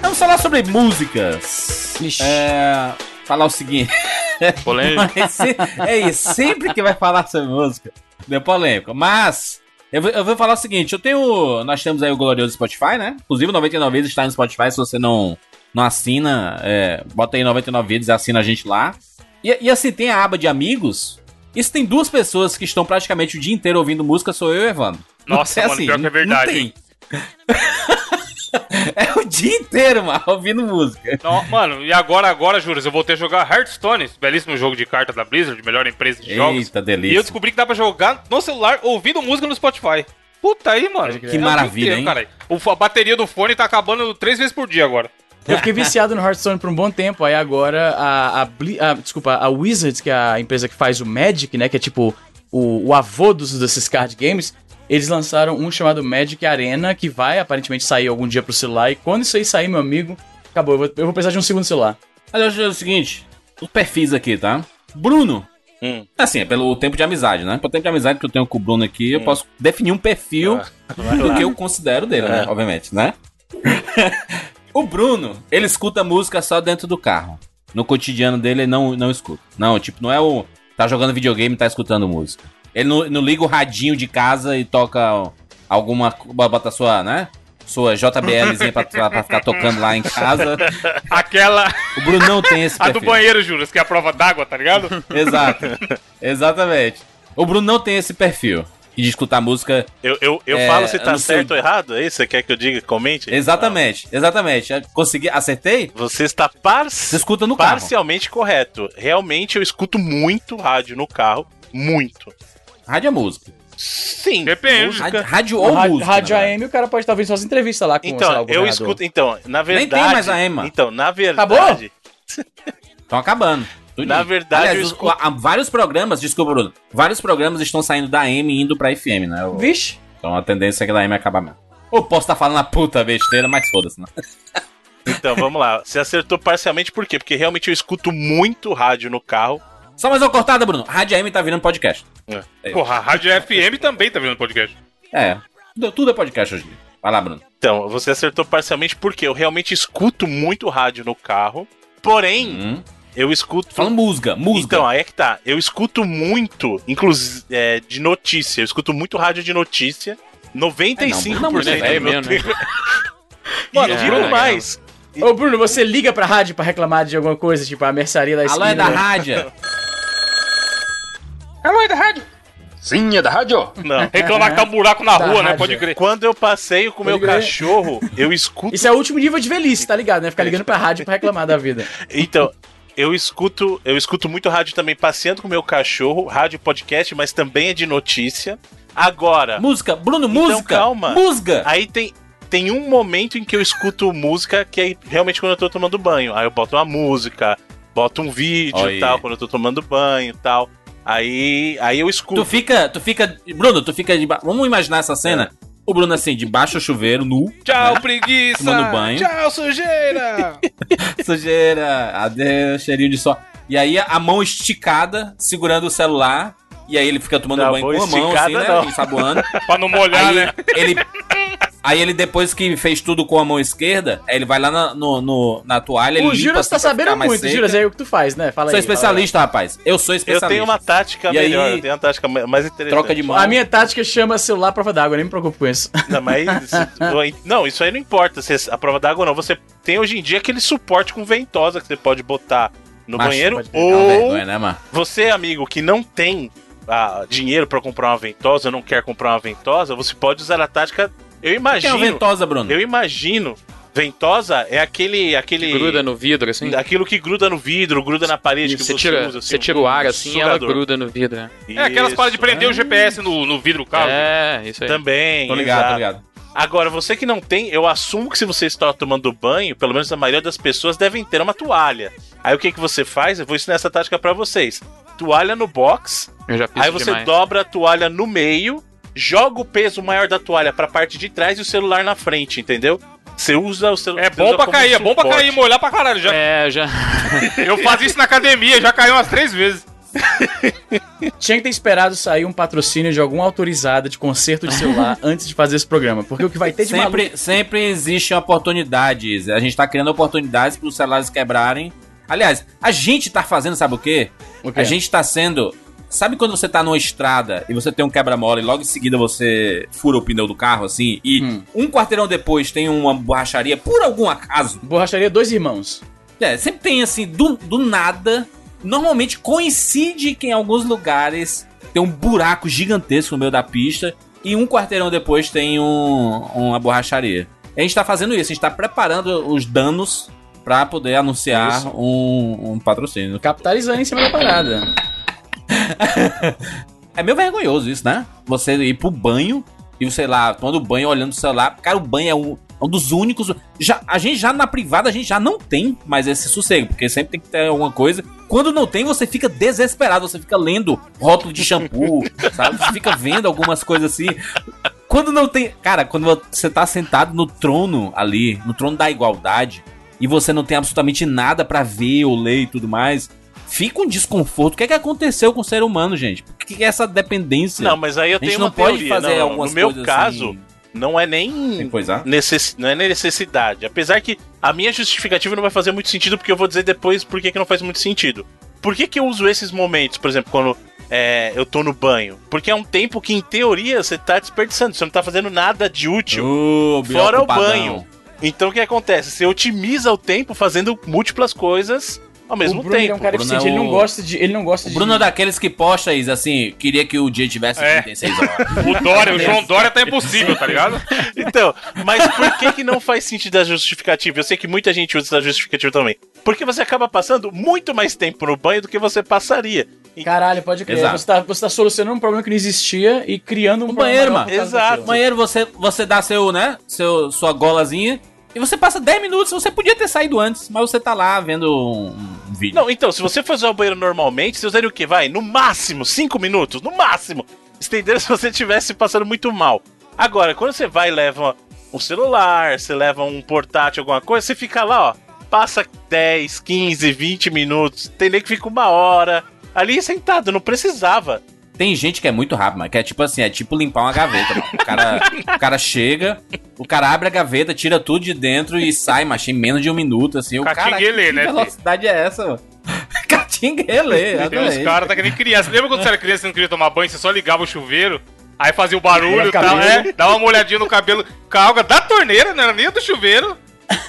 Vamos falar sobre músicas. Ixi. É. Falar o seguinte. Polêmica. É isso, sempre que vai falar sobre música, deu polêmica. Mas, eu vou, eu vou falar o seguinte: eu tenho. Nós temos aí o glorioso Spotify, né? Inclusive, 99 Vidas está no Spotify. Se você não, não assina, é, bota aí 99 Vidas e assina a gente lá. E, e assim, tem a aba de amigos. Isso tem duas pessoas que estão praticamente o dia inteiro ouvindo música, sou eu e o Evandro. Nossa, É mano, pior que é verdade, Não tem. é o dia inteiro, mano, ouvindo música. Não, mano, e agora, agora, Juras, eu voltei a jogar Hearthstone, esse belíssimo jogo de carta da Blizzard, melhor empresa de jogos. Eita, E eu delícia. descobri que dá pra jogar no celular ouvindo música no Spotify. Puta aí, mano. Que É maravilha, hein? caralho. O- a bateria do fone tá acabando três vezes por dia agora. Eu fiquei viciado no Hearthstone por um bom tempo, aí agora a, a, a- desculpa, a Wizards, que é a empresa que faz o Magic, né, que é tipo o, o avô dos, desses card games, eles lançaram um chamado Magic Arena, que vai aparentemente sair algum dia pro celular, e quando isso aí sair, meu amigo, acabou, eu vou, eu vou precisar de um segundo celular. Mas eu acho o seguinte, os perfis aqui, tá? Bruno. Hum. Assim, é pelo tempo de amizade, né? Pelo tempo de amizade que eu tenho com o Bruno aqui, eu posso definir um perfil do que eu considero dele, né? É. Obviamente, né? o Bruno, ele escuta música só dentro do carro. No cotidiano dele, ele não, não escuta. Não, tipo, não é o. Tá jogando videogame e tá escutando música. Ele não, não liga o radinho de casa e toca alguma. Bota a sua, né? Sua JBLzinha pra, pra ficar tocando lá em casa. Aquela. O Bruno não tem esse A perfil. do banheiro, Juras, que é a prova d'água, tá ligado? Exato. Exatamente. O Bruno não tem esse perfil de escutar música. Eu, eu, eu É, falo se tá seu- certo ou errado, é isso? Você quer que eu diga? Comente? Exatamente, exatamente. Consegui, acertei? Você está Você parce... escuta no carro. parcialmente correto. Realmente eu escuto muito rádio no carro. Muito. Rádio é música. Sim. Depende. música. Rádio, rádio ou Rádio, música. rádio. AM, o cara pode estar vendo suas entrevistas lá com Então, eu escuto. Então, na tem verdade. mais AM, mano. Então, na verdade. Acabou? Estão acabando. Tudinho. Na verdade, Aliás, eu os- escuto- vários programas, desculpa, Bruno. Vários programas estão saindo da AM e indo pra FM, né? O- Vixe, Então a tendência é que da AM acabar mesmo. Ou posso estar falando a puta besteira, mas foda-se, né? Então, vamos lá. Você acertou parcialmente por quê? Porque realmente eu escuto muito rádio no carro. Só mais uma cortada, Bruno. Rádio AM tá virando podcast. Porra, a Rádio FM também tá vendo podcast. É. Tudo, tudo é podcast hoje. Vai lá, Bruno. Então, você acertou parcialmente porque eu realmente escuto muito rádio no carro. Porém, Hum. eu escuto. Falando música, música. Então, aí é que tá. Eu escuto muito, inclusive, é, de notícia. Eu escuto muito rádio de notícia. 95% não, Bruno, é meu né? tempo. Mano, É, digo legal. mais. Ô, Bruno, você liga pra rádio pra reclamar de alguma coisa, tipo a mercearia da Alô, é da rádio. Alô, é da rádio. Sim, é da rádio? Não. Reclamar que tá um buraco na Da rua, né? rádio. Pode crer. Quando eu passeio com o meu crer. cachorro, eu escuto. Isso é o último nível de velhice, tá ligado, né? Ficar ligando pra rádio pra reclamar da vida. Então, eu escuto, eu escuto muito rádio também passeando com o meu cachorro, rádio podcast, mas também é de notícia. Agora, Música, Bruno, Então, música. calma. Música. aí tem tem um momento em que eu escuto música que é realmente quando eu tô tomando banho. Aí eu boto uma música, boto um vídeo e tal, quando eu tô tomando banho e tal. Aí, aí eu escuto. Tu fica, tu fica, Bruno, tu fica de ba... Vamos imaginar essa cena. O Bruno assim, debaixo do chuveiro, nu, Tchau, preguiça. Tomando banho. Tchau, sujeira. sujeira, adeus, cheirinho de sol. E aí a mão esticada, segurando o celular. E aí ele fica tomando Não, banho com a mão, assim, né? não. Ensaboando. pra não molhar, aí né? ele. Aí ele, depois que fez tudo com a mão esquerda, aí ele vai lá na, no, no- na toalha. ele O tá assim pra sabendo muito. Juras, é o que tu faz, né? Fala Sou aí. especialista, rapaz. Eu sou Eu especialista. tenho uma tática E aí- melhor, eu tenho uma tática ma- mais interessante. Troca de mão. aí. A minha tática chama celular prova d'água, nem me preocupo com isso. Não, mas. não, isso aí não importa. Se a prova d'água ou não. Você tem hoje em dia aquele suporte com ventosa que você pode botar no Macho, banheiro. Ou vergonha, né, você, amigo, que não tem ah, dinheiro pra comprar uma ventosa, não quer comprar uma ventosa, você pode usar a tática. Eu é imagino. o Ventosa, Bruno? Eu imagino. Ventosa é aquele. aquele Gruda no vidro, assim. Aquilo que gruda no vidro, gruda na parede que Você você tira, usa. assim, você tira o ar assim e ela gruda no vidro. né? É aquelas paradas de prender o GPS no, no vidro do carro. É, isso aí. Também. Tô ligado, exato. tô ligado. Agora, você que não tem, eu assumo que se você está tomando banho, pelo menos a maioria das pessoas devem ter uma toalha. Aí o que, que você faz? Eu vou ensinar essa tática pra vocês. Toalha no box, Eu já fiz aí você demais. dobra a toalha no meio, joga o peso maior da toalha pra parte de trás e o celular na frente, entendeu? Você usa o celular. É bom pra cair, é bom pra cair e molhar pra caralho. Já, É, já. Eu fazia isso na academia, já caiu umas três vezes. Tinha que ter esperado sair um patrocínio de alguma autorizada de conserto de celular antes de fazer esse programa. Porque o que vai ter de maluco... Sempre, sempre existem oportunidades. A gente tá criando oportunidades para os celulares quebrarem. Aliás, a gente tá fazendo, sabe o quê? O quê? A gente tá sendo. Sabe quando você tá numa estrada e você tem um quebra-mola e logo em seguida você fura o pneu do carro, assim, e Hum. um quarteirão depois tem uma borracharia, por algum acaso? Borracharia Dois Irmãos. É, sempre tem assim, do, do nada. Normalmente coincide que em alguns lugares tem um buraco gigantesco no meio da pista e um quarteirão depois tem um, uma borracharia. A gente tá fazendo isso, a gente tá preparando os danos pra poder anunciar um, um patrocínio. Capitalizando em cima da parada. É meio vergonhoso isso, né? Você ir pro banho e, sei lá, tomando banho olhando o celular. Cara, o banho é um, é um dos únicos. Já, a gente já na privada, a gente já não tem mais esse sossego, porque sempre tem que ter alguma coisa. Quando não tem, você fica desesperado, você fica lendo rótulo de shampoo, sabe? Você fica vendo algumas coisas assim. Quando não tem. Cara, quando você tá sentado no trono ali, no trono da igualdade, e você não tem absolutamente nada pra ver ou ler e tudo mais. Fica um desconforto. O que é que aconteceu com o ser humano, gente? Por que é essa dependência? Não, mas aí eu tenho não uma pode teoria. fazer não, algumas No meu coisas caso, assim, não é nem necess... não é necessidade. Apesar que a minha justificativa não vai fazer muito sentido, porque eu vou dizer depois por que, que não faz muito sentido. Por que, que eu uso esses momentos, por exemplo, quando é, eu tô no banho? Porque é um tempo que, em teoria, você tá desperdiçando, você não tá fazendo nada de útil. Ô, Fora o banho. Então o que acontece? Você otimiza o tempo fazendo múltiplas coisas ao mesmo o Bruno ele é tempo. um cara O Bruno eficiente, é ele não o- gosta de. Ele não gosta O de. Bruno é daqueles que posta isso assim, queria que o dia tivesse É. 36 horas. O Dória, o João Dória tá impossível, tá ligado? Então, mas por que que não faz sentido a justificativa? Eu sei que muita gente usa essa justificativa também. Porque você acaba passando muito mais tempo no banho do que você passaria. Caralho, pode crer. Exato. Você tá, você tá solucionando um problema que não existia e criando um Um problema banheiro, maior mano. Exato. Banheiro, você, você dá seu, né? Seu, sua golazinha. E você passa 10 minutos, você podia ter saído antes, mas você tá lá vendo um, vídeo. Não, então, se você usar o banheiro normalmente, você usaria o quê? Vai, no máximo, 5 minutos, no máximo. Estenderam se você estivesse passando muito mal. Agora, quando você vai e leva um celular, você leva um portátil, alguma coisa, você fica lá, ó. Passa 10, 15, 20 minutos, tem nem que fica uma hora. Ali sentado, não precisava. Tem gente que é muito rápido, mano. Que é tipo assim, é tipo limpar uma gaveta, mano. O cara, o cara chega, o cara abre a gaveta, tira tudo de dentro e sai, mas em menos de um minuto, assim. O cara, que né, filho? velocidade é essa, mano? Catinguelê, Tem uns caras tá que nem criança. Lembra quando você era criança e não queria tomar banho, você só ligava o chuveiro, aí fazia o barulho e tal, é, dava uma molhadinha no cabelo com a água da torneira, não era nem do chuveiro.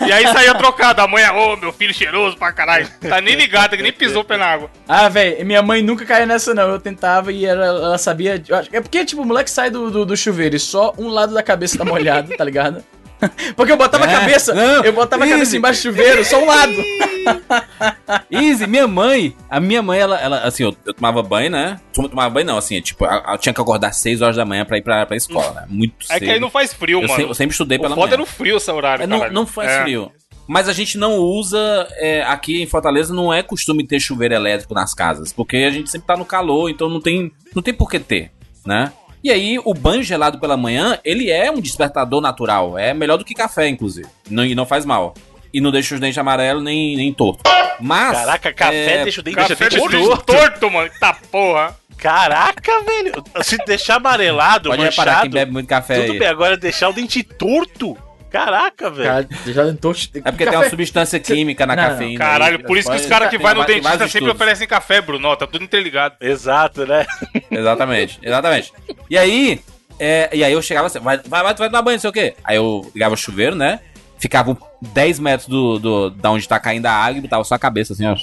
E aí saía trocado. A mãe, ô, meu filho cheiroso pra caralho. Tá nem ligado, que nem pisou na água. Ah, velho, minha mãe nunca caía nessa, não. Eu tentava e era, ela sabia. É porque, tipo, o moleque sai do, do, do chuveiro e só um lado da cabeça tá molhado, tá ligado? Porque eu botava a É, cabeça, não, eu botava a cabeça easy. embaixo do chuveiro, só um lado. Easy, minha mãe, a minha mãe, ela, ela assim, eu, eu tomava banho, né? Eu tomava banho não, assim, tipo, eu, eu tinha que acordar às 6 horas da manhã pra ir pra, pra escola, né? Muito É cedo. que aí não faz frio, eu, mano. se- eu sempre estudei o pela foda manhã. era o frio esse horário, É, não, não faz É. frio. Mas a gente não usa. é, aqui em Fortaleza não é costume ter chuveiro elétrico nas casas. Porque a gente sempre tá no calor, então não tem, não tem por que ter, né? E aí, o banho gelado pela manhã, ele é um despertador natural. É melhor do que café, inclusive. Não, e não faz mal. E não deixa os dentes amarelos nem, nem torto. Mas. Caraca, café é, deixa o dente Café deixa o de dente torto. torto, mano. Tá porra. Caraca, velho. Se deixar amarelado, Pode reparar manchado, quem bebe muito café tudo aí. bem. Agora deixar o dente torto. Caraca, velho. Cara, já tentou. É porque tem uma substância química na Não, não. cafeína. Caralho, aí, por isso que os caras que vai no dentista sempre estudos. oferecem café, Bruno. Tá tudo interligado. Exato, né? Exatamente, exatamente. E aí, é, e aí eu chegava assim, vai, vai, vai, tu vai tomar banho, não sei o quê. Aí eu ligava o chuveiro, né? Ficava 10 metros do, do, da onde tá caindo a água e botava só a cabeça assim, ó.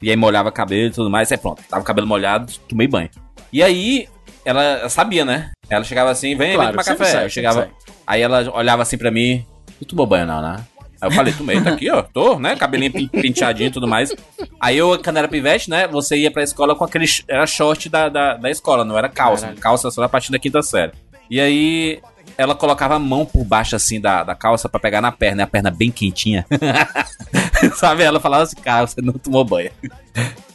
E aí molhava o cabelo e tudo mais, aí pronto. Tava o cabelo molhado, tomei banho. E aí, ela, sabia, né? Ela chegava assim, vem, Claro, vem tomar café. sai, eu chegava. Aí ela olhava assim pra mim, tu tomou banho não, né? Aí eu falei, tomei, tá aqui, ó, tô, né? Cabelinho penteadinho e tudo mais. Aí eu, quando era pivete, né? Você ia pra escola com aquele. Era short da, da, da escola, não era calça. Caralho. Calça só a partir da quinta série. E aí ela colocava a mão por baixo assim da, da calça pra pegar na perna, e a perna bem quentinha. Sabe? Ela falava assim, cara, você não tomou banho.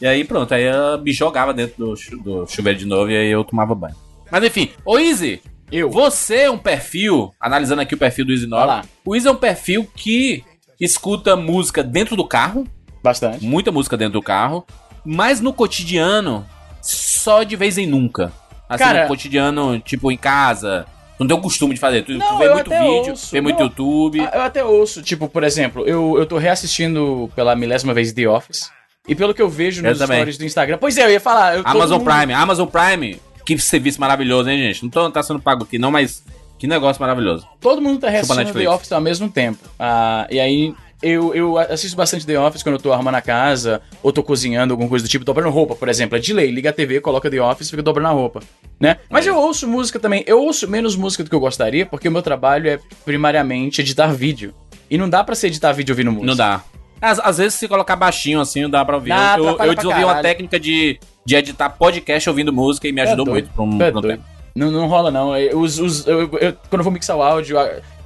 E aí pronto, aí ela me jogava dentro do, chu- do chuveiro de novo e aí eu tomava banho. Mas enfim, ô Easy, Eu. você é um perfil, analisando aqui o perfil do Easy Vai 9, lá. o Easy é um perfil que escuta música dentro do carro, Bastante. muita música dentro do carro, mas no cotidiano só de vez em nunca. Assim, Cara- no cotidiano, tipo, em casa. Tu não tem o costume de fazer. Tu, tu Não, vê eu muito vídeo, ouço. vê muito Não. YouTube. Ah, Eu até ouço, tipo, por exemplo, eu, eu tô reassistindo pela milésima vez The Office. E pelo que eu vejo Eu nos também. stories do Instagram. Pois é, eu ia falar. Eu, Amazon mundo- Prime, Amazon Prime. Que serviço maravilhoso, hein, gente? Não, tô, não tá sendo pago aqui, não, mas que negócio maravilhoso. Todo mundo tá reassistindo. The Office ao mesmo tempo. Ah, e aí, eu, eu assisto bastante The Office quando eu tô arrumando a casa, ou tô cozinhando, alguma coisa do tipo, dobrando roupa, por exemplo. É de lei, liga a TV, coloca The Office e fica dobrando a roupa. Né? Mas É. eu ouço música também. Eu ouço menos música do que eu gostaria, porque o meu trabalho é primariamente editar vídeo. E não dá pra se editar vídeo ouvindo música. Não dá. Às, às vezes, se colocar baixinho assim, não dá pra ouvir. Dá, eu eu, pra desenvolvi uma técnica de, de editar podcast ouvindo música e me ajudou doido. muito por um, é por um tempo. Não, não rola, não. Eu- Os, os- eu- eu- quando eu vou mixar o áudio,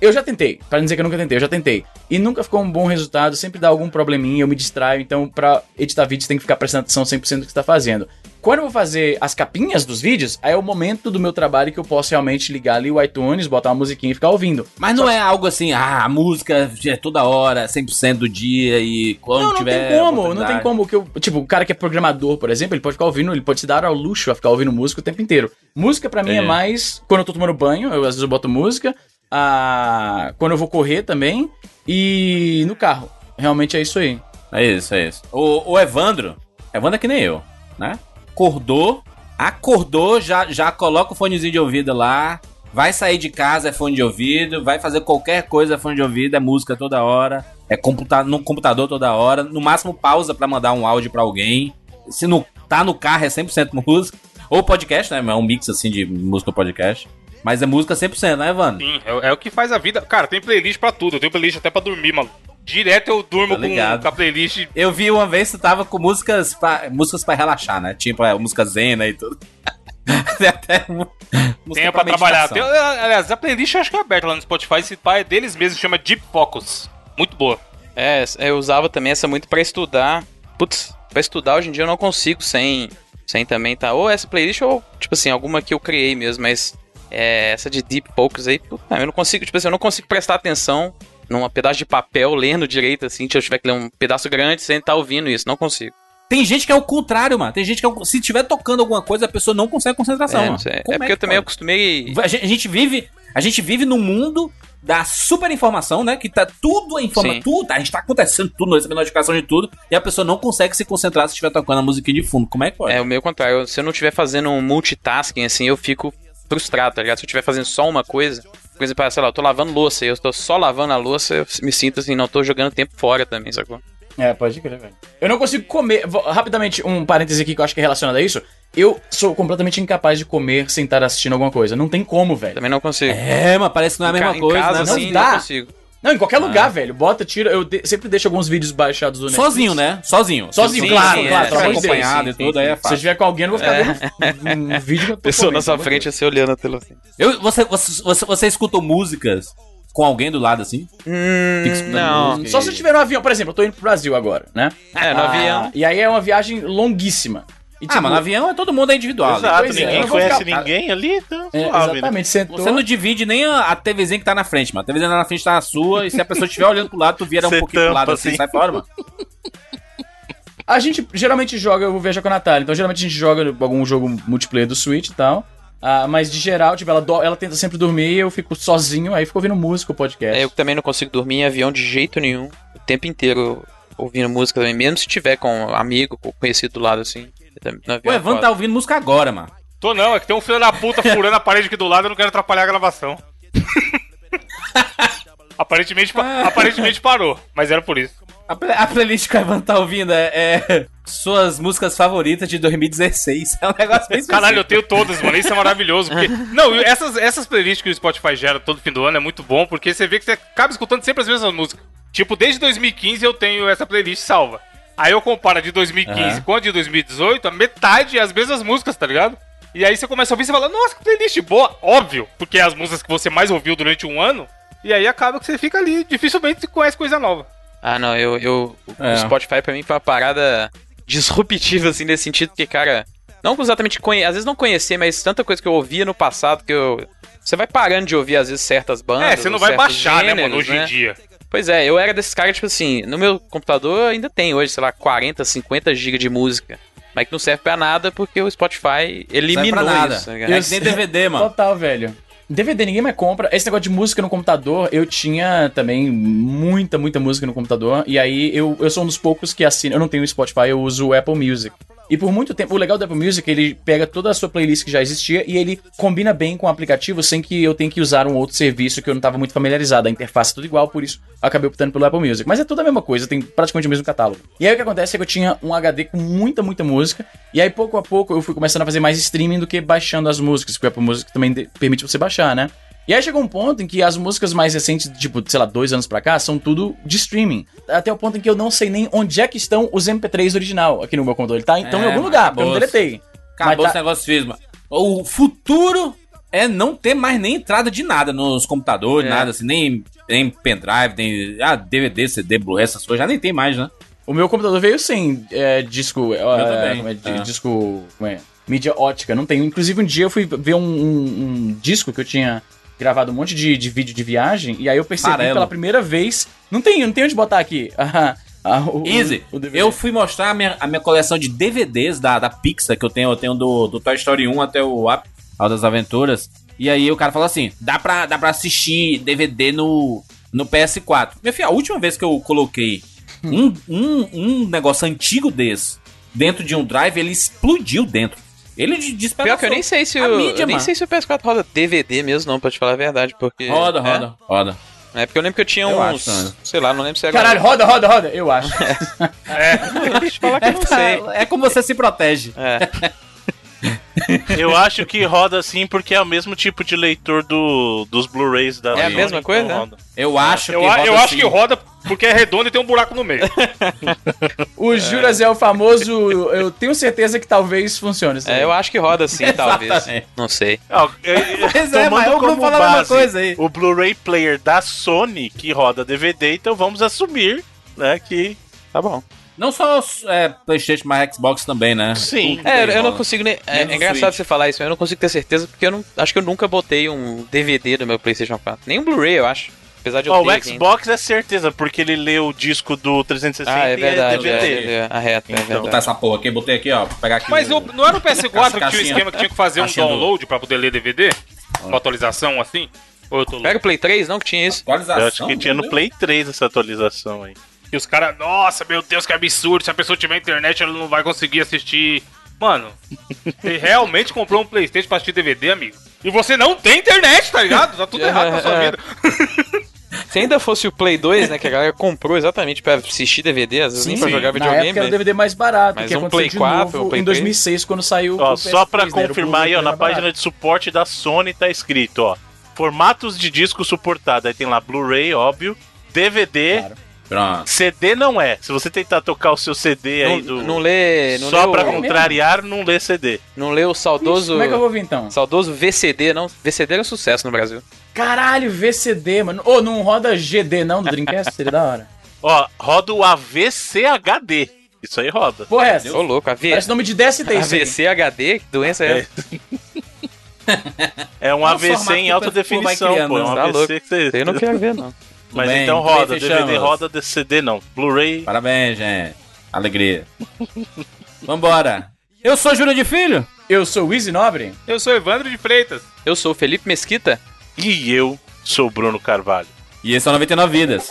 eu já tentei. Pra não dizer que eu nunca tentei, eu já tentei. E nunca ficou um bom resultado, sempre dá algum probleminha, eu me distraio. Então, pra editar vídeo, você tem que ficar prestando atenção 100% do que você tá fazendo. Quando eu vou fazer as capinhas dos vídeos, aí é o momento do meu trabalho que eu posso realmente ligar ali o iTunes, botar uma musiquinha e ficar ouvindo. Mas não é algo assim, ah, a música é toda hora, 100% do dia e quando Não, não tiver. tem como, não tem como que eu, tipo, o cara que é programador, por exemplo, ele pode ficar ouvindo, ele pode se dar ao luxo a ficar ouvindo música o tempo inteiro. Música pra mim é, É. mais quando eu tô tomando banho, eu às vezes eu boto música, ah, quando eu vou correr também e no carro. Realmente é isso aí. É isso, é isso. O, o Evandro, Evandro é que nem eu, né? Acordou, acordou, já, já coloca o fonezinho de ouvido lá, vai sair de casa, é fone de ouvido, vai fazer qualquer coisa, é fone de ouvido, é música toda hora, é computa no computador toda hora, no máximo pausa pra mandar um áudio pra alguém. Se não tá no carro é 100% música, ou podcast, né? É um mix assim de música ou podcast. Mas é música 100%, né, Evandro? Sim, é, é o que faz a vida. Cara, tem playlist pra tudo. Eu tenho playlist até pra dormir, mano. Direto eu durmo Tô com, com a playlist. Eu vi uma vez que tu tava com músicas pra, músicas pra relaxar, né? Tipo, é, música zena e tudo. Tem até música Tem pra trabalhar. Tem- aliás, a playlist eu acho que é aberta lá no Spotify. Esse pai é deles mesmo, chama Deep Focus. Muito boa. É, eu usava também essa muito pra estudar. Putz, pra estudar hoje em dia eu não consigo sem, sem também tá. Ou essa playlist ou, tipo assim, alguma que eu criei mesmo, mas é, essa de Deep Focus aí, puta, eu não consigo, tipo assim, eu não consigo prestar atenção num pedaço de papel lendo direito, assim, se eu tiver que ler um pedaço grande sem estar ouvindo isso, não consigo. Tem gente que é o contrário, mano. Tem gente que é o- se tiver tocando alguma coisa, a pessoa não consegue concentração, É, mano. É Como porque eu também acostumei. A gente, a gente vive, a gente vive num mundo da super informação, né? Que tá tudo a informação, Sim. tudo, a gente tá acontecendo tudo, recebendo notificação de tudo, e a pessoa não consegue se concentrar se estiver tocando a musiquinha de fundo. Como é que pode? É o meu contrário. Se eu não estiver fazendo um multitasking, assim, eu fico frustrado, tá ligado? Se eu estiver fazendo só uma coisa, por exemplo, sei lá, eu tô lavando louça e eu tô só lavando a louça, eu me sinto assim, não tô jogando tempo fora também, sacou? É, pode crer, velho. Eu não consigo comer. vou- rapidamente, um parêntese aqui que eu acho que é relacionado a isso. Eu sou completamente incapaz de comer sem estar assistindo alguma coisa. Não tem como, velho. Também não consigo. É, mas parece que não é a Em mesma ca- coisa, em casa, né? Não assim, dá. não consigo. Não, em qualquer lugar, velho. Bota, tira. Eu de- sempre deixo alguns vídeos baixados do Netflix. Sozinho, né? Sozinho. Sozinho, Se- claro, se- claro, se pelo tiver amor de Deus, acompanhado sim, e tudo, sim, aí é Se eu fácil. estiver com alguém, eu não vou ficar vendo um vídeo que eu tô Pessoa comendo, na sua frente, você olhando a tela assim. Eu, você, você, você, você escutou músicas com alguém do lado assim? Hum, não. música. Só se eu estiver no avião, por exemplo, eu tô indo pro Brasil agora, né? É, no Ah, avião. E aí é uma viagem longuíssima. E, ah, mas no avião é todo mundo é individual. né? Exato, pois é, ninguém vou conhece ficar- ninguém ali, então é, suave, né? exatamente, sentou. Você não divide nem a, a TVzinha que tá na frente, mano. A TVzinha na frente tá na sua, e se a pessoa estiver olhando pro lado, tu vira um pouquinho pro lado tampa, assim, assim. sai fora, mano. A gente geralmente joga, eu vou viajar com a Natália, então geralmente a gente joga algum jogo multiplayer do Switch e tal. Ah, mas de geral, tipo, ela, do- ela tenta sempre dormir, eu fico sozinho, aí fico ouvindo música, o podcast. É, eu também não consigo dormir em avião de jeito nenhum. O tempo inteiro ouvindo música também, mesmo se tiver com um amigo, com conhecido do lado assim. O Evan tá ouvindo música agora, mano. Tô não, é que tem um filho da puta furando a parede aqui do lado, eu não quero atrapalhar a gravação. aparentemente, pa- aparentemente parou, mas era por isso. A, play- a playlist que o Evan tá ouvindo é, é suas músicas favoritas de 2016. É um negócio bem Caralho, eu tenho todas, mano. Isso é maravilhoso. Porque... Não, essas, essas playlists que o Spotify gera todo fim do ano é muito bom, porque você vê que você acaba escutando sempre as mesmas músicas. Tipo, desde 2015 eu tenho essa playlist salva. Aí eu comparo a de 2015 Aham. com a de 2018, a metade é as mesmas músicas, tá ligado? E aí você começa a ouvir e você fala, nossa, que playlist boa. Óbvio, porque é as músicas que você mais ouviu durante um ano. E aí acaba que você fica ali, dificilmente conhece coisa nova. Ah, não, eu, eu É. o Spotify pra mim foi uma parada disruptiva, assim, nesse sentido, porque, cara, não exatamente conhe... às vezes não conhecer, mas tanta coisa que eu ouvia no passado que eu. Você vai parando de ouvir, às vezes, certas bandas. é, você não vai baixar, né, mano, gêneros, hoje em dia. Pois é, eu era desses caras, tipo assim, no meu computador ainda tem hoje, sei lá, 40, 50 GB de música. mas que não serve pra nada porque o Spotify eliminou nada. isso. tá É ligado? que nem DVD, mano. Total, velho. DVD ninguém mais compra. Esse negócio de música no computador, eu tinha também muita, muita música no computador. E aí eu, eu sou um dos poucos que assina. Eu não tenho Spotify, eu uso o Apple Music. E por muito tempo, o legal do Apple Music, ele pega toda a sua playlist que já existia e ele combina bem com o aplicativo sem que eu tenha que usar um outro serviço que eu não estava muito familiarizado. A interface é tudo igual, por isso acabei optando pelo Apple Music. Mas é tudo a mesma coisa, tem praticamente o mesmo catálogo. E aí o que acontece é que eu tinha um HD com muita, muita música. E aí pouco a pouco eu fui começando a fazer mais streaming do que baixando as músicas, porque o Apple Music também permite você baixar, né? E aí chegou um ponto em que as músicas mais recentes, tipo, sei lá, dois anos pra cá, são tudo de streaming. Até o ponto em que eu não sei nem onde é que estão os MP3 original aqui no meu computador. Ele tá então É, em algum lugar, porque eu não deletei. Acabou Mas esse tá- negócio mano. O futuro é não ter mais nem entrada de nada nos computadores, É. nada assim, nem, nem pendrive, nem ah, DVD, CD, Blu-ray, essas coisas, já nem tem mais, né? O meu computador veio sem é, disco. É, também. como é, de- É. Disco. Como é? Mídia ótica. Não tenho. Inclusive, um dia eu fui ver um, um- um disco que eu tinha gravado um monte de, de vídeo de viagem. E aí eu percebi pela primeira vez. Não tem, não tem onde botar aqui. Ah, ah, o- Easy, o- eu fui mostrar a minha, a minha coleção de DVDs da, da Pixar que eu tenho. Eu tenho do, do Toy Story 1 até o Up, Hora das Aventuras. E aí o cara falou assim: dá pra, dá pra assistir DVD no, no PS4. Meu filho, a última vez que eu coloquei um, um, um negócio antigo desse dentro de um drive, ele explodiu dentro. Ele de- despedaçou. Pior que eu nem sei se a o. mídia, eu nem sei se o PS4 roda DVD mesmo, não, pra te falar a verdade. Porque. Roda, é? roda, roda. É porque eu lembro que eu tinha Eu uns. acho, né? sei lá, não lembro se é Caralho, roda, roda, roda. Eu acho. Deixa eu falar que eu não sei. É como você se protege. É. Eu acho que roda assim porque é o mesmo tipo de leitor do, dos Blu-rays da É a Sony, mesma então coisa, roda. Eu acho Eu, que a- roda eu acho sim. que roda porque é redondo e tem um buraco no meio. O Juras é o famoso. Eu tenho certeza que talvez funcione. aí. É, eu acho que roda sim, talvez. Não sei. É, é, Pois é, mas eu vou como falar a mesma base coisa aí. O Blu-ray player da Sony que roda DVD, então vamos assumir, né, que Tá bom. Não só é, PlayStation, mas Xbox também, né? Sim. É, eu não consigo nem. É, é engraçado Switch. você falar isso, mas eu não consigo ter certeza porque eu não. Acho que eu nunca botei um DVD do meu PlayStation 4. Nem um Blu-ray, eu acho. Apesar de ter. o ainda. Xbox é certeza, porque ele lê o disco do 360 Ah, é e verdade. é É, DVD. é, é, arreto, é Vou botar verdade. essa porra aqui, botei aqui, ó. Pegar aqui. Mas o- não era o PS4 que tinha o esquema que tinha que fazer um Caixinha do- download pra poder ler DVD? Uma atualização assim? Ou eu tô louco? Pega o Play 3, não? Que tinha isso. Atualização. Eu acho que tinha no Play 3 essa atualização aí. E os caras, nossa, meu Deus, que absurdo. Se a pessoa tiver internet, ela não vai conseguir assistir. Mano, você realmente comprou um Playstation pra assistir DVD, amigo? E você não tem internet, tá ligado? Tá tudo errado na sua vida. Se ainda fosse o Play 2, né? Que a galera comprou exatamente pra assistir DVD, às vezes nem pra sim. jogar Na videogame. época era o DVD mais barato, Mas que um Play de 4, novo um Play em 2006, quando saiu Ó, o só pra PS3, né? Confirmar aí, ó, na mais barato. página de suporte da Sony tá escrito, ó. Formatos de disco suportado. Aí tem lá Blu-ray, óbvio. DVD. Claro. Pronto. CD não é. Se você tentar tocar o seu CD aí Não, do. não lê. Não só lê pra o, contrariar, não lê CD. Não lê o saudoso. Como é que eu vou ver então? Saudoso VCD, não. VCD era um sucesso no Brasil. Caralho, VCD, mano. Ô, não roda GD não do Dreamcast? Seria da hora. Ó, roda o AVCHD. Isso aí roda. Porra, é essa? Ô, louco, AV... Parece nome de DST isso aí. AVC HD? Que doença é É. essa? É um É o AVC em alta definição, pô. É um? Tá AVC louco. que você. Eu não quero ver, não. Mas Bem, então roda. DVD roda, de CD não. Blu-ray. Parabéns, gente. Alegria. Vambora. Eu sou Júlio de Filho. Eu sou o Easy Nobre. Eu sou Evandro de Freitas. Eu sou o Felipe Mesquita. E eu sou o Bruno Carvalho. E esse é o 99 Vidas.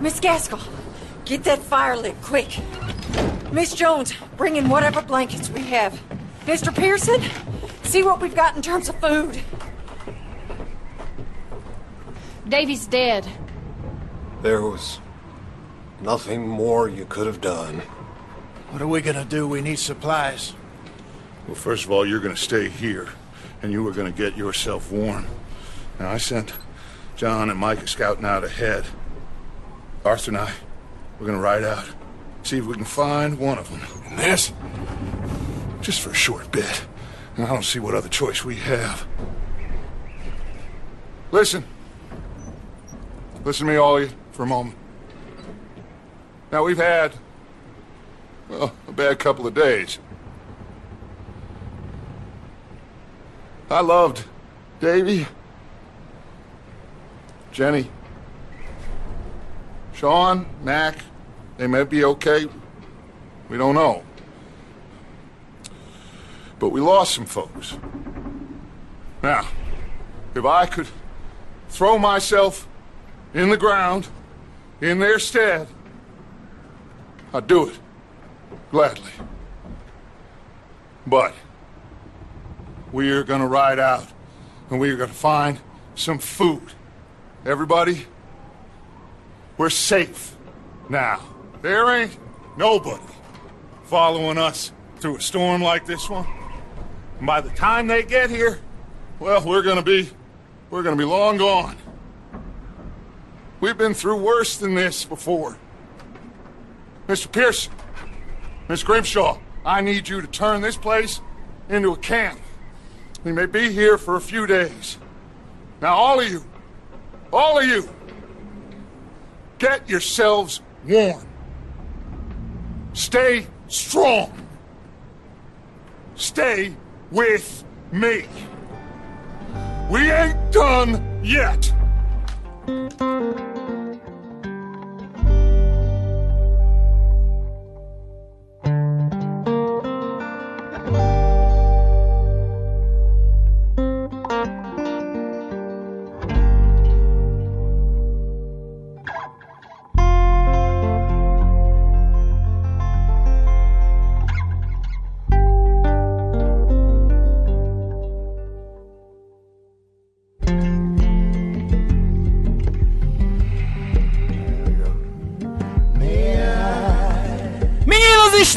Miss Gaskell, get that fire lit quick. Miss Jones, bring in whatever blankets we have. Mr. Pearson, see what we've got in terms of food. Davy's dead. There was nothing more you could have done. What are we gonna do? We need supplies. Well, first of all, you're going to stay here, and you are going to get yourself warm. Now, I sent John and Micah scouting out ahead. Arthur and I, we're to ride out, see if we can find one of them. And this, just for a short bit. And I don't see what other choice we have. Listen. Listen to me, all you, for a moment. Now, we've had, well, a bad couple of days. I loved Davy, Jenny, Sean, Mac. They may be okay. We don't know. But we lost some folks. Now, if I could throw myself in the ground in their stead, I'd do it. Gladly. But we are going to ride out and we are going to find some food. Everybody, we're safe now. There ain't nobody following us through a storm like this one. And by the time they get here, well, we're to be we're to be long gone. We've been through worse than this before. Mr. Pearson, Miss Grimshaw, I need you to turn this place into a camp. We may be here for a few days. Now, all of you, all of you, get yourselves warm. Stay strong. Stay with me. We ain't done yet.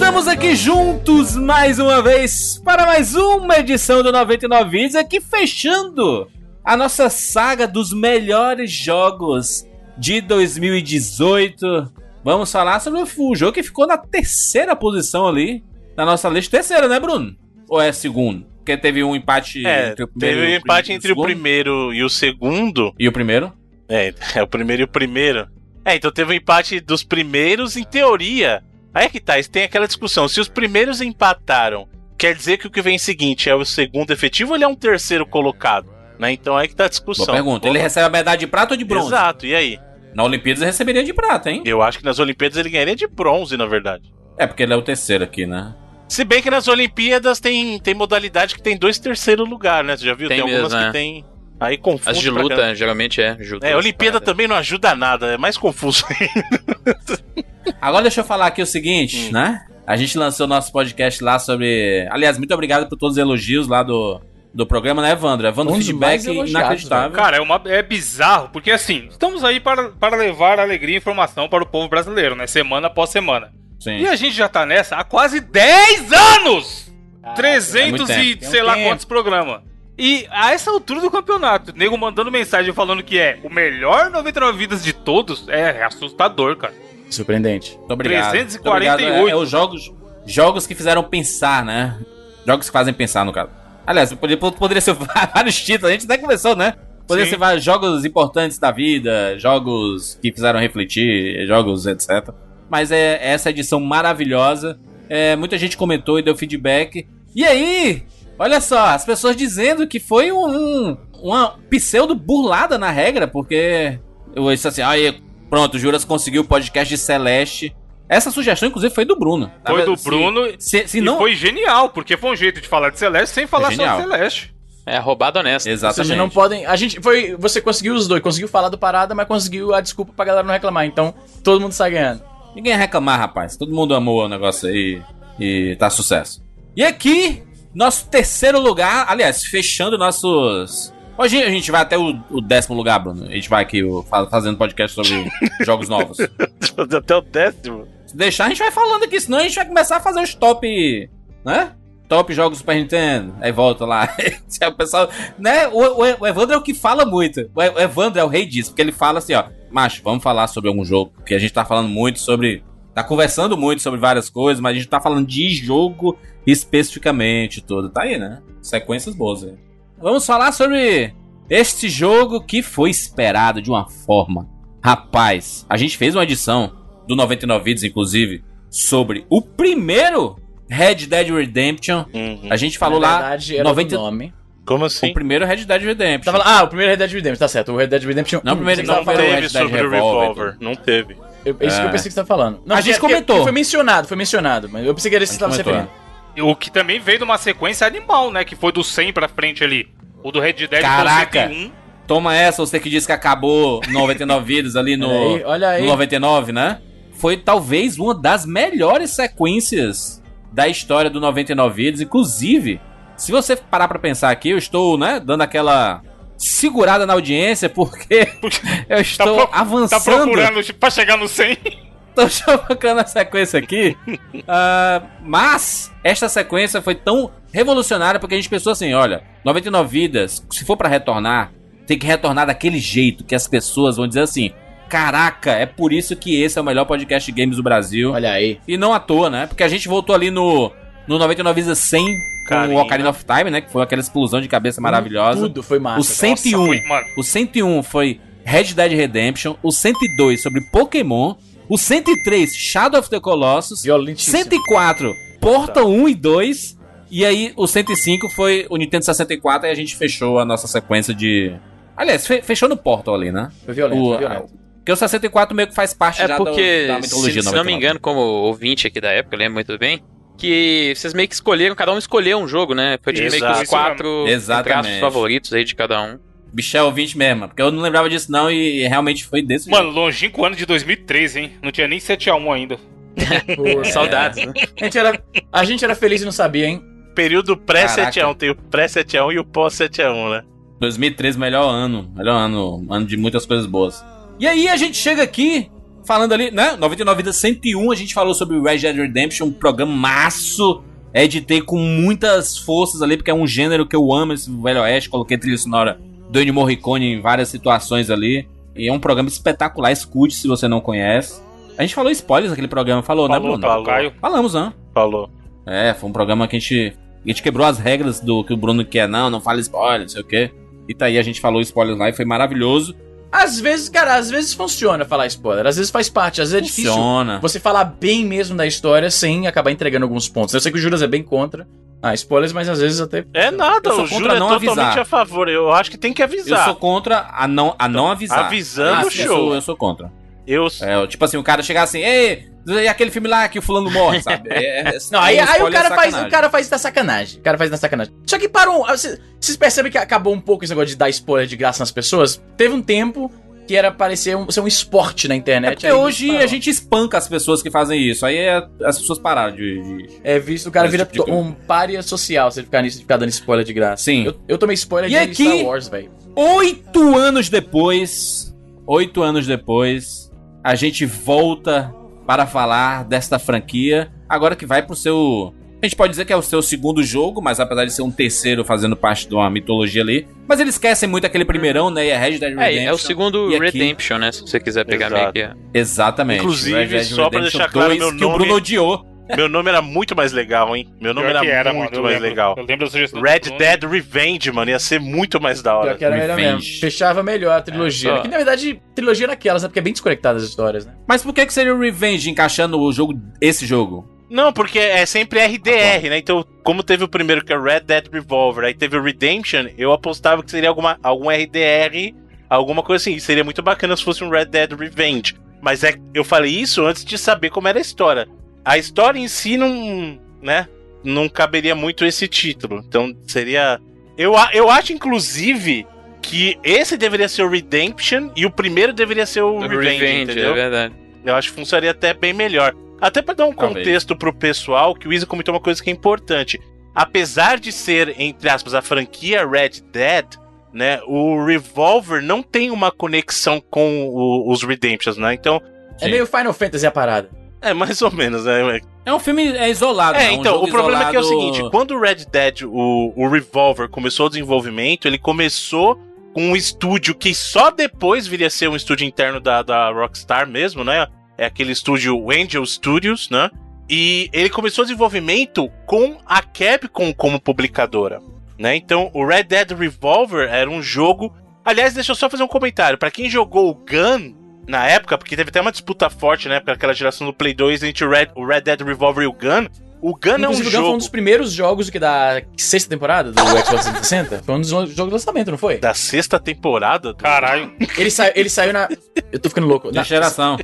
Estamos aqui juntos mais uma vez para mais uma edição do 99 Vídeos, aqui fechando a nossa saga dos melhores jogos de 2018. Vamos falar sobre o jogo que ficou na terceira posição ali na nossa lista. Terceira, né, Bruno? Ou é segundo? Porque teve um empate É, entre o primeiro teve um e o empate prim- entre o primeiro e o segundo. E o primeiro? É, é o primeiro e o primeiro. É, então teve um empate dos primeiros, em teoria. Aí é que tá, tem aquela discussão. Se os primeiros empataram, quer dizer que o que vem seguinte é o segundo efetivo ou ele é um terceiro colocado? Né? Então aí que tá a discussão. Boa pergunta. Ele recebe a medalha de prata ou de bronze? Exato, e aí? Na Olimpíadas ele receberia de prata, hein? Eu acho que nas Olimpíadas ele ganharia de bronze, na verdade. É, porque ele é o terceiro aqui, né? Se bem que nas Olimpíadas tem, tem modalidade que tem dois terceiros lugares, né? Você já viu? Tem algumas mesmo, que é. tem. Aí confunde. As de luta, geralmente é. Luta, É, Olimpíada parada. também não ajuda nada, é mais confuso Agora deixa eu falar aqui o seguinte, Hum. né? A gente lançou nosso podcast lá sobre. Aliás, muito obrigado por todos os elogios lá do, do programa, né, Evandro? Evandro, Um feedback inacreditável. Cara, é, uma, é bizarro, porque assim, estamos aí para, para levar alegria e informação para o povo brasileiro, né? Semana após semana. Sim. E a gente já tá nessa há quase 10 anos! é 300 muito e tempo. sei lá quantos programas. E a essa altura do campeonato, nego mandando mensagem falando que é o melhor 99 vidas de todos, é assustador, cara. Surpreendente. Muito obrigado. 348. Muito obrigado. É, é os jogos, jogos que fizeram pensar, né? Jogos que fazem pensar, no caso. Aliás, poderia, poderia ser vários títulos, a gente até conversou, né? Poderia Sim. ser vários jogos importantes da vida, jogos que fizeram refletir, jogos etc. Mas é essa edição maravilhosa. É, muita gente comentou e deu feedback. E aí, olha só, as pessoas dizendo que foi um, um- uma pseudo burlada na regra, porque eu disse assim, aí, pronto, o Juras conseguiu o podcast de Celeste. Essa sugestão, inclusive, foi do Bruno. Na Foi do se- Bruno Se, se e não. foi genial, porque foi um jeito de falar de Celeste sem falar só genial. de Celeste. É roubado honesto. Exatamente. seja, não podem. A gente foi. Você conseguiu os dois, conseguiu falar do parada, mas conseguiu a desculpa pra galera não reclamar. Então, todo mundo sai ganhando. Ninguém ia reclamar, rapaz. Todo mundo amou o negócio aí e tá sucesso. E aqui, nosso terceiro lugar, aliás, fechando nossos. Hoje a gente vai até o, o décimo lugar, Bruno. A gente vai aqui o- fazendo podcast sobre jogos novos. Se Até o décimo. deixar, a gente vai falando aqui, senão a gente vai começar a fazer os top. né? top jogos Super Nintendo. Aí volta lá. o pessoal, né? O, o, Evandro é o que fala muito. O Evandro é o rei disso, porque ele fala assim, ó, macho, vamos falar sobre algum jogo, porque a gente tá falando muito sobre, tá conversando muito sobre várias coisas, mas a gente tá falando de jogo especificamente tudo. Tá aí, né? Sequências boas aí. Vamos falar sobre este jogo que foi esperado de uma forma. Rapaz, a gente fez uma edição do 99 Vídeos, inclusive, sobre o primeiro Red Dead Redemption. Uhum. A gente falou Na lá verdade, era 90 outro nome. Como o assim? primeiro Red Dead Redemption. Tava lá- ah, o primeiro Red Dead Redemption, tá certo. O Red Dead Redemption. Não, o primeiro não Não tava foi o falando. teve Red Dead sobre o Revolver, Revolver. Não teve. Eu- é isso que eu É. pensei que você tá falando. Não, A porque- gente porque- comentou. porque Foi mencionado, foi mencionado. Mas eu pensei que era esse que você tava se comentou. referindo. O que também veio de uma sequência animal, né? Que foi do 100 pra frente ali. O do Red Dead Caraca. foi o 101. Toma essa, você que disse que acabou 99 vidas ali no, Olha aí, olha aí. no 99, né? Foi talvez uma das melhores sequências da história do 99 vidas. Inclusive, se você parar pra pensar aqui, eu estou, né, dando aquela segurada na audiência porque eu estou pro- avançando. Tá procurando pra chegar no 100. Tô chocando a sequência aqui. Ah, mas esta sequência foi tão revolucionária porque a gente pensou assim: olha, 99 vidas, se for pra retornar, tem que retornar daquele jeito que as pessoas vão dizer assim: caraca, é por isso que esse é o melhor podcast de games do Brasil. Olha aí. E não à toa, né? Porque a gente voltou ali no, no 99 vidas 100 com Carinho. o Ocarina of Time, né? Que foi aquela explosão de cabeça maravilhosa. Tudo foi massa. O 101, foi, mano. o 101 foi Red Dead Redemption, o 102 sobre Pokémon, o 103 Shadow of the Colossus, Violentíssimo. 104 Portal 1 e 2 e aí o 105 foi o Nintendo 64 e a gente fechou a nossa sequência de Aliás, fe- fechou no Portal ali, né? Foi violento, O- foi violento. Porque o 64 meio que faz parte É já do- porque, da se, mitologia se não me 99. engano, como ouvinte aqui da época, eu lembro muito bem, que vocês meio que escolheram, cada um escolheu um jogo, né? Foi tipo, meio que os quatro aspas, favoritos aí de cada um. Bicho é ouvinte mesmo, porque eu não lembrava disso não e realmente foi desse Mano, jeito. longínquo ano de 2013, hein? Não tinha nem 7x1 ainda. Pô, Saudades, né? A gente, era, a gente era feliz e não sabia, hein? Período pré-7x1. Caraca. Tem o pré-7x1 e o pós-7x1, né? 2013, melhor ano. Melhor ano. Ano de muitas coisas boas. E aí a gente chega aqui, falando ali, né? 99 Vidas 101, a gente falou sobre Red Dead Redemption, um programa maço. Editei com muitas forças ali, porque é um gênero que eu amo, esse Velho Oeste. Coloquei trilha sonora do Ennio Morricone em várias situações ali. E é um programa espetacular, escute se você não conhece. A gente falou spoilers naquele programa, falou, né, Falou, Bruno? falou. Caio. Falamos, né? Falou. É, foi um programa que a gente, a gente quebrou as regras do que o Bruno quer, não, não fala spoiler, não sei o quê. E tá aí, a gente falou spoilers lá e foi maravilhoso. Às vezes, cara, às vezes funciona falar spoiler. Às vezes faz parte, às vezes é difícil Funciona. você falar bem mesmo da história sem acabar entregando alguns pontos. Eu sei que o Juras é bem contra ah, spoilers, mas às vezes até. É nada, Eu sou o Júlio é totalmente avisar. a favor. Eu acho que tem que Eu avisar. sou contra a não, a não avisar. Avisando, Ah, sim, eu show. sou, eu sou contra. Eu, É, tipo assim, o cara chegar assim, ei, e aquele filme lá que o fulano morre, sabe? É, é- Não, aí, é um aí o cara faz, o cara faz da sacanagem. O cara faz da sacanagem. Só que para um, vocês vocês percebem que acabou um pouco esse negócio de dar spoiler de graça nas pessoas? Teve um tempo que era parecer um, ser um esporte na É internet. aí hoje parou. a gente espanca as pessoas que fazem isso. Aí é- as pessoas pararam de. de- É visto, o cara vira tipo de um pária social se ele ficar nisso, de ficar dando spoiler de graça. Sim. Eu, eu tomei spoiler E de aqui- Star Wars, velho. Oito anos depois, oito anos depois, a gente volta para falar desta franquia. Agora que vai pro seu. A gente pode dizer que é o seu segundo jogo, mas apesar de ser um terceiro fazendo parte de uma mitologia ali. Mas eles esquecem muito aquele primeirão, né? E é Red Dead Redemption. É, é o segundo E aqui- Redemption, né? Se você quiser pegar Exato. meio que. Exatamente. Inclusive, Red Dead só pra Redemption deixar claro, 2, meu que o nome- Bruno odiou. Meu nome era muito mais legal, hein? Meu nome era, era, muito mano, mais lembro. legal. Eu lembro da sugestão Red. Dead Revenge, mano, ia ser muito mais da hora. Pior que era melhor mesmo. Fechava melhor a trilogia. É, só- Que na verdade, trilogia naquelas, né? Porque é bem desconectada as histórias, né? Mas por que, que seria o Revenge encaixando o jogo, esse jogo? Não, porque é sempre RDR, né? Então, como teve o primeiro que é Red Dead Revolver, aí teve o Redemption, eu apostava que seria alguma, algum RDR, alguma coisa assim. E seria muito bacana se fosse um Red Dead Revenge. Mas é, eu falei isso antes de saber como era a história. A história em si não, né? Não caberia muito esse título. Então, seria. Eu, a- eu acho, inclusive, que esse deveria ser o Redemption e o primeiro deveria ser o Revenge, Revenge, entendeu? é verdade. Eu acho que funcionaria até bem melhor. Até pra dar um Talvez. contexto pro pessoal, que o Izzy comentou uma coisa que é importante. Apesar de ser, entre aspas, a franquia Red Dead, né, o Revolver não tem uma conexão com o- os Redemptions, né? Então, É meio Final Fantasy a parada. É, mais ou menos, né? É um filme é isolado, É, né? Um então, o problema é que é o isolado- seguinte, quando o Red Dead, o, o Revolver, começou o desenvolvimento, ele começou com um estúdio que só depois viria a ser um estúdio interno da, da Rockstar mesmo, né? É aquele estúdio Angel Studios, né? E ele começou o desenvolvimento com a Capcom como publicadora, né? Então, o Red Dead Revolver era um jogo... Aliás, deixa eu só fazer um comentário. Pra quem jogou o Gun na época, porque teve até uma disputa forte na época, aquela geração do Play 2 entre o Red, o Red Dead Revolver e o Gun. O Gun é um Inclusive, o Gun jogo foi um dos primeiros jogos que da sexta temporada do Xbox 360. Foi um dos jogos de lançamento, não foi? da sexta temporada. do- Caralho. Ele, sa ele saiu na. Eu tô ficando louco. Da Na... geração.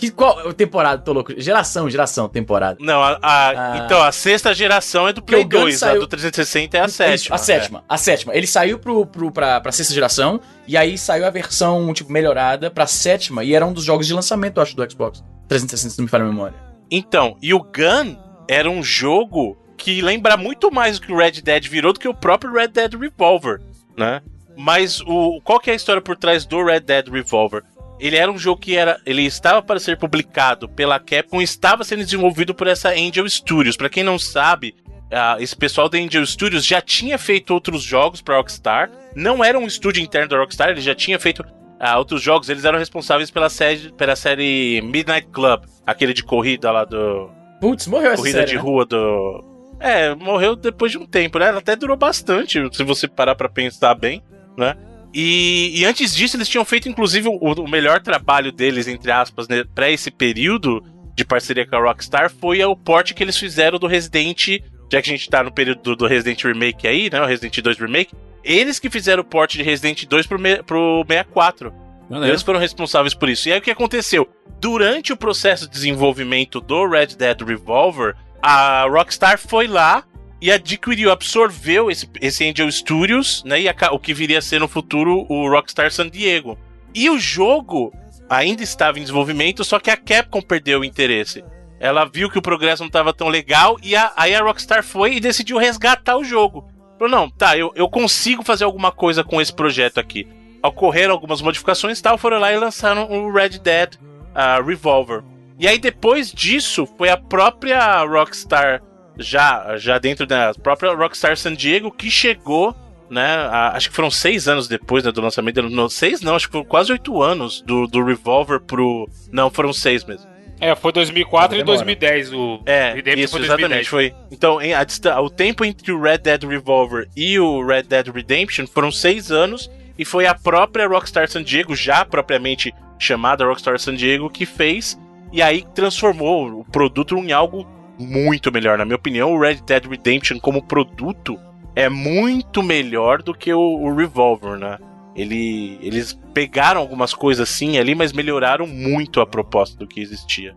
Que, qual temporada? Tô louco. Geração, geração, temporada. Não, a, a- Ah. então a sexta geração é do Play o Gun 2, a saiu- do 360 é a Isso, sétima. a sétima. A sétima. Ele saiu pro, pro, pra, pra sexta geração, e aí saiu a versão, tipo, melhorada pra sétima, e era um dos jogos de lançamento, eu acho, do Xbox 360, se não me falha a memória. Então, e o Gun era um jogo que lembra muito mais o que o Red Dead virou do que o próprio Red Dead Revolver, né? Mas o qual que é a história por trás do Red Dead Revolver? Ele era um jogo que era, ele estava para ser publicado pela Capcom, e estava sendo desenvolvido por essa Angel Studios. Para quem não sabe, ah, esse pessoal da Angel Studios já tinha feito outros jogos para Rockstar. Não era um estúdio interno da Rockstar, ele já tinha feito ah, outros jogos. Eles eram responsáveis pela série, pela série Midnight Club, aquele de corrida lá do Putz, morreu essa corrida série, de né? rua do. É, morreu depois de um tempo, né? Ela até durou bastante, se você parar pra pensar bem, né? E, e antes disso, eles tinham feito, inclusive, o, o melhor trabalho deles, entre aspas, né, pra esse período de parceria com a Rockstar, foi o port que eles fizeram do Resident. Já que a gente tá no período do, do Resident Remake aí, né? O Resident 2 Remake. Eles que fizeram o port de Resident 2 pro, me, pro 64. Maneiro. Eles foram responsáveis por isso. E aí o que aconteceu? Durante o processo de desenvolvimento do Red Dead Revolver, a Rockstar foi lá e adquiriu, absorveu esse, esse Angel Studios, né? E aca- o que viria a ser no futuro o Rockstar San Diego. E o jogo ainda estava em desenvolvimento, só que a Capcom perdeu o interesse. Ela viu que o progresso não estava tão legal e a- aí a Rockstar foi e decidiu resgatar o jogo. Falou, não, tá, eu, eu consigo fazer alguma coisa com esse projeto aqui. Ocorreram algumas modificações e tal, foram lá e lançaram o Red Dead ah, Revolver. E aí depois disso, foi a própria Rockstar, já, já dentro da própria Rockstar San Diego, que chegou, né, a- acho que foram seis anos depois né, do lançamento, não, seis não, acho que foram quase oito anos do, do Revolver pro... Não, foram seis mesmo. É, foi 2004 e Demora. 2010 o É, Redemption isso, foi exatamente, foi. Então, em- a o tempo entre o Red Dead Revolver e o Red Dead Redemption foram seis anos, e foi a própria Rockstar San Diego, já propriamente chamada Rockstar San Diego, que fez, e aí transformou o produto em algo muito melhor. Na minha opinião, o Red Dead Redemption como produto é muito melhor do que o, o Revolver, né? Ele, eles pegaram algumas coisas assim ali, mas melhoraram muito a proposta do que existia.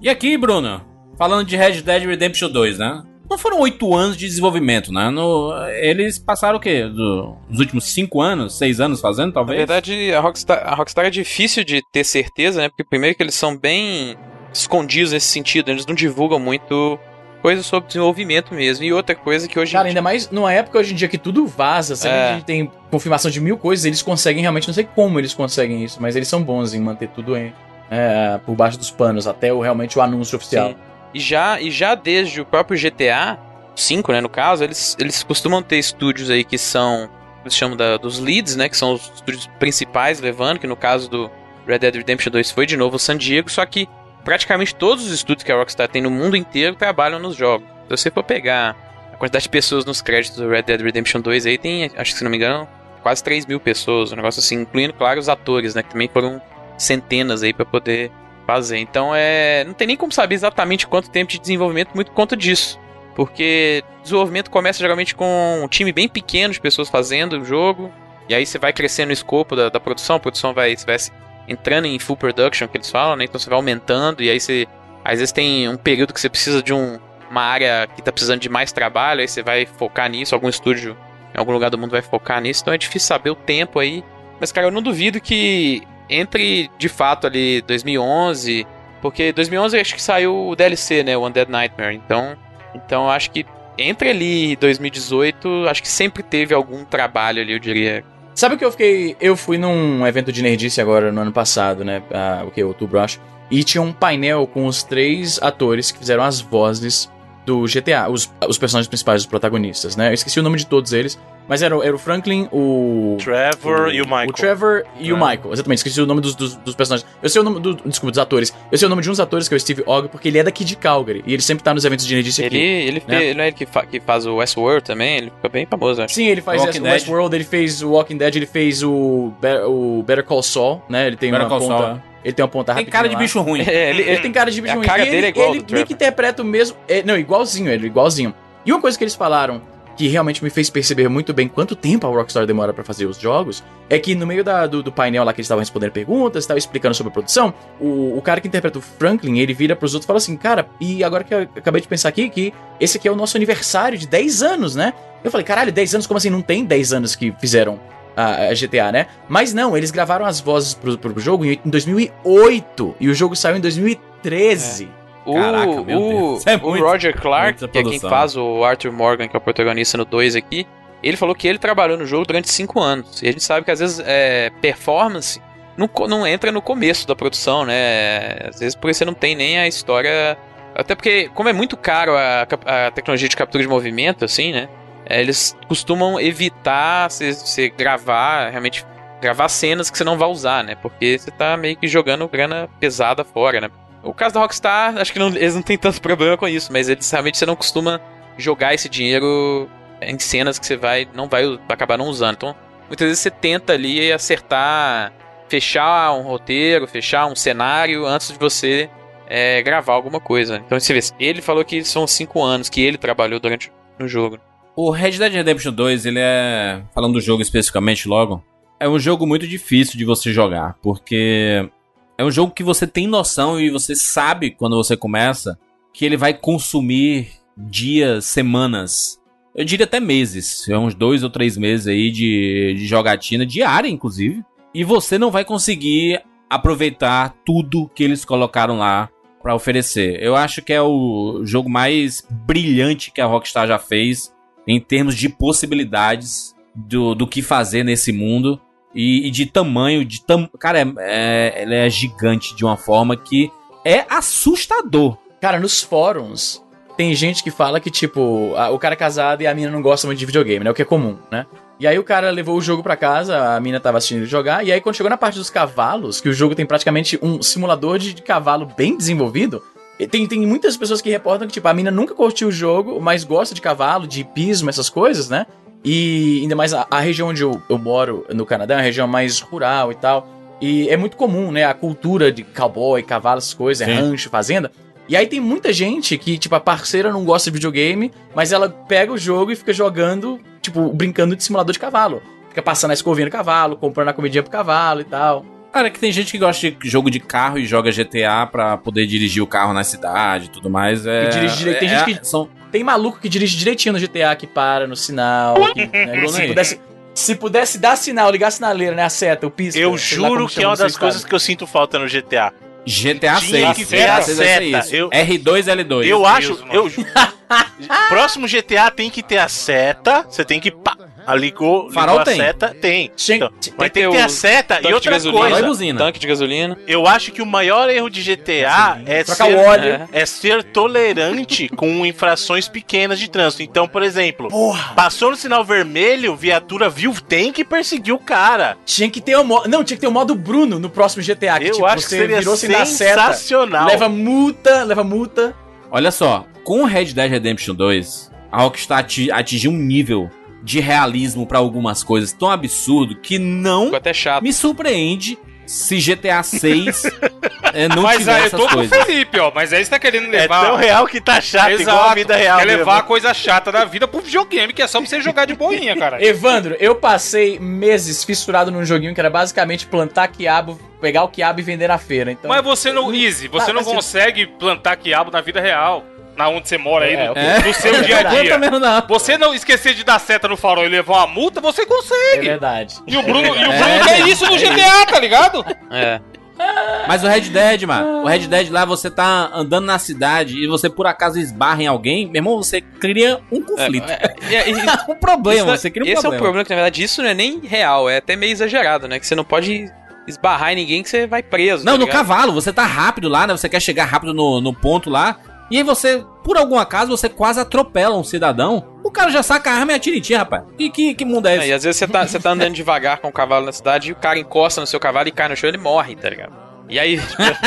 E aqui, Bruno, falando de Red Dead Redemption 2, né? Não foram oito anos de desenvolvimento, né? No, eles passaram o quê? Do, os últimos cinco anos, seis anos fazendo, Na talvez? verdade, a Rockstar, a Rockstar é difícil de ter certeza, né? Porque primeiro que eles são bem escondidos nesse sentido, eles não divulgam muito coisas sobre desenvolvimento mesmo. E outra coisa que hoje. Cara, ainda mais numa época hoje em dia que tudo vaza, sempre É. a gente tem confirmação de mil coisas, eles conseguem realmente, não sei como eles conseguem isso, mas eles são bons em manter tudo em, é, por baixo dos panos, até o, realmente o anúncio oficial. Sim. E já, e já desde o próprio GTA 5, né, no caso, eles, eles costumam ter estúdios aí que são, eles chamam da- dos leads, né, que são os estúdios principais levando, que no caso do Red Dead Redemption 2 foi de novo o San Diego, só que praticamente todos os estúdios que a Rockstar tem no mundo inteiro trabalham nos jogos. Se você for pegar a quantidade de pessoas nos créditos do Red Dead Redemption 2 aí, tem, acho que se não me engano, quase 3 mil pessoas, um negócio assim, incluindo, claro, os atores, né, que também foram centenas aí pra poder fazer. Então é. Não tem nem como saber exatamente quanto tempo de desenvolvimento, muito por conta disso. Porque desenvolvimento começa geralmente com um time bem pequeno de pessoas fazendo o jogo. E aí você vai crescendo o escopo da, da produção, a produção vai, vai se- entrando em full production, que eles falam, né? Então você vai aumentando, e aí você. Às vezes tem um período que você precisa de um, uma área que tá precisando de mais trabalho, aí você vai focar nisso, algum estúdio em algum lugar do mundo vai focar nisso, então é difícil saber o tempo aí. Mas, cara, eu não duvido que entre de fato ali 2011, porque 2011 eu acho que saiu o DLC, né, o Undead Nightmare. Então, então acho que entre ali 2018, acho que sempre teve algum trabalho ali, eu diria, Sabe o que eu fiquei. Eu fui num evento de nerdice agora no ano passado, né? Ah, o que? Outubro, acho. E tinha um painel com os três atores que fizeram as vozes do GTA, os, os personagens principais, os protagonistas, né? Eu esqueci o nome de todos eles, mas era, o- era o Franklin, o. Trevor e o Michael. O Trevor e o Michael, exatamente. Esqueci o nome dos, dos, dos personagens. Eu sei o nome do. Desculpa, dos atores. Eu sei o nome de um dos atores, que é o Steve Ogg, porque ele é daqui de Calgary. E ele sempre tá nos eventos de nerdice Ele, aqui. ele, né? fez, não é ele que, fa- que faz o Westworld também? Ele fica bem famoso, acho. Sim, ele faz Walking o. Westworld, ele fez o Walking Dead, ele fez o, Be- o Better Call Saul, né? Ele tem Better uma Call ponta. Saul. Ele tem uma ponta Tem rapidinha cara de lá. bicho ruim. É, ele, Ele tem cara de bicho a ruim. carga E dele ele, é igual ele meio que interpreta o mesmo. é, não, igualzinho, ele, igualzinho. E uma coisa que eles falaram que realmente me fez perceber muito bem quanto tempo a Rockstar demora pra fazer os jogos é que no meio da- do, do painel lá que eles estavam respondendo perguntas, estavam explicando sobre a produção, o, o cara que interpreta o Franklin, ele vira pros outros e fala assim: Cara, e agora que eu acabei de pensar aqui, que esse aqui é o nosso aniversário de 10 anos, né? Eu falei: Caralho, 10 anos? Como assim? Não tem 10 anos que fizeram a, a GTA, né? Mas não, eles gravaram as vozes pro, pro jogo em, em 2008 e o jogo saiu em 2013. O, Caraca, meu o, Deus. Isso é o muito- Roger Clark, que é quem faz o Arthur Morgan, que é o protagonista no 2 aqui, ele falou que ele trabalhou no jogo durante 5 anos. E a gente sabe que às vezes é, performance não, não entra no começo da produção, né? Às vezes porque você não tem nem a história. Até porque, como é muito caro a, a tecnologia de captura de movimento, assim, né? É, eles costumam evitar você, gravar, realmente, gravar cenas que você não vai usar, né? Porque você tá meio que jogando grana pesada fora, né? O caso da Rockstar, acho que não- eles não têm tanto problema com isso, mas eles realmente você não costuma jogar esse dinheiro em cenas que você vai não vai acabar não usando. Então, muitas vezes você tenta ali acertar, fechar um roteiro, fechar um cenário antes de você é, gravar alguma coisa. Então, você vê, ele falou que são cinco anos que ele trabalhou durante no jogo. O Red Dead Redemption 2, ele é. Falando do jogo especificamente logo, é um jogo muito difícil de você jogar, porque é um jogo que você tem noção e você sabe quando você começa que ele vai consumir dias, semanas, eu diria até meses, é uns dois ou três meses aí de, de jogatina diária, inclusive, e você não vai conseguir aproveitar tudo que eles colocaram lá pra oferecer. Eu acho que é o jogo mais brilhante que a Rockstar já fez em termos de possibilidades do, do que fazer nesse mundo e, e de tamanho, de tam... cara, é, é, ele é gigante de uma forma que é assustador. Cara, nos fóruns tem gente que fala que, tipo, a- o cara é casado e a mina não gosta muito de videogame, né? O que é comum, né? E aí o cara levou o jogo pra casa, a mina tava assistindo ele jogar, e aí quando chegou na parte dos cavalos, que o jogo tem praticamente um simulador de, cavalo bem desenvolvido, tem, tem muitas pessoas que reportam que, tipo, a mina nunca curtiu o jogo, mas gosta de cavalo, de hipismo, essas coisas, né? E ainda mais a, a região onde eu, eu moro no Canadá é uma região mais rural e tal. E é muito comum, né? A cultura de cowboy, cavalo, essas coisas, é Sim. rancho, fazenda. E aí tem muita gente que, tipo, a parceira não gosta de videogame, mas ela pega o jogo e fica jogando, tipo, brincando de simulador de cavalo. Fica passando a escovinha do cavalo, comprando a comidinha pro cavalo e tal. Cara, que tem gente que gosta de jogo de carro e joga GTA pra poder dirigir o carro na cidade e tudo mais. É, Que dirige direito. Tem é- gente que- são Tem maluco que dirige direitinho no GTA, que para no sinal. Que, né, se, pudesse, se pudesse dar sinal, ligar a sinaleira, né? A seta, o pisca. Eu juro que chama é uma das coisas que eu sinto falta no GTA. GTA Tinha 6. que ter GTA a 6 vai ser seta. isso. Eu- R2 L2. Eu acho. Deus, Eu, próximo GTA tem que ter a seta. Você tem que. Pá, a ligou, Farol ligou a tem. seta. Tem. Tinha- Então, tinha- mas tem tem que que ter a seta. Tanque E de outra gasolina, coisa. buzina. tanque de gasolina. Eu acho que o maior erro de GTA é Trocar ser, óleo. É. é ser tolerante com infrações pequenas de trânsito. Então, por exemplo, Porra! passou no sinal vermelho, viatura viu, tem que perseguir o cara. Tinha que ter o modo. Não, tinha que ter o modo Bruno no próximo GTA. Que, Eu tipo, acho que você seria virou sem dar seta. sensacional. Leva multa, leva multa. Olha só, com o Red Dead Redemption 2, a Rockstar ati- atingiu um nível de realismo pra algumas coisas tão absurdo que não Ficou até chato. me surpreende se GTA 6 é, não mas tiver aí eu essas tô com o coisas. Felipe, ó. Mas aí você tá querendo É levar. tão real que tá chato, Exato, igual a vida real. Quer mesmo. levar a coisa chata da vida pro videogame, que é só pra você jogar de boinha, cara. Evandro, eu passei meses fissurado num joguinho que era basicamente plantar quiabo, pegar o quiabo e vender na feira. Então, Mas você não, Easy, você Ah, não mas se- consegue plantar quiabo na vida real. Na onde você mora aí, É, no, ok. no seu É dia a dia. Não. Você não esquecer de dar seta no farol e levar uma multa, você é consegue. verdade. E o Bruno, e o É, Bruno quer isso no é GTA, tá ligado? É. Mas o Red Dead, mano, o Red Dead lá você tá andando na cidade e você por acaso esbarra em alguém, meu irmão, você cria um conflito. É, é, é, um problema, isso- você cria um esse problema. é o problema, que na verdade isso não é nem real, é até meio exagerado, né? Que você não pode esbarrar em ninguém que você vai preso. Não, tá no ligado? cavalo, você tá rápido lá, né? Você quer chegar rápido no, no ponto lá. E aí você, por algum acaso, você quase atropela um cidadão. O cara já saca a arma e atira em ti, rapaz. E que, que mundo é É, esse? e às vezes você tá, você tá andando devagar com o cavalo na cidade e o cara encosta no seu cavalo e cai no chão e ele morre, tá ligado? E aí,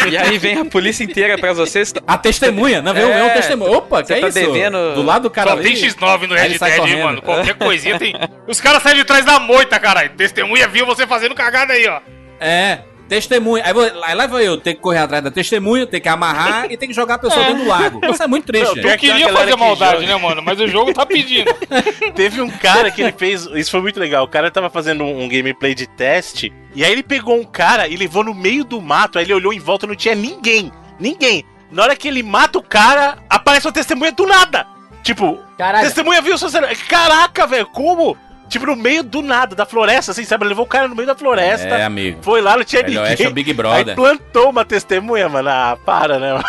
e aí vem a polícia inteira pra você. você tá- A testemunha, né? Vem, É, um testemunho. Opa, que é tá isso? devendo- Do lado do cara Só ali. tem X9 no Aí Red Dead, mano. Qualquer coisinha tem. Os caras saem de trás da moita, caralho. Testemunha viu você fazendo cagada aí, ó. É, testemunha. Aí, vou- aí lá vai eu ter que correr atrás da testemunha, ter que amarrar e ter que jogar a pessoa dentro do lago. Isso é muito triste. Não, Eu tem queria fazer que maldade, joga. né, mano? Mas o jogo tá pedindo. Teve um cara que ele fez. Isso foi muito legal. O cara tava fazendo um, um gameplay de teste. E aí ele pegou um cara e levou no meio do mato. Aí ele olhou em volta e não tinha ninguém. Ninguém. Na hora que ele mata o cara, aparece uma testemunha do nada. Tipo, Caralho. testemunha viu o seu celular. Caraca, velho, como? Tipo, no meio do nada, da floresta, assim, sabe? Ele levou o cara no meio da floresta. É, amigo. Foi lá, não tinha Velho ninguém. Oeste é o Big Aí Brother. plantou uma testemunha, mano. Ah, para, né? mano?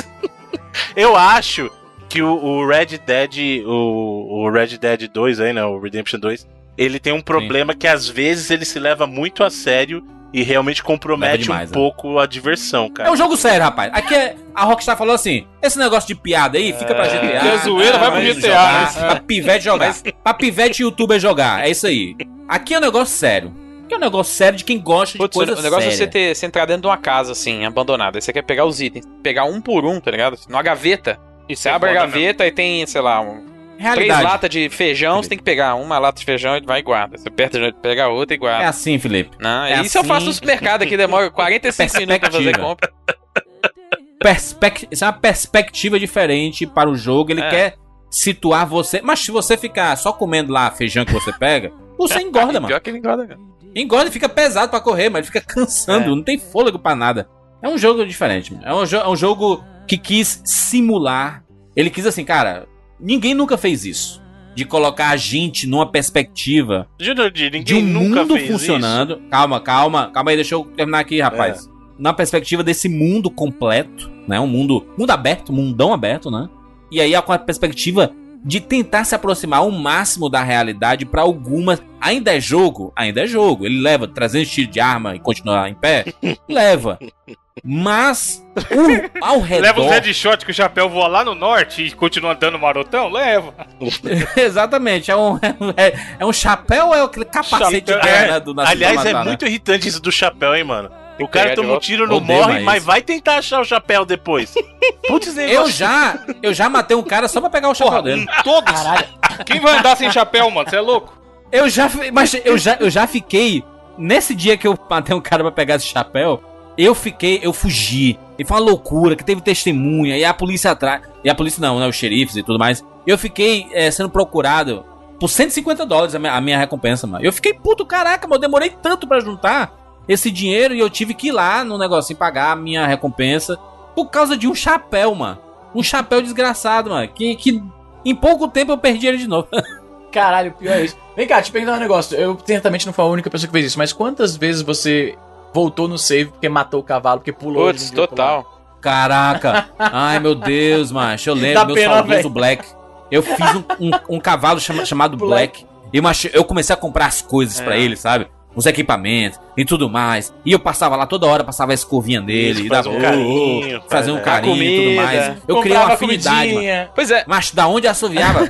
Eu acho que o, o Red Dead, o, o Red Dead 2 aí, né? O Redemption 2, ele tem um problema que às vezes ele se leva muito a sério e realmente compromete demais, um né? pouco a diversão, cara. É um jogo sério, rapaz. Aqui é, a Rockstar falou assim: esse negócio de piada aí fica pra É. GTA. Que é zoeira, vai pro GTA, jogar, né? Pra pivete jogar. Pra pivete e youtuber jogar. É isso aí. Aqui é um negócio sério. Aqui é um negócio sério de quem gosta de Putz, coisa o negócio é você, séria. ter, você entrar dentro de uma casa, assim, abandonada. Aí você quer pegar os itens. Pegar um por um, tá ligado? Numa gaveta. Isso Você abre a gaveta e tem, sei lá, um, três Realidade. latas de feijão, você tem que pegar uma lata de feijão e vai e guarda. Você aperta, pega a outra e guarda. É assim, Felipe. Não, é isso eu assim. faço no supermercado aqui, demora 45 minutos pra fazer compra. Perspec... Isso é uma perspectiva diferente para o jogo. Ele É. quer situar você. Mas se você ficar só comendo lá feijão que você pega, você engorda, mano. Pior que ele engorda, cara. Engorda e fica pesado pra correr, mas ele fica cansando, É. não tem fôlego pra nada. É um jogo diferente, mano. É um, jo- é um jogo que quis simular. Ele quis assim, cara, ninguém nunca fez isso. De colocar a gente numa perspectiva de de ninguém um nunca mundo fez funcionando. Calma, calma, calma aí, deixa eu terminar aqui, rapaz. Na perspectiva desse mundo completo, né? Um mundo, mundo aberto, mundão aberto, né? E aí com a perspectiva de tentar se aproximar ao máximo da realidade pra algumas. Ainda é jogo? Ainda é jogo. Ele leva 300 tiros de arma e continua em pé? leva. Mas o- ao redor. Leva os headshot que o chapéu voa lá no norte e continua andando marotão? Leva. Exatamente. É um, é, é um chapéu ou é aquele capacete Chapéu. de É. guerra do Nascido Aliás, é né? muito irritante isso do chapéu, hein, mano. O cara toma um tiro, não morre, mas- vai tentar achar o chapéu depois. Putz, Eu já, eu já matei um cara só pra pegar o chapéu Porra, dele. todos. Quem vai andar sem chapéu, mano? Você é louco? Eu já, mas eu já, eu já fiquei nesse dia que eu matei um cara pra pegar esse chapéu, eu fiquei, eu fugi. E foi uma loucura, que teve testemunha e a polícia atrás, e a polícia não, né, os xerifes e tudo mais. Eu fiquei eh, sendo procurado por 150 dólares a minha, a minha recompensa, mano. Eu fiquei puto, caraca, mano, eu demorei tanto pra juntar esse dinheiro e eu tive que ir lá no negocinho pagar a minha recompensa por causa de um chapéu, mano. Um chapéu desgraçado, mano, que, que em pouco tempo eu perdi ele de novo. Caralho, pior é isso. Vem cá, te perguntar um negócio. Eu certamente não fui a única pessoa que fez isso, mas quantas vezes você voltou no save porque matou o cavalo, porque pulou? Putz, total. Caraca! Ai, meu Deus, macho. Eu lembro, Dá meu pena, saudoso. Black. Eu fiz um, um- um cavalo chama- chamado Black. E macho, eu comecei a comprar as coisas pra ele, sabe? Os equipamentos e tudo mais. E eu passava lá toda hora, passava a escovinha dele. Isso, e dava um carinho, fazer faz, um né? carinho e tudo mais. Eu criei uma afinidade, mano. Pois é. Macho, da onde assoviava?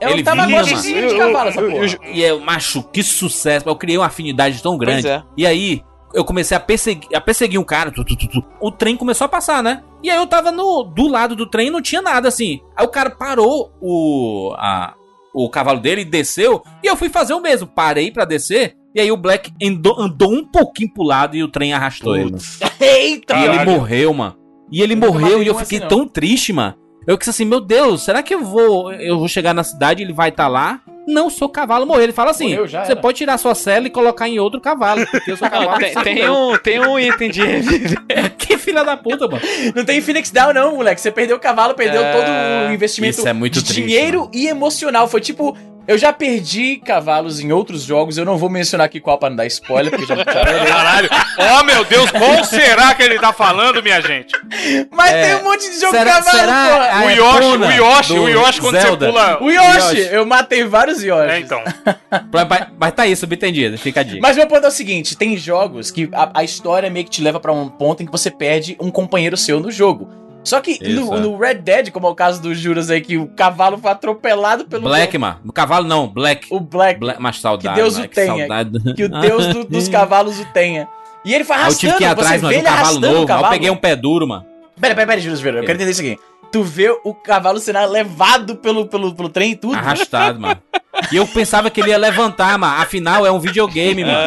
É um ele vinha, tamagotchizinho mano. de cavalo essa porra. E eu, macho, que sucesso. Eu criei uma afinidade tão grande. é. E aí, eu comecei a perseguir, a perseguir um cara. tu, tu, tu, tu. O trem começou a passar, né? E aí eu tava no, do lado do trem e não tinha nada assim. Aí o cara parou o, a, o cavalo dele e desceu. E eu fui fazer o mesmo. Parei pra descer. E aí o Black andou, andou um pouquinho pro lado e o trem arrastou ele. mano. Eita! E ele morreu, mano. E ele Eu morreu e eu um fiquei assim, não. tão triste, mano. Eu disse assim, meu Deus, será que eu vou eu vou chegar na cidade e ele vai estar lá? Não, seu cavalo morreu. Ele fala assim, você pode tirar sua cela e colocar em outro cavalo, porque seu Não, cavalo tem, tem um, tem um item de. Que filha da puta, mano. Não tem Phoenix Down, não, moleque. Você perdeu o cavalo, perdeu É, todo o investimento isso é muito de triste, dinheiro e emocional. Foi tipo Eu já perdi cavalos em outros jogos, eu não vou mencionar aqui qual pra não dar spoiler, porque já, Caralho. Oh, meu Deus, qual será que ele tá falando, minha gente? Mas É, tem um monte de jogo será- de cavalo, será porra. O Yoshi, o Yoshi, o Yoshi quando Zelda? você pula. O Yoshi, Yoshi. eu matei vários Yoshis. É, então. Mas, tá aí, subentendido. Fica a dica. Mas meu ponto é o seguinte: tem jogos que a, a história meio que te leva pra um ponto em que você perde um companheiro seu no jogo. Só que Isso, no, é. no Red Dead, como é o caso do Juras aí, que o cavalo foi atropelado pelo. Black, mano. O cavalo não, Black. O Black. Black mas saudade. Que Deus o tenha. saudade. Que o deus do- dos cavalos o tenha. E ele foi Aí eu tive arrastando, que ir atrás, você mas vê um ele cavalo arrastando o novo. Aí eu cavalo. peguei um pé duro, mano. Pera, pera, pera, Juras eu quero entender isso aqui. Tu vê o cavalo sendo levado pelo, pelo, pelo trem e tudo. Arrastado, mano. E eu pensava que ele ia levantar, mano. Afinal, é um videogame, mano.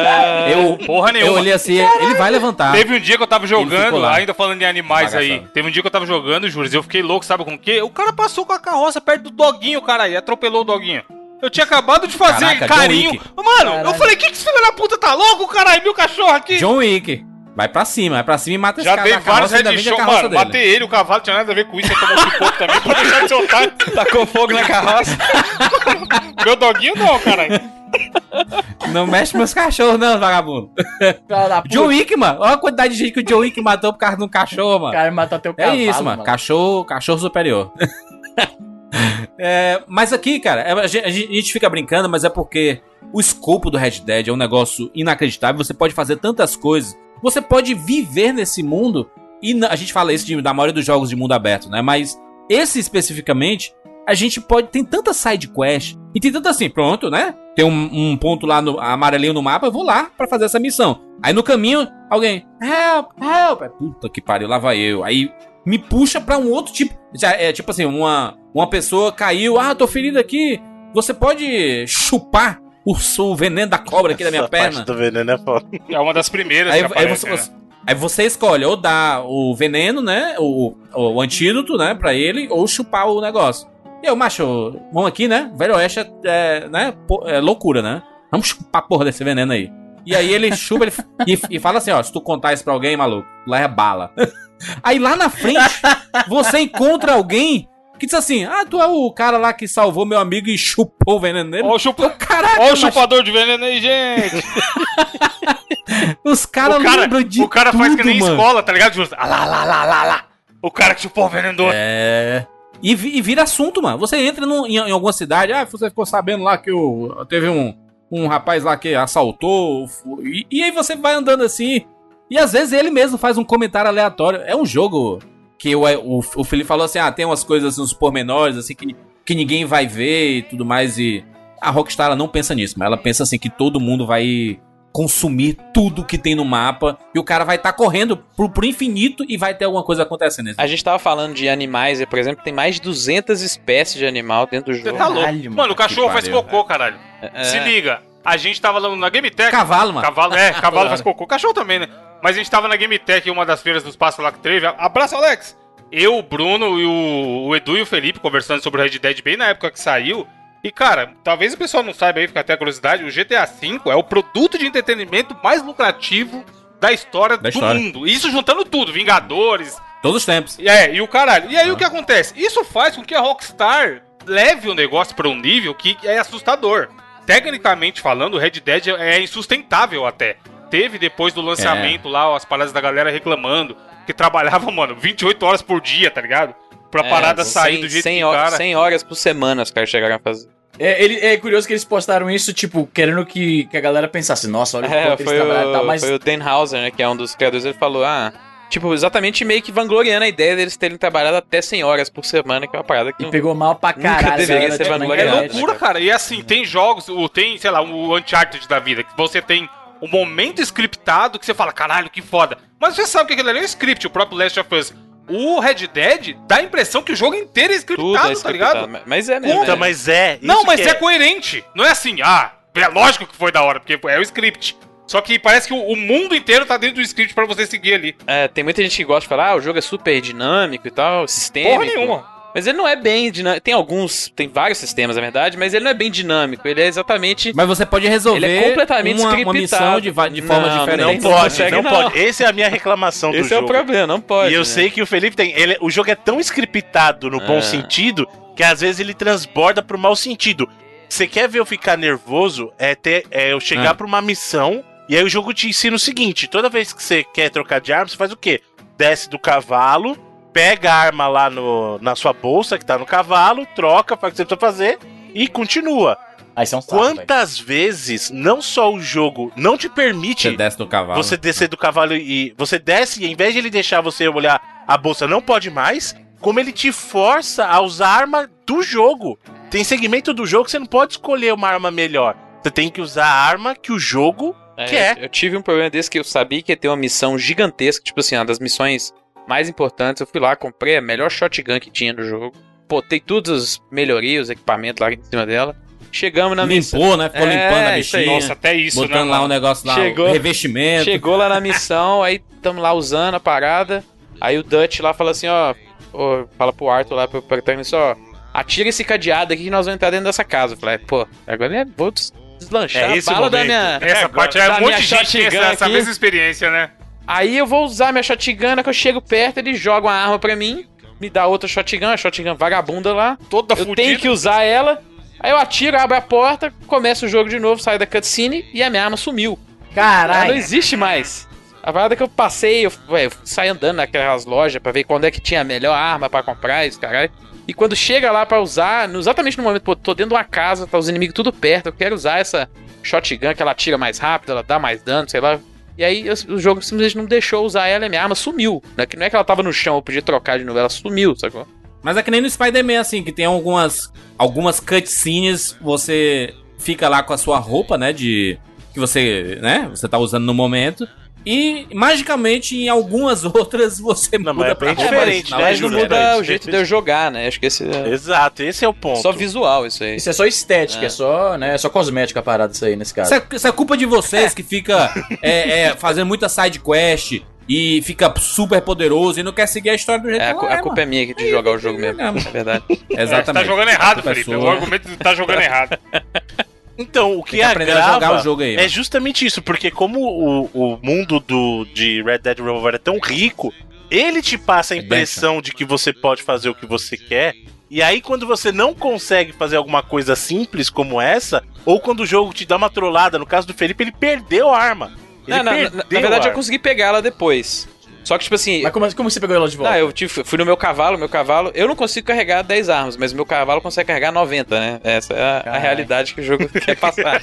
Eu, Porra eu nenhuma. olhei assim, ele vai levantar. Teve um dia que eu tava jogando, lá. ainda falando de animais aí. Teve um dia que eu tava jogando, Júlio, eu fiquei louco, sabe com o quê? O cara passou com a carroça perto do doguinho, cara, e atropelou o doguinho. Eu tinha acabado de fazer Caraca, carinho. Mano, eu Caralho. falei, que que esse filho da puta tá louco, caralho? Meu cachorro aqui. John Wick. Vai pra cima, vai pra cima e mata Já esse cara dei da vários carroça, ainda vende a headshot, carroça mano. dele. Matei ele, o cavalo tinha nada a ver com isso, eu tomou um pouco também pra deixar de otário. Tacou fogo na carroça. Meu doguinho não, caralho. Não mexe meus cachorros, não, vagabundo. John Wick, mano. Olha a quantidade de gente que o John Wick matou por causa de um cachorro, O mano. cara matou até o É cavalo. isso, mano. Cachorro, cachorro superior. É, mas aqui, cara, é, a gente, a gente fica brincando, mas é porque o escopo do Red Dead é um negócio inacreditável. Você pode fazer tantas coisas. Você pode viver nesse mundo. E a gente fala isso de- da maioria dos jogos de mundo aberto, né? Mas esse especificamente, a gente pode. Tem tanta side quest. E tem tanto assim, pronto, né? Tem um, um ponto lá no amarelinho no mapa, eu vou lá pra fazer essa missão. Aí no caminho, alguém, help, help. É, Puta que pariu, lá vai eu. Aí me puxa pra um outro tipo. É tipo assim, uma, uma pessoa caiu, ah, tô ferido aqui. Você pode chupar o, o veneno da cobra aqui da minha Essa parte perna. do veneno é foda. É uma das primeiras Aí, que aí aparece, você, né? você- aí você escolhe ou dar o veneno, né? O, o, o antídoto, né? Pra ele, ou chupar o negócio. E eu, macho, vamos aqui, né? Velho Oeste é, é, né, pô, é loucura, né? Vamos chupar a porra desse veneno aí. E aí ele chupa ele, e, e fala assim, ó, se tu contar isso pra alguém, maluco, lá é bala. Aí lá na frente, você encontra alguém que diz assim, ah, tu é o cara lá que salvou meu amigo e chupou o veneno dele. Ó o, chupa... Caraca, Ó o chupador de veneno aí, gente. os caras cara, lembram de o cara faz que tudo, nem mano. escola, tá ligado? Justo? Ah lá, lá, lá, lá, lá. O cara que chupou o veneno do. É. E, e vira assunto, mano. Você entra num- em, em alguma cidade, ah, você ficou sabendo lá que o, teve um, um rapaz lá que assaltou, e, e aí você vai andando assim. E às vezes ele mesmo faz um comentário aleatório. É um jogo que o, o, o Felipe falou assim: ah, tem umas coisas, assim, uns pormenores, assim, que, que ninguém vai ver e tudo mais. E a Rockstar ela não pensa nisso, mas ela pensa assim que todo mundo vai consumir tudo que tem no mapa e o cara vai estar correndo pro, pro infinito e vai ter alguma coisa acontecendo. A gente tava falando de animais, e, por exemplo, tem mais de 200 espécies de animal dentro do Você jogo. tá louco. Caralho, Mano, mano, o cachorro faz pariu, cocô, caralho. É. Se liga. A gente tava lá na Game Tech. Cavalo, mano. Cavalo, é, cavalo faz cocô. Cachorro também, né? Mas a gente tava na Game Tech, uma das feiras do Espaço lá que teve. Abraço, Alex! Eu, o Bruno e o, o Edu e o Felipe conversando sobre o Red Dead bem na época que saiu. E, cara, talvez o pessoal não saiba aí, fica até a curiosidade, o GTA V é o produto de entretenimento mais lucrativo da história Da do história. mundo. Isso juntando tudo, Vingadores, Todos os tempos. é, e o caralho. E aí o que acontece? Isso faz com que a Rockstar leve o negócio para um nível que é assustador. Tecnicamente falando, o Red Dead é insustentável até. Teve depois do lançamento lá as paradas da galera reclamando que trabalhava, mano, 28 horas por dia, tá ligado? Pra É, parada sair do jeito 100 que horas, cara. 100 horas por semana os caras chegaram a fazer. É, ele- é curioso que eles postaram isso, tipo, querendo que, que a galera pensasse, nossa, olha o É, quanto eles foi, trabalharam e tal, o, mas foi o Dan Hauser, né, que é um dos criadores, ele falou, ah, tipo, exatamente meio que vangloriando a ideia deles terem trabalhado até 100 horas por semana, que é uma parada que e pegou mal pra caralho. deveria galera, ser na É loucura, cara. E assim, tem jogos, o- tem, sei lá, o Uncharted da vida, que você tem um momento scriptado que você fala, caralho, que foda. Mas você sabe que aquilo ali é um script, o próprio Last of Us. O Red Dead dá a impressão que o jogo inteiro é scriptado, tudo é tá scriptado, ligado? mas- é mesmo. Puta, é. Então, mas é. Não, mas que é. coerente. Não é assim, ah, é lógico que foi da hora, porque é o script. Só que parece que o, o mundo inteiro tá dentro do script pra você seguir ali. É, tem muita gente que gosta de falar, ah, o jogo é super dinâmico e tal, sistêmico. Porra nenhuma. Mas ele não é bem dinâmico. Tem alguns, tem vários sistemas, na verdade, mas ele não é bem dinâmico. Ele é exatamente. Mas você pode resolver Ele é completamente uma, uma scriptado. missão de, de forma Não, diferente. Não Não pode, consegue, não, não. pode. Essa é a minha reclamação do Esse é jogo. o problema, não pode. E eu né? sei que o Felipe tem. Ele, o jogo é tão scriptado no bom É. sentido que às vezes ele transborda pro mau sentido. Você quer ver eu ficar nervoso? É, ter, é eu chegar Ah. pra uma missão e aí o jogo te ensina o seguinte: toda vez que você quer trocar de arma, você faz o quê? Desce do cavalo, pega a arma lá no, na sua bolsa que tá no cavalo, troca, faz o que você precisa fazer e continua. Aí você é um velho. Quantas vezes não só o jogo não te permite Você desce do cavalo. você descer do cavalo e você desce e em vez de ele deixar você olhar a bolsa não pode mais, como ele te força a usar a arma do jogo. Tem segmento do jogo que você não pode escolher uma arma melhor. Você tem que usar a arma que o jogo É, quer. Eu, eu tive um problema desse que eu sabia que ia ter uma missão gigantesca, tipo assim, uma das missões mais importantes. Eu fui lá, comprei a melhor shotgun que tinha no jogo, botei todas as melhorias, os equipamentos lá em cima dela. Chegamos na missão. Limpou, né? Ficou É, limpando a bichinha. Nossa, até isso, né? botando lá um mano? negócio lá, Chegou. o revestimento. Chegou lá na missão, aí tamo lá usando a parada. Aí o Dutch lá fala assim, ó, ó, fala pro Arthur lá, pro protagonista, ó, atira esse cadeado aqui que nós vamos entrar dentro dessa casa. Eu falei, pô, agora eu vou des- deslanchar É a o bala da minha... Essa parte é um monte minha de gente essa, mesma experiência, né? Aí eu vou usar minha shotgun, que eu chego perto, ele joga uma arma pra mim, me dá outra shotgun, a shotgun vagabunda lá. Toda eu fudida. tenho que usar ela. Aí eu atiro, abro a porta, começa o jogo de novo, saio da cutscene e a minha arma sumiu. Ela Caralho. não existe mais. A parada que eu passei, eu, ué, eu saí andando naquelas lojas pra ver quando é que tinha a melhor arma pra comprar, isso, caralho. E quando chega lá pra usar, no- exatamente no momento, pô, tô dentro de uma casa, tá os inimigos tudo perto, eu quero usar essa shotgun que ela tira mais rápido, ela dá mais dano, sei lá. E aí o jogo simplesmente não deixou usar ela e minha arma sumiu. Não é que, não é que ela tava no chão, eu podia trocar de novo, ela sumiu, sacou? Mas é que nem no Spider-Man, assim, que tem algumas, algumas cutscenes, você fica lá com a sua roupa, né, de... Que você, né, você tá usando no momento. E, magicamente, em algumas outras, você Não, muda é pra diferente, né, Mas não muda Verdade. o jeito de eu jogar, né? Acho que esse é Exato, esse é o ponto. só visual isso aí. Isso é só estética, é, só, né, é só cosmética a parada isso aí nesse caso. Isso é, isso é culpa de vocês que fica é, é, fazendo muita side quest e fica super poderoso e não quer seguir a história do jeito É, a, que cu- ela a culpa é minha aqui de jogar o jogo mesmo, mesmo. é verdade. É, Exatamente. você tá jogando errado, é Felipe. sua. O argumento de tá jogando errado. Então, o que, Tem que aprender a agrava jogar o jogo aí, é ó. justamente isso, porque como o, o mundo do, de Red Dead Revolver é tão rico, ele te passa a É impressão de que você pode fazer o que você quer. E aí, quando você não consegue fazer alguma coisa simples como essa, ou quando o jogo te dá uma trollada, no caso do Felipe, ele perdeu a arma. Ele Não, não, na, na verdade eu consegui pegar ela depois. Só que, tipo assim. Mas como, como você pegou ela de volta? Não, eu tive- fui no meu cavalo, meu cavalo. Eu não consigo carregar 10 armas, mas meu cavalo consegue carregar 90, né? Essa é a, a realidade que o jogo quer passar.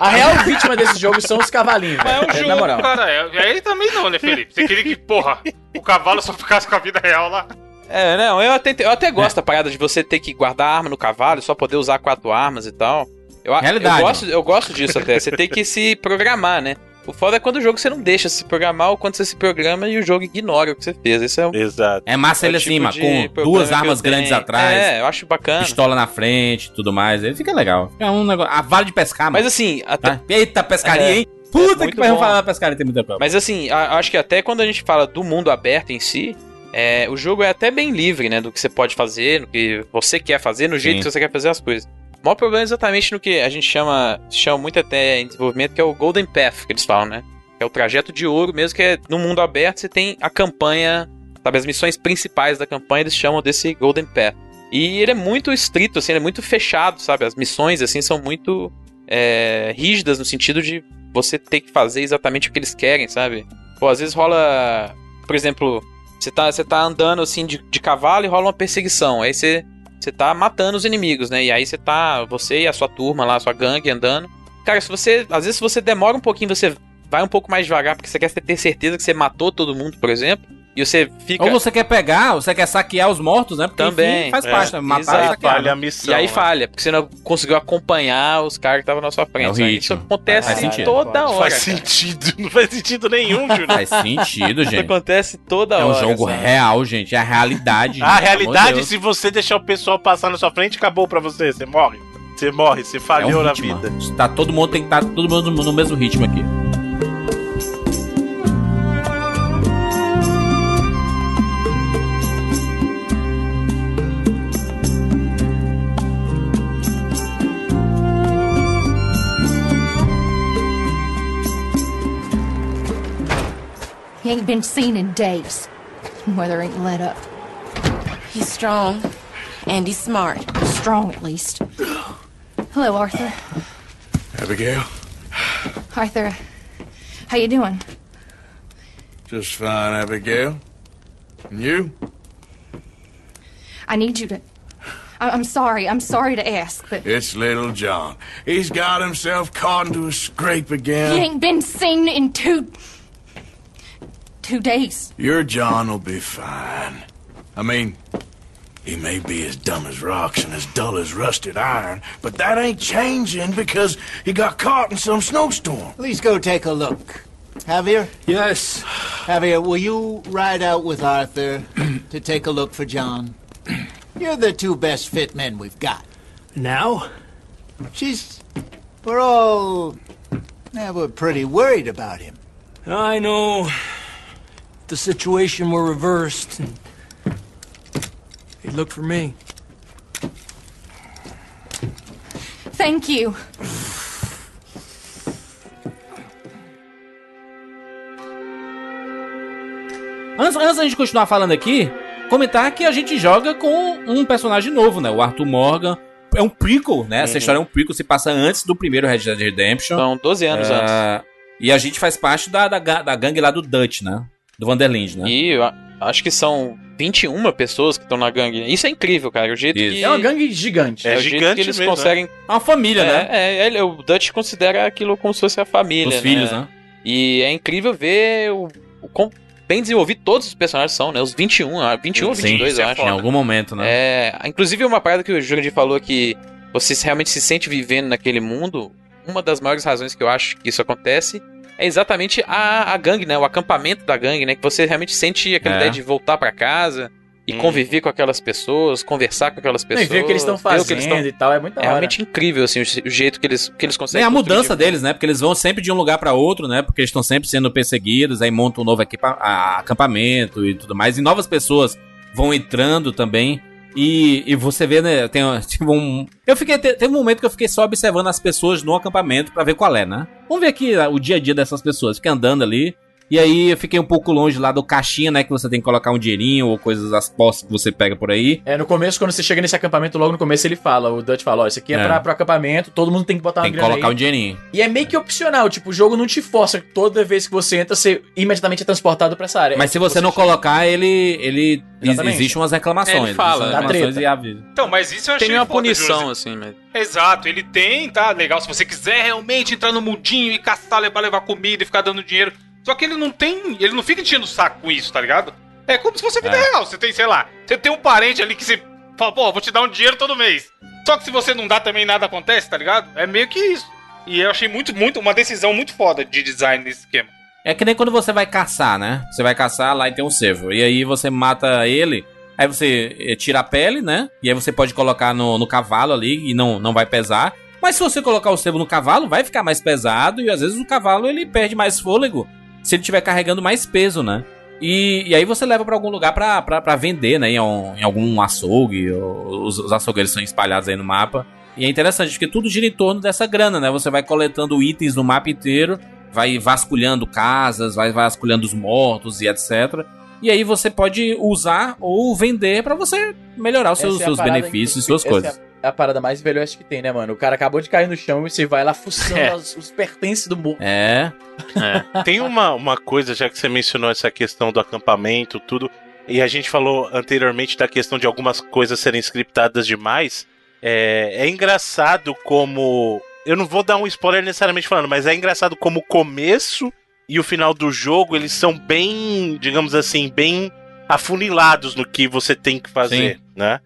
A real vítima desse jogo são os cavalinhos, Mas é um velho. jogo, na moral. cara. É, aí também não, né, Felipe? Você queria que, porra, o cavalo só ficasse com a vida real lá. É, não, eu até, eu até gosto da parada de você ter que guardar a arma no cavalo e só poder usar quatro armas e tal. Eu, Realidade. Eu gosto, eu gosto disso até. Você tem que se programar, né? O foda é quando o jogo você não deixa se programar ou quando você se programa e o jogo ignora o que você fez. Esse é o, Exato. É massa é ele tipo assim, de mano, com problema duas que armas tenho. grandes atrás, É, eu acho bacana. pistola na frente e tudo mais. Ele fica legal. É um negócio. A vara de pescar, mano. Mas assim, até, Tá? Eita, pescaria, É. hein? Puta que muito pariu, falar da pescaria tem muita coisa. Mas assim, a- acho que até quando a gente fala do mundo aberto em si, é, o jogo é até bem livre, né? Do que você pode fazer, no que você quer fazer, no jeito Sim. que você quer fazer as coisas. O maior problema é exatamente no que a gente chama, chama muito até em desenvolvimento, que é o Golden Path, que eles falam, né? Que é o trajeto de ouro mesmo, que é no mundo aberto você tem a campanha, sabe? As missões principais da campanha eles chamam desse Golden Path. E ele é muito estrito, assim, ele é muito fechado, sabe? As missões, assim, são muito é, rígidas no sentido de você ter que fazer exatamente o que eles querem, sabe? Pô, às vezes rola, por exemplo, você tá, você tá andando assim de, de cavalo e rola uma perseguição. Aí você, você tá matando os inimigos, né? E aí você tá, você e a sua turma lá, a sua gangue andando. Cara, se você, às vezes se você demora um pouquinho, você vai um pouco mais devagar porque você quer ter certeza que você matou todo mundo, por exemplo. E você fica Ou você quer pegar, você quer saquear os mortos, né? Porque Também, enfim, faz é, parte, né? Matar exato. e Aí saquear. falha a né? missão. E aí né? falha, porque você não conseguiu acompanhar os caras que estavam na sua frente. É né? Isso acontece Faz sentido. toda hora. Faz cara. sentido. Não faz sentido nenhum, Júlio. Faz sentido, Isso gente. acontece toda É um hora. jogo sabe? real, gente. É a realidade. A gente, realidade, se você deixar o pessoal passar na sua frente, acabou pra você. Você morre. Você morre, você é falhou um na vida. Tá, todo mundo tem que estar todo mundo no mesmo ritmo aqui. He ain't been seen in days. Weather ain't let up. He's strong, and he's smart. Strong, at least. Hello, Arthur. Abigail? Arthur, how you doing? Just fine, Abigail. And you? I need you to. I- I'm sorry. I'm sorry to ask, but It's little John. He's got himself caught into a scrape again. he ain't been seen in two. Two days. Your John will be fine. I mean, he may be as dumb as rocks and as dull as rusted iron, but that ain't changing because he got caught in some snowstorm. Please go take a look. Javier? Yes. Javier, will you ride out with Arthur to take a look for John? You're the two best fit men we've got. Now? She's. We're all. Yeah, we're pretty worried about him. I know. The situation were reversed. and He'd look for me. Thank you. Antes, antes da gente continuar falando aqui, comentar que a gente joga com um personagem novo, né? O Arthur Morgan. É um prequel, né? Essa Uhum. história é um prequel, se passa antes do primeiro Red Dead Redemption. São 12 anos É, antes. E a gente faz parte da, da, da gangue lá do Dutch, né? Do Vanderlind, né? E acho que são 21 pessoas que estão na gangue. Isso é incrível, cara. O jeito Isso. que. É uma gangue gigante. É, É o jeito gigante que eles mesmo, conseguem. É uma família, né? É, é, o Dutch considera aquilo como se fosse a família. Os filhos, né? E é incrível ver o, o quão bem desenvolvido todos os personagens são, né? Os 21, ah, 21 ou Sim, 22, isso é eu acho. Em algum momento, né? É, inclusive uma parada que o Jurandir falou que você realmente se sente vivendo naquele mundo. Uma das maiores razões que eu acho que isso acontece é exatamente a, a gangue, né? O acampamento da gangue, né? Que você realmente sente aquela É. ideia de voltar pra casa e Hum. conviver com aquelas pessoas, conversar com aquelas pessoas. e ver o que eles estão ver o que fazendo eles tão- e tal, é muito É realmente incrível, assim, o, o jeito que eles, que eles conseguem. a construir mudança de- deles, né? Porque eles vão sempre de um lugar pra outro, né? Porque eles estão sempre sendo perseguidos, aí montam um novo equipa a- acampamento e tudo mais. E novas pessoas vão entrando também. E, e você vê, né? Tem tipo um. Eu fiquei. te- Teve um momento que eu fiquei só observando as pessoas no acampamento pra ver qual é, né? Vamos ver aqui ah, o dia a dia dessas pessoas. Fiquei andando ali. E aí eu fiquei um pouco longe lá do caixinha, né? Que você tem que colocar um dinheirinho ou coisas, as postas que você pega por aí. É, no começo, quando você chega nesse acampamento, logo no começo ele fala, o Dutch fala, ó, isso aqui é, É. Pra, pro acampamento, todo mundo tem que botar uma Tem que colocar aí. um dinheirinho. E é meio que opcional, tipo, o jogo não te força, toda vez que você entra, você imediatamente é transportado pra essa área. Mas É, se tipo, você não chega- colocar, ele. ele Exatamente. Existem umas reclamações. Ele fala, reclamações e avisa. Então, mas isso eu achei Tem uma foda, punição, José. assim, mas. Exato, ele tem, tá legal. Se você quiser realmente entrar no mundinho e caçar, levar, levar comida e ficar dando dinheiro. Só que ele não tem. Ele não fica enchendo o saco com isso, tá ligado? É como se fosse vida É. real. Você tem, sei lá, você tem um parente ali que você fala, pô, vou te dar um dinheiro todo mês. Só que se você não dá também nada acontece, tá ligado? É meio que isso. E eu achei muito, muito, uma decisão muito foda de design nesse esquema. É que nem quando você vai caçar, né? Você vai caçar lá e tem um cervo. E aí você mata ele. Aí você eh, tira a pele, né? E aí você pode colocar no, no cavalo ali e não, não vai pesar. Mas se você colocar o cervo no cavalo, vai ficar mais pesado. E às vezes o cavalo ele perde mais fôlego se ele estiver carregando mais peso, né? E, e aí você leva pra algum lugar pra vender, né? Em, um- em algum açougue. ou- Os, os açougueiros são espalhados aí no mapa. E é interessante, porque tudo gira em torno dessa grana, né? Você vai coletando itens no mapa inteiro, vai vasculhando casas, vai vasculhando os mortos e etc. E aí você pode usar ou vender pra você melhorar os seus, é seus benefícios e suas essa coisas. É a parada mais velho oeste que tem, né, mano? O cara acabou de cair no chão e você vai lá fuçando É. os, os pertences do morro. É. É. Tem uma, uma coisa, já que você mencionou essa questão do acampamento, tudo, e a gente falou anteriormente da questão de algumas coisas serem scriptadas demais. É, é engraçado como. Eu não vou dar um spoiler necessariamente falando, mas é engraçado como o começo e o final do jogo eles são bem, digamos assim, bem afunilados no que você tem que fazer, né?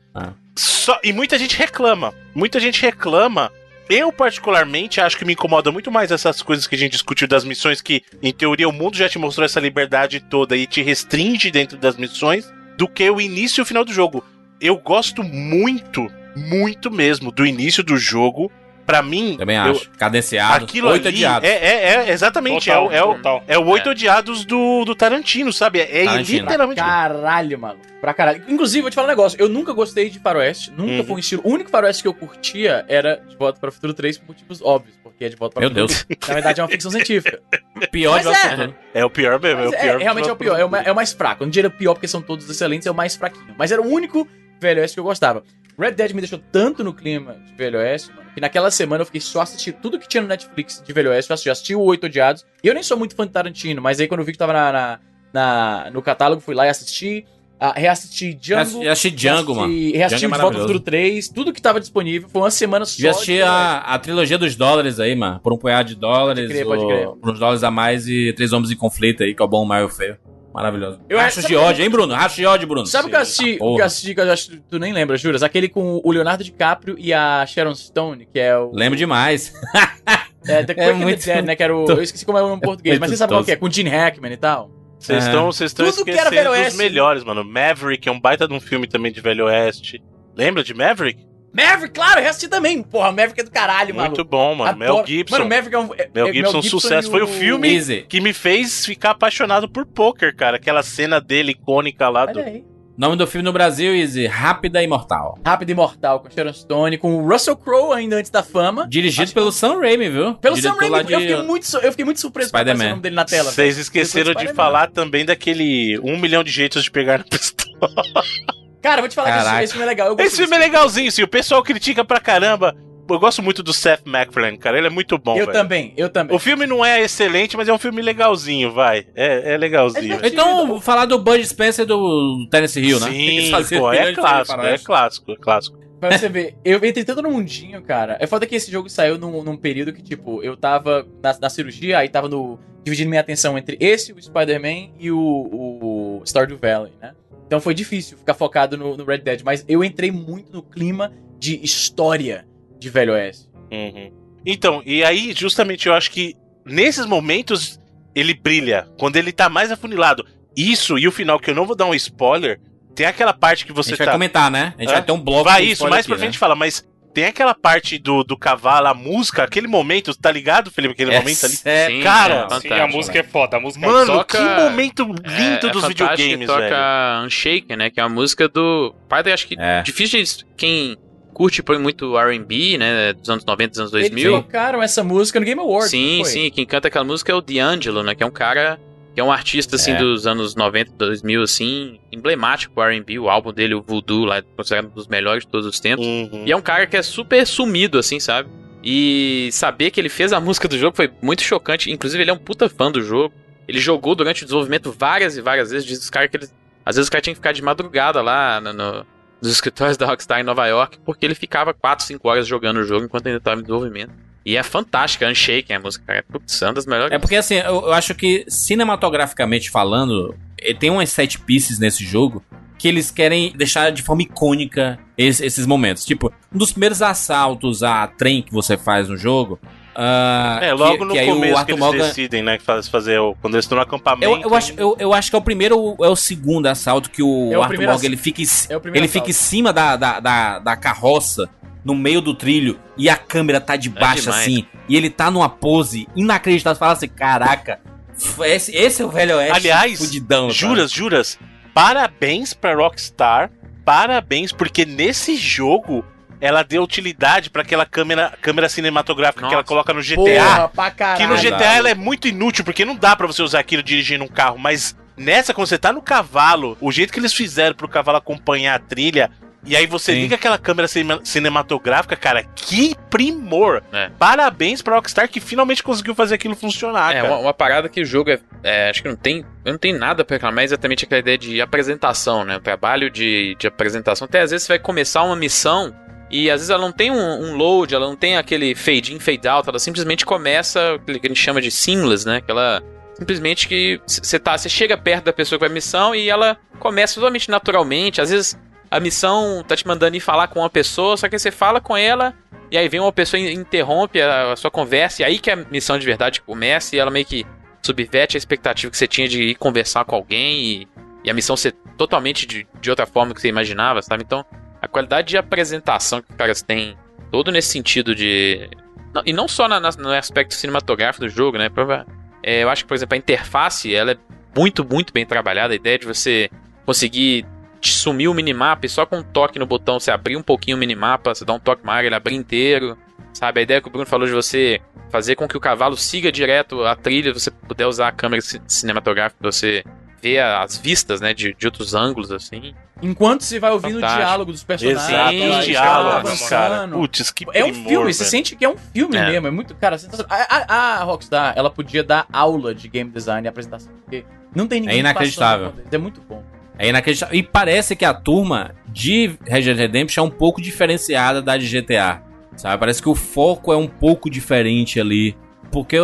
Só, e muita gente reclama. Muita gente reclama. Eu, particularmente, acho que me incomoda muito mais essas coisas que a gente discutiu das missões, que, em teoria, o mundo já te mostrou essa liberdade toda e te restringe dentro das missões, do que o início e o final do jogo. Eu gosto muito, muito mesmo do início do jogo. Pra mim, Também eu- acho. Cadenciado. aquilo Oito ali adiados. é, é, é exatamente, Total, é, o- é, o, total. é o oito odiados do, do Tarantino, sabe? É, é Tarantino. literalmente. Caralho, mano. Pra caralho. Inclusive, vou te falar um negócio. Eu nunca gostei de faroeste. Nunca Uhum. foi um estilo. O único faroeste que eu curtia era De Volta para o Futuro 3 por motivos óbvios. Porque é De Volta para Meu o Futuro. Deus. Na verdade, é uma ficção científica. Pior Mas de é. É o pior mesmo, é o é, pior. realmente é o pior. É o, é o mais fraco. Eu não diria pior porque são todos excelentes, é o mais fraquinho. Mas era o único Velho Oeste que eu gostava. Red Dead me deixou tanto no clima de Velho Oeste, mano, que naquela semana eu fiquei só assistindo tudo que tinha no Netflix de Velho Oeste. Eu assisti, eu assisti o Oito Odiados. E eu nem sou muito fã de Tarantino, mas aí quando eu vi que tava na, na- na- no catálogo, fui lá e assisti. Ah, reassisti Django. Achei Django, mano. reassisti- Reassisti Django é Volta maravilhoso. Futuro 3. Tudo que tava disponível. Foi uma semana só. Já de assisti a, a trilogia dos dólares aí, mano. Por um punhado de dólares. Pode crer, pode crer. Por uns dólares a mais e Três Homens em Conflito aí, que é o bom, o mal e o feio. Maravilhoso. Eu acho- de ódio, hein, Bruno? Rachos de ódio, Bruno. Sabe o que eu assisti? O que eu assisti que eu acho que tu nem lembra, juras? Aquele com o Leonardo DiCaprio e a Sharon Stone, que é o. Lembro demais. É, The Quick É and the muito- Dead, né? Que era o. Eu esqueci como é o nome em português, mas você sabe qual que é? Com o Gene Hackman e tal. Vocês estão vocês estão Tudo que era esquecendo Velho dos Oeste. melhores, mano. Maverick é um baita de um filme também de Velho Oeste. Lembra de Maverick? Maverick, claro, eu assisti também. Porra, Maverick é do caralho, mano. Muito bom, mano. Mel Gibson. Mano, Maverick é um. é- Mel é Gibson, sucesso. e Foi o filme Easy. que me fez ficar apaixonado por poker, cara. Aquela cena dele icônica lá do. Aí. Nome do filme no Brasil, Easy. Rápida e Mortal. Rápido e Mortal com Sharon Stone, com o Russell Crowe ainda antes da fama. Dirigido pelo Sam Raimi, viu? Pelo Sam Raimi, eu, fiquei muito, eu fiquei muito surpreso com o nome dele na tela. Vocês esqueceram de falar também daquele um milhão de jeitos de pegar na pistola. Cara, vou te falar que Caraca. esse, esse filme é legal. Esse filme é legalzinho, sim. O pessoal critica pra caramba. Eu gosto muito do Seth MacFarlane, cara. Ele é muito bom, Eu velho. também, eu também. O filme não é excelente, mas é um filme legalzinho, vai. É, é legalzinho. É Então, vou falar do Bud Spencer do Tennessee Hill, né? Sim, pô, é clássico, é clássico, é clássico. Pra você ver, eu entrei tanto no mundinho, cara. É foda que esse jogo saiu num, num período que, tipo, eu tava na, na cirurgia, aí tava no. dividindo minha atenção entre esse, o Spider-Man e o, o Stardew Valley, né? Então foi difícil ficar focado no, no Red Dead, mas eu entrei muito no clima de história de Velho Oeste. Uhum. Então, e aí, justamente, eu acho que nesses momentos ele brilha. Quando ele tá mais afunilado. Isso e o final, que eu não vou dar um spoiler, tem aquela parte que A você gente tá. vai comentar, né? A gente Hã? vai ter um bloco Vai isso, mais aqui, pra né? frente fala, mas tem aquela parte do, do cavalo, a música, aquele momento, tá ligado, Felipe? Aquele É momento ali. sério. Cara, é Sim, a música é foda. A música Mano, toca- que momento lindo É, dos é fantástico videogames, que toca velho. Unshaken, né? Que é uma música do. Pai, acho que É. difícil de. Quem curte põe muito RB, né? Dos anos 90, dos anos Eles 2000. tocaram essa música no Game Awards. Sim, sim. Quem canta aquela música é o D'Angelo, né? Que é um cara. Que é um artista, assim, É. dos anos 90, 2000, assim, emblemático R&B. O álbum dele, o Voodoo, lá, considerado um dos melhores de todos os tempos. Uhum. E é um cara que é super sumido, assim, sabe? E saber que ele fez a música do jogo foi muito chocante. Inclusive, ele é um puta fã do jogo. Ele jogou durante o desenvolvimento várias e várias vezes. Diz os caras que ele. Às vezes o cara tinha que ficar de madrugada lá no, no- nos escritórios da Rockstar em Nova York, porque ele ficava 4, 5 horas jogando o jogo enquanto ainda estava em desenvolvimento. E é fantástica, Unshaken, a música, cara. Putz, é uma das melhores. É porque assim, eu, eu acho que cinematograficamente falando, eh, tem umas set pieces nesse jogo que eles querem deixar de forma icônica es- esses momentos. Tipo, um dos primeiros assaltos a trem que você faz no jogo. ah, É, logo que- no que começo que eles Morgan- decidem, né, que faz, fazer o, quando eles estão no acampamento. Eu, eu, acho, eu, eu acho que é o primeiro ou é o segundo assalto que o, É o Arthur Morgan ass- ele fica, é ele fica em cima da, da, da, da carroça, no meio do trilho, e a câmera tá de baixo demais. assim, e ele tá numa pose inacreditável. Fala assim, caraca, esse, esse é o velho oeste Aliás, fudidão. Juras, juras. Parabéns pra Rockstar. Parabéns, porque nesse jogo ela deu utilidade pra aquela câmera, câmera cinematográfica que Nossa. ela coloca no GTA. Porra, pra que no GTA ela é muito inútil, porque não dá pra você usar aquilo dirigindo um carro, mas nessa, quando você tá no cavalo, o jeito que eles fizeram pro cavalo acompanhar a trilha, e aí você Sim. liga aquela câmera cinema- cinematográfica, cara, que primor! É. Parabéns pra Rockstar que finalmente conseguiu fazer aquilo funcionar, É, cara. uma, uma parada que o jogo é, é, Acho que não tem. Não tenho nada pra reclamar, é exatamente aquela ideia de apresentação, né? O trabalho de, de apresentação. Até às vezes você vai começar uma missão e às vezes ela não tem um, um load, ela não tem aquele fade in, fade out, ela simplesmente começa aquele que a gente chama de seamless, né? Aquela. Simplesmente que você tá, você chega perto da pessoa com a missão e ela começa totalmente naturalmente. Às vezes a missão tá te mandando ir falar com uma pessoa, só que você fala com ela e aí vem uma pessoa e interrompe a, a sua conversa, e aí que a missão de verdade começa, e ela meio que subverte a expectativa que você tinha de ir conversar com alguém e, e a missão ser totalmente de, de outra forma que você imaginava, sabe? Então, a qualidade de apresentação que os caras têm, todo nesse sentido de. e não só na- na- no aspecto cinematográfico do jogo, né? Prova- é, eu acho que, por exemplo, a interface ela é muito, muito bem trabalhada. A ideia de você conseguir te sumir o minimapa e só com um toque no botão você abrir um pouquinho o minimapa, você dá um toque maior, ele abre inteiro. Sabe, a ideia que o Bruno falou de você fazer com que o cavalo siga direto a trilha, você puder usar a câmera ci- cinematográfica pra você ver as vistas, né, de, de outros ângulos, assim. Enquanto você vai ouvindo Fantástico. o diálogo dos personagens. Exato, os os diálogos, cara. avançando. Putz, que É um primor, filme, você velho. sente que é um filme É. mesmo, é muito, cara, sensacional. A, a- a Rockstar, ela podia dar aula de game design e apresentação, porque não tem ninguém É inacreditável. É muito bom. É inacreditável. E parece que a turma de Red Dead Redemption é um pouco diferenciada da de GTA. Sabe? Parece que o foco é um pouco diferente ali. Porque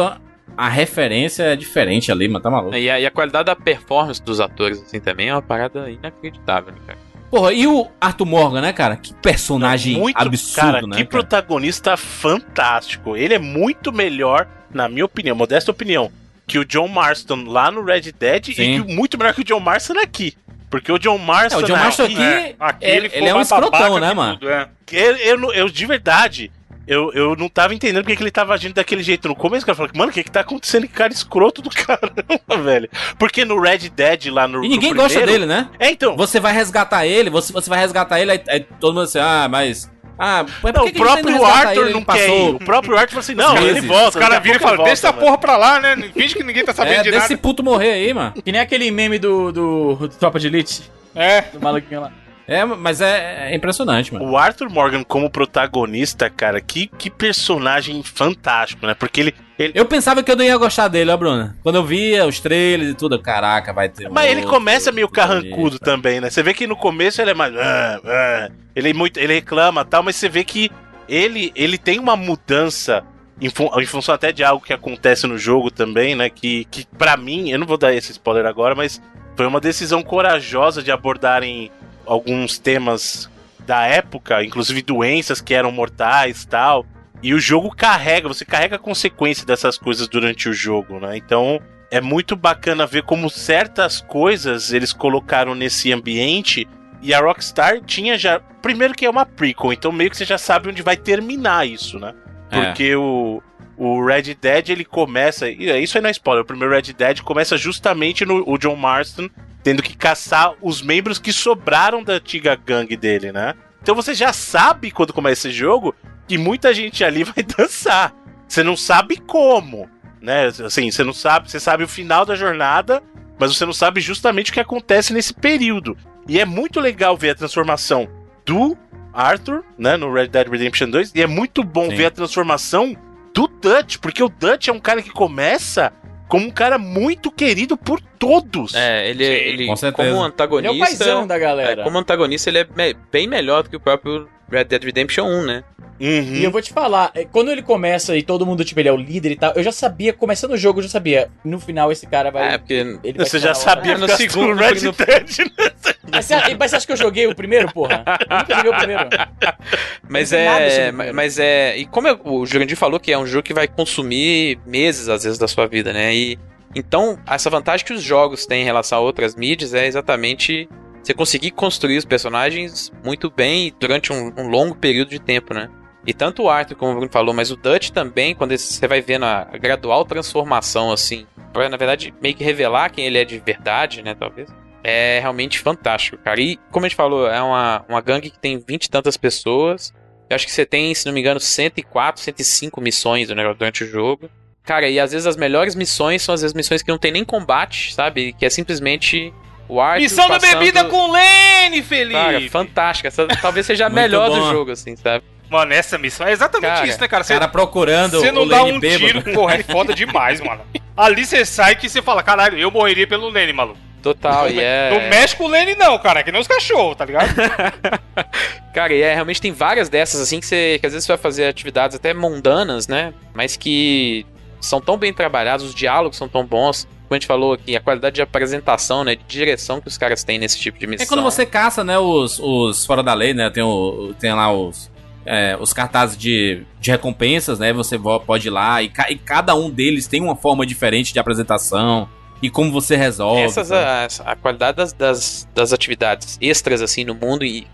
a, referência é diferente ali, mano. Tá maluco. E a, e a qualidade da performance dos atores, assim, também é uma parada inacreditável, né, cara? Porra, e o Arthur Morgan, né, cara? Que personagem muito, absurdo, cara, né? que cara? protagonista fantástico. Ele é muito melhor, na minha opinião, modesta opinião, que o John Marston lá no Red Dead Sim. e que, muito melhor que o John Marston aqui. Porque o John Marston, É, o John Marston aqui, É, aqui ele, ele é um escrotão, né, mano? tudo, é. eu, eu, eu de verdade, eu, eu não tava entendendo porque que ele tava agindo daquele jeito no começo. Cara, eu falei, mano, o que que tá acontecendo? Que cara escroto do caramba, velho. Porque no Red Dead lá no E ninguém no gosta primeiro- dele, né? É, então. Você vai resgatar ele, você, você vai resgatar ele, aí, aí todo mundo assim, ah, mas. Ah, por Não, que o próprio Arthur ele? não Ele quer ir. O próprio Arthur falou assim: não, ele volta. Os caras viram e falam, deixa essa porra pra lá, né? Finge que ninguém tá sabendo É, de deixa esse nada. puto morrer aí, mano. Que nem aquele meme do, do, do Tropa de Elite, É. do maluquinho lá. É, mas é, é impressionante, mano. O Arthur Morgan como protagonista, cara, que, que personagem fantástico, né? Porque ele. Ele Eu pensava que eu não ia gostar dele, ó, Bruna. Quando eu via os trailers e tudo, caraca, vai ter. mas ele começa meio carrancudo também, né? Você vê que no começo ele é mais. "Ah, ah", ele, é muito, ele reclama tal, mas você vê que ele, ele tem uma mudança. Em, fun- em função até de algo que acontece no jogo também, né? Que, que para mim, eu não vou dar esse spoiler agora, mas foi uma decisão corajosa de abordarem alguns temas da época, inclusive doenças que eram mortais tal. E o jogo carrega, você carrega a consequência dessas coisas durante o jogo, né? Então é muito bacana ver como certas coisas eles colocaram nesse ambiente. E a Rockstar tinha já. Primeiro que é uma prequel, então meio que você já sabe onde vai terminar isso, né? É. Porque o, o Red Dead ele começa. e é Isso aí não é spoiler. O primeiro Red Dead começa justamente no o John Marston tendo que caçar os membros que sobraram da antiga gangue dele, né? Então você já sabe quando começa esse jogo que muita gente ali vai dançar. Você não sabe como, né? Assim, você não sabe, você sabe o final da jornada, mas você não sabe justamente o que acontece nesse período. E é muito legal ver a transformação do Arthur, né, no Red Dead Redemption 2, e é muito bom Sim. ver a transformação do Dutch, porque o Dutch é um cara que começa como um cara muito querido por todos. É, ele, ele com certeza. como Ele é antagonista. o paizão da galera. é, como antagonista, ele é bem melhor do que o próprio Red Dead Redemption 1, né? Uhum. E eu vou te falar, é, quando ele começa e todo mundo, tipo, ele é o líder e tal, eu já sabia, começando o jogo, eu já sabia, no final esse cara vai... É, porque. ele vai Você já sabia É, no segundo, do Red no- Dead, né? Mas você, mas você acha que eu joguei o primeiro, porra? Eu nunca joguei o primeiro. Mas nada é. Mas é. E como é- o Jurandir falou que é um jogo que vai consumir meses, às vezes, da sua vida, né? E. Então, essa vantagem que os jogos têm em relação a outras mídias é exatamente você conseguir construir os personagens muito bem durante um, um longo período de tempo, né? E tanto o Arthur, como o Bruno falou, mas o Dutch também, quando você vai vendo a a gradual transformação, assim, pra, na verdade, meio que revelar quem ele é de verdade, né, talvez, é realmente fantástico, cara. E, como a gente falou, é uma, uma gangue que tem vinte e tantas pessoas. Eu acho que você tem, se não me engano, 104, 105 missões né, durante o jogo. Cara, e às vezes as melhores missões são às vezes missões que não tem nem combate, sabe? Que é simplesmente o Arthur Missão da passando- bebida com Lene, Felipe! Cara, fantástica. Essa talvez seja a melhor do bom. jogo, assim, sabe? Mano, essa missão é exatamente Cara, isso, né, cara? O cara procurando Você o não dá Lane um bêbado. tiro, porra, é foda demais, mano. Ali você sai que você fala, caralho, eu morreria pelo Lene, maluco. Total, e é... Não mexe com o Lene não, cara, é que nem os cachorros, tá ligado? Cara, e é, realmente tem várias dessas, assim, que, você, que às vezes você vai fazer atividades até mundanas, né? Mas que são tão bem trabalhados, os diálogos são tão bons. Como a gente falou aqui, a qualidade de apresentação, né? De direção que os caras têm nesse tipo de missão. É quando você caça, né, os, os fora da lei, né? Tem, o, tem lá os, é, os cartazes de, de recompensas, né? Você vo- pode ir lá e, ca- e cada um deles tem uma forma diferente de apresentação e como você resolve. Essas, tá? a, a qualidade das, das, das atividades extras, assim, no mundo, e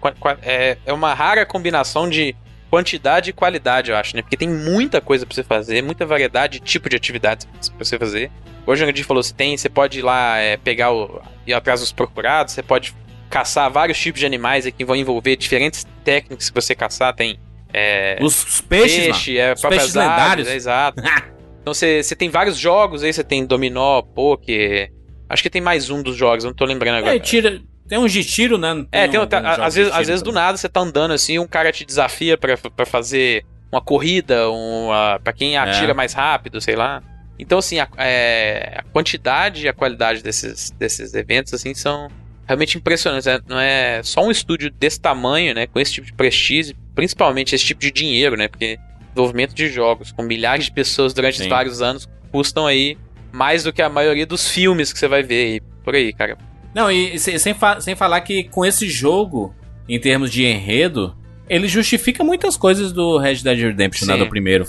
é, é uma rara combinação de quantidade e qualidade, eu acho, né? Porque tem muita coisa pra você fazer, muita variedade de tipo de atividades pra você fazer. Hoje o Andy falou, você tem, você pode ir lá é, pegar o. ir atrás dos procurados, você pode caçar vários tipos de animais que vão envolver diferentes técnicas que você caçar. Tem. É, Os, os peixes, peixe, é, Os peixes aves, lendários. é, exato. então você, tem vários jogos aí, você tem dominó, poker, Acho que tem mais um dos jogos, não tô lembrando agora. É, tira, tem uns de tiro, né? É, tem, um- tem- às vezes, às vezes do nada você tá andando assim, um cara te desafia pra, pra fazer uma corrida, uma, pra quem atira É. mais rápido, sei lá. Então, assim, a, é, a quantidade e a qualidade desses, desses eventos, assim, são realmente impressionantes. né? Não é só um estúdio desse tamanho, né, com esse tipo de prestígio, principalmente esse tipo de dinheiro, né, porque desenvolvimento de jogos com milhares de pessoas durante Sim. vários anos custam aí mais do que a maioria dos filmes que você vai ver aí, por aí, cara. Não, e se- sem, fa- sem falar que com esse jogo, em termos de enredo, ele justifica muitas coisas do Red Dead Redemption, né, do primeiro.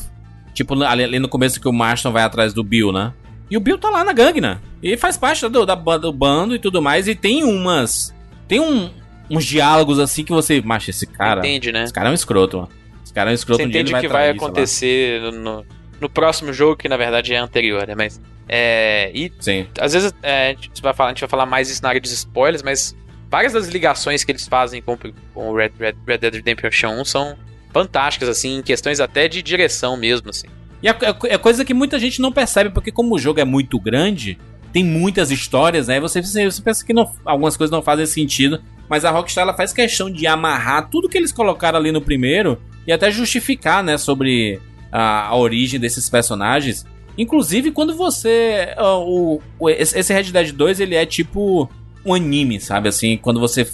Tipo, ali, no começo que o Marston vai atrás do Bill, né? E o Bill tá lá na gangue, né? E faz parte do, da, do bando e tudo mais. E tem umas. Tem um, uns diálogos assim que você. Macho, esse cara. Entende, né? Esse cara é um escroto, mano. Esse cara é um escroto Você um entende o que vai lá. acontecer no- no próximo jogo, que na verdade é anterior, né? Mas. É. E Sim. às vezes é, a, gente vai falar, a gente vai falar mais isso na área de spoilers, mas várias das ligações que eles fazem com, com o Red, Red, Red Dead Redemption 1 são fantásticas, assim, em questões até de direção mesmo, assim. E é, é- é coisa que muita gente não percebe, porque como o jogo é muito grande, tem muitas histórias, né? Você, você você pensa que não- algumas coisas não fazem sentido, mas a Rockstar ela faz questão de amarrar tudo que eles colocaram ali no primeiro e até justificar, né, sobre a, a origem desses personagens. Inclusive, quando você. ah, o, o- esse Red Dead 2 ele é tipo um anime, sabe? Assim, quando você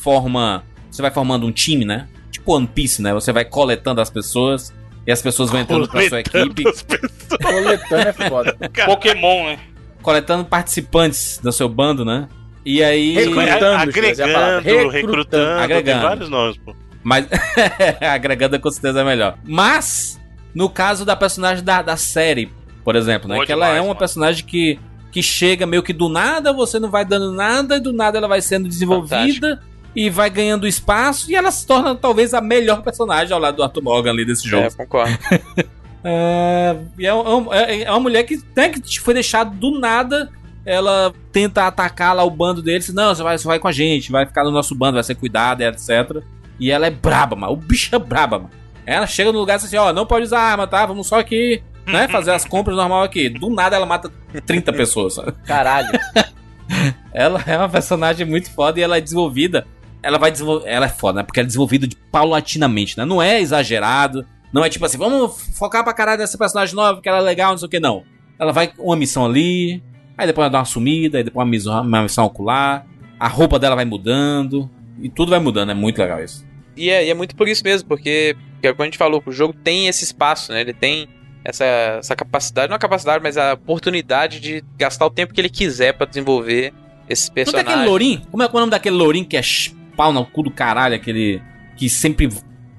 forma. Você vai formando um time, né? Tipo One Piece, né? Você vai coletando as pessoas e as pessoas vão entrando pra sua equipe. Coletando é foda. Pokémon, né? coletando participantes do seu bando, né? E aí. Recrutando, é agregando, Recrutando. recrutando, Agregando. tem vários nomes, pô. Mas. agregando com certeza é melhor. Mas, no caso da personagem da, da série, por exemplo, né? Que ela demais, é uma mano. personagem que, que chega meio que do nada, você não vai dando nada, e do nada ela vai sendo desenvolvida. E vai ganhando espaço e ela se torna talvez a melhor personagem ao lado do Arthur Morgan ali desse jogo. É, concordo. É, é, um- é- é uma mulher que, né, que foi deixada do nada. Ela tenta atacar lá o bando deles. Não, você vai, você vai com a gente, vai ficar no nosso bando, vai ser cuidado, etc. E ela é braba, mano. O bicho é braba, mano. Ela chega no lugar e diz assim: Ó, não pode usar arma, tá? Vamos só aqui, né? Fazer as compras normal aqui. Do nada ela mata 30 pessoas, sabe? Caralho. Ela é uma personagem muito foda e ela é desenvolvida. Ela vai desenvolver. Ela é foda, né? Porque ela é desenvolvida de paulatinamente, né? Não é exagerado. Não é tipo assim, vamos focar pra caralho nessa personagem nova, que ela é legal, não sei o que, não. Ela vai com uma missão ali, aí depois ela dá uma sumida, aí depois uma missão, uma missão ocular. A roupa dela vai mudando. E tudo vai mudando, é muito legal isso. E é, e é muito por isso mesmo, porque, porque como a gente falou, o jogo tem esse espaço, né? Ele tem essa, essa capacidade, não a capacidade, mas a oportunidade de gastar o tempo que ele quiser pra desenvolver esses Não tem aquele lourinho? Como é, é o nome daquele lourinho que é pau no cu do caralho? Aquele que sempre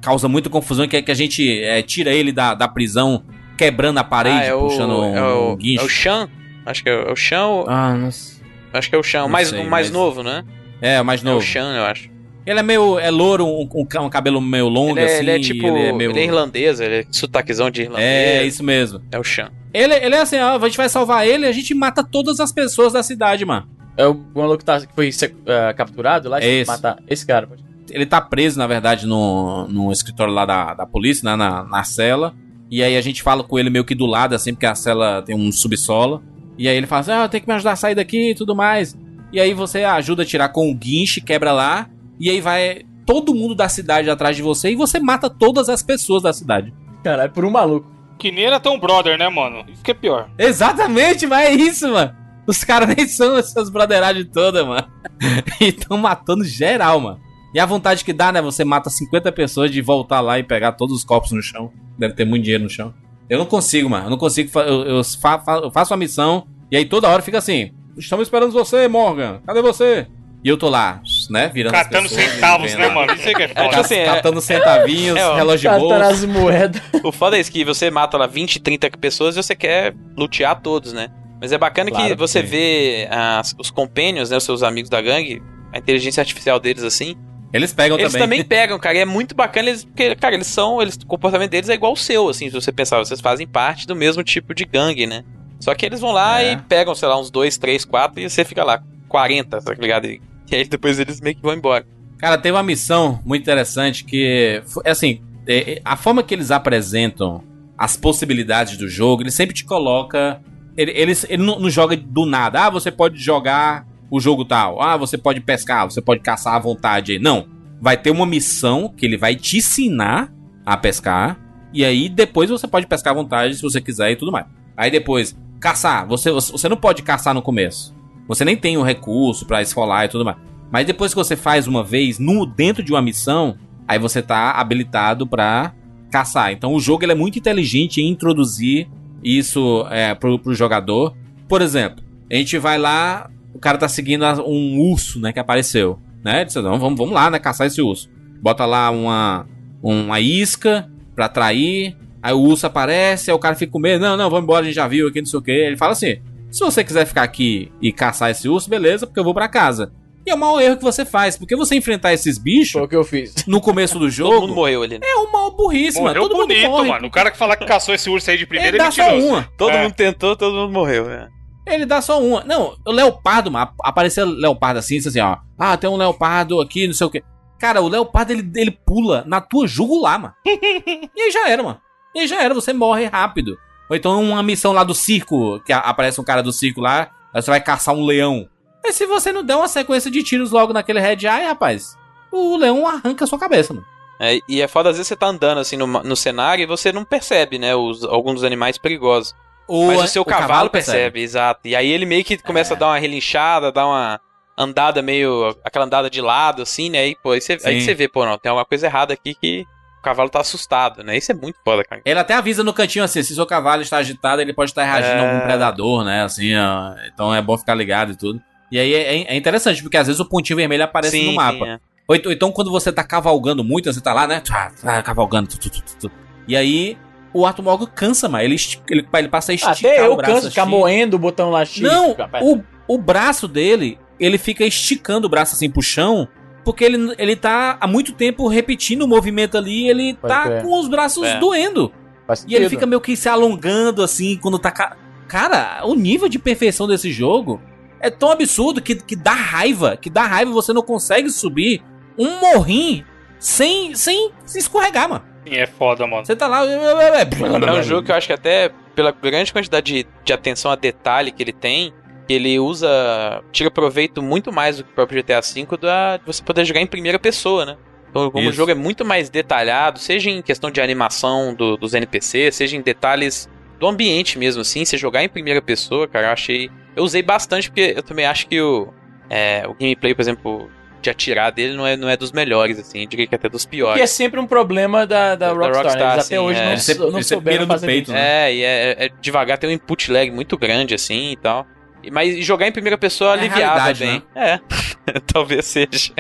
causa muita confusão, que, é que a gente é, tira ele da, da prisão quebrando a parede, Ah, é o, puxando um, é o, um guincho. é o Chan? Acho que é, o- é o Chan ou... Ah, não sei. Acho que é o Chan, o não mais, sei, o mais mas- novo, né? É, o mais É o novo. Chan, eu acho. Ele é meio. É louro, um, um um cabelo meio longo, Ele é, assim. ele é tipo. Ele Ele é, é, meio... irlandês, ele é sotaquezão de irlandês. É, isso mesmo. É o Chan. Ele, ele é assim, ó, a gente vai salvar ele, a gente mata todas as pessoas da cidade, mano. É o maluco que, tá, que foi ah, capturado lá e É esse. matar esse cara. pode- Ele tá preso, na verdade, no, no escritório lá da, da polícia, né, na, na cela. E aí a gente fala com ele meio que do lado, assim, porque a cela tem um subsolo. E aí ele fala assim, ah, tem que me ajudar a sair daqui e tudo mais. E aí você ajuda a tirar com o guinche, quebra lá. E aí vai todo mundo da cidade atrás de você e você mata todas as pessoas da cidade. Caralho, por um maluco. Que nem era tão brother, né, mano? Isso que é pior. Exatamente, mas é isso, mano. Os caras nem são essas brotheragens todas, mano. E tão matando geral, mano. E a vontade que dá, né? Você mata 50 pessoas de voltar lá e pegar todos os copos no chão. Deve ter muito dinheiro no chão. Eu não consigo, mano. Eu não consigo. fa- Eu, eu fa- fa- eu faço uma missão e aí toda hora fica assim: Estamos esperando você, Morgan. Cadê você? E eu tô lá, né? Virando as Catando pessoas, centavos, vendo né, mano? Isso aí que é É, foda. tipo assim, é- Catando centavinhos, É, ó, relógio de bolsa. as moedas. O foda é isso que você mata lá 20, 30 pessoas e você quer lutear todos, né? Mas é bacana que Claro, você sim. vê as- os companions, né? Os seus amigos da gangue, a inteligência artificial deles, assim. Eles pegam Eles também. também pegam, cara. E é muito bacana, eles, porque, cara, eles são. Eles, o comportamento deles é igual o seu, assim. Se você pensar, vocês fazem parte do mesmo tipo de gangue, né? Só que eles vão lá É. e pegam, sei lá, uns 2, 3, 4 e você fica lá, 40, tá ligado? E, e aí depois eles meio que vão embora. Cara, tem uma missão muito interessante que, é assim, é, é, a forma que eles apresentam as possibilidades do jogo, ele sempre te coloca ele, ele, ele não, não joga do nada. Ah, você pode jogar o jogo tal. Ah, você pode pescar, você pode caçar à vontade. Não. Vai ter uma missão que ele vai te ensinar a pescar. E aí depois você pode pescar à vontade se você quiser e tudo mais. Aí depois, caçar. Você, você não pode caçar no começo. Você nem tem o recurso pra esfolar e tudo mais. Mas depois que você faz uma vez no dentro de uma missão, aí você tá habilitado pra caçar. Então o jogo ele é muito inteligente em introduzir isso é, pro, pro jogador. Por exemplo, a gente vai lá, o cara tá seguindo um urso, né, que apareceu. Né? Ele disse, não, vamos, vamos lá, né, caçar esse urso. Bota lá uma, uma isca pra atrair. Aí o urso aparece, aí o cara fica com medo. Não, não, vamos embora, a gente já viu aqui, não sei o que. Ele fala assim: se você quiser ficar aqui e caçar esse urso, beleza, porque eu vou pra casa. E é o maior erro que você faz, porque você enfrentar esses bichos. Foi o que eu fiz. No começo do jogo. Todo mundo morreu ali. né? É uma burrice, mano. Todo mundo bonito, morre. mano. O cara que fala que caçou esse urso aí de primeira, Ele ele, dá só uma. Todo É. mundo tentou, todo mundo morreu. É. Ele dá só uma. Não, o leopardo, mano. Apareceu leopardo assim, assim, ó. Ah, tem um leopardo aqui, não sei o que. Cara, o leopardo ele, ele pula na tua jugular, mano. e aí já era, mano. E aí já era, você morre rápido. Ou então uma missão lá do circo, que aparece um cara do circo lá, aí você vai caçar um leão. E se você não der uma sequência de tiros logo naquele red eye, rapaz, o leão arranca a sua cabeça, mano. É, e é foda, às vezes você tá andando assim no, no cenário e você não percebe, né, os, alguns dos animais perigosos. O- Mas o seu o cavalo, cavalo percebe, percebe. exato. E aí ele meio que começa a dar uma relinchada, dar uma andada meio. aquela andada de lado, assim, né? E, pô, aí você, aí você vê, pô, não, tem alguma coisa errada aqui que cavalo tá assustado, né? Isso é muito foda, cara. Ele até avisa no cantinho assim, se seu cavalo está agitado, ele pode estar reagindo a É. algum predador, né? Assim, ó, então é bom ficar ligado e tudo. E aí é, é interessante, porque às vezes o pontinho vermelho aparece Sim, no mapa. sim, é. ou, então- ou então quando você tá cavalgando muito, você tá lá, né? Tá, tá cavalgando. tu, tu, tu, tu, tu. E aí o Artumog cansa, mano. Ele, ele, ele passa a esticar Até eu o braço canso de ficar assim. moendo o botão lá X. Não, o, o braço dele, ele fica esticando o braço assim pro chão, porque ele, ele tá há muito tempo repetindo o movimento ali, ele Pode tá crer. com os braços É. doendo. E ele fica meio que se alongando assim quando tá. ca- Cara, o nível de perfeição desse jogo é tão absurdo que, que dá raiva. Que dá raiva e você não consegue subir um morrinho sem, sem se escorregar, mano. Sim, é foda, mano. Você tá lá. É um jogo que eu acho que até pela grande quantidade de, de atenção a detalhe que ele tem, ele usa. tira proveito muito mais do que o próprio GTA V da, de você poder jogar em primeira pessoa, né? Então, como o Isso. jogo é muito mais detalhado, seja em questão de animação do- dos NPCs, seja em detalhes do ambiente mesmo, assim, você jogar em primeira pessoa, cara, eu achei. Eu usei bastante, porque eu também acho que o, é, o gameplay, por exemplo, de atirar dele não é, não é dos melhores, assim, eu diria que até dos piores. Que é sempre um problema da, da, Rockstar, né? Eles até hoje é. não, sempre- não souberam fazer peito, isso. né? É, e é, é devagar, tem um input lag muito grande, assim e tal. Mas jogar em primeira pessoa É aliviava bem. É, talvez seja.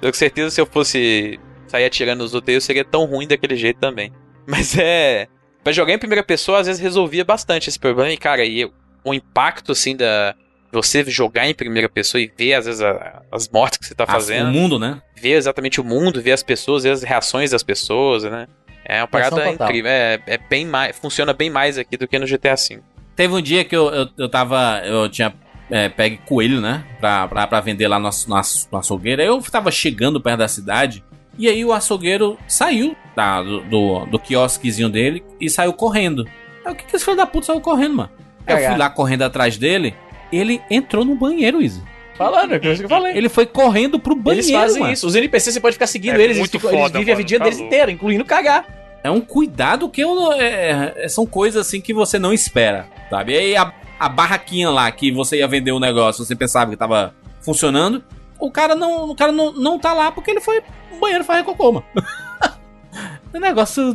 Eu com certeza se eu fosse sair atirando nos outros, eu seria tão ruim daquele jeito também. Mas é. Pra jogar em primeira pessoa, às vezes resolvia bastante esse problema. E, cara, e o impacto, assim, da. Você jogar em primeira pessoa e ver, às vezes, a- as mortes que você tá Ah, fazendo. O mundo, né? Ver exatamente o mundo, ver as pessoas, ver as reações das pessoas, né? É uma parada incrível. É, é bem mais. Funciona bem mais aqui do que no GTA V. Teve um dia que eu, eu, eu tava. Eu tinha é, pegue coelho, né? Pra, pra, pra vender lá no, no, aç- no açougueiro. Aí eu tava chegando perto da cidade. E aí o açougueiro saiu da, do, do, do quiosquezinho dele e saiu correndo. Aí o que, que esse filho da puta saiu correndo, mano? Aí eu fui lá correndo atrás dele. Ele entrou no banheiro, Izzy. Falando, é coisa que eu falei. Ele foi correndo pro banheiro. Eles fazem mano. isso. Os NPCs você pode ficar seguindo É eles, eles, muito eles foda, vivem a mano, vida tá deles louco. inteira, incluindo cagar. É um cuidado que eu é, é- são coisas assim que você não espera, sabe? E aí a, a barraquinha lá que você ia vender o negócio, você pensava que tava funcionando, o cara não, o cara não, não tá lá porque ele foi no banheiro fazer cocô, mano. é um negócio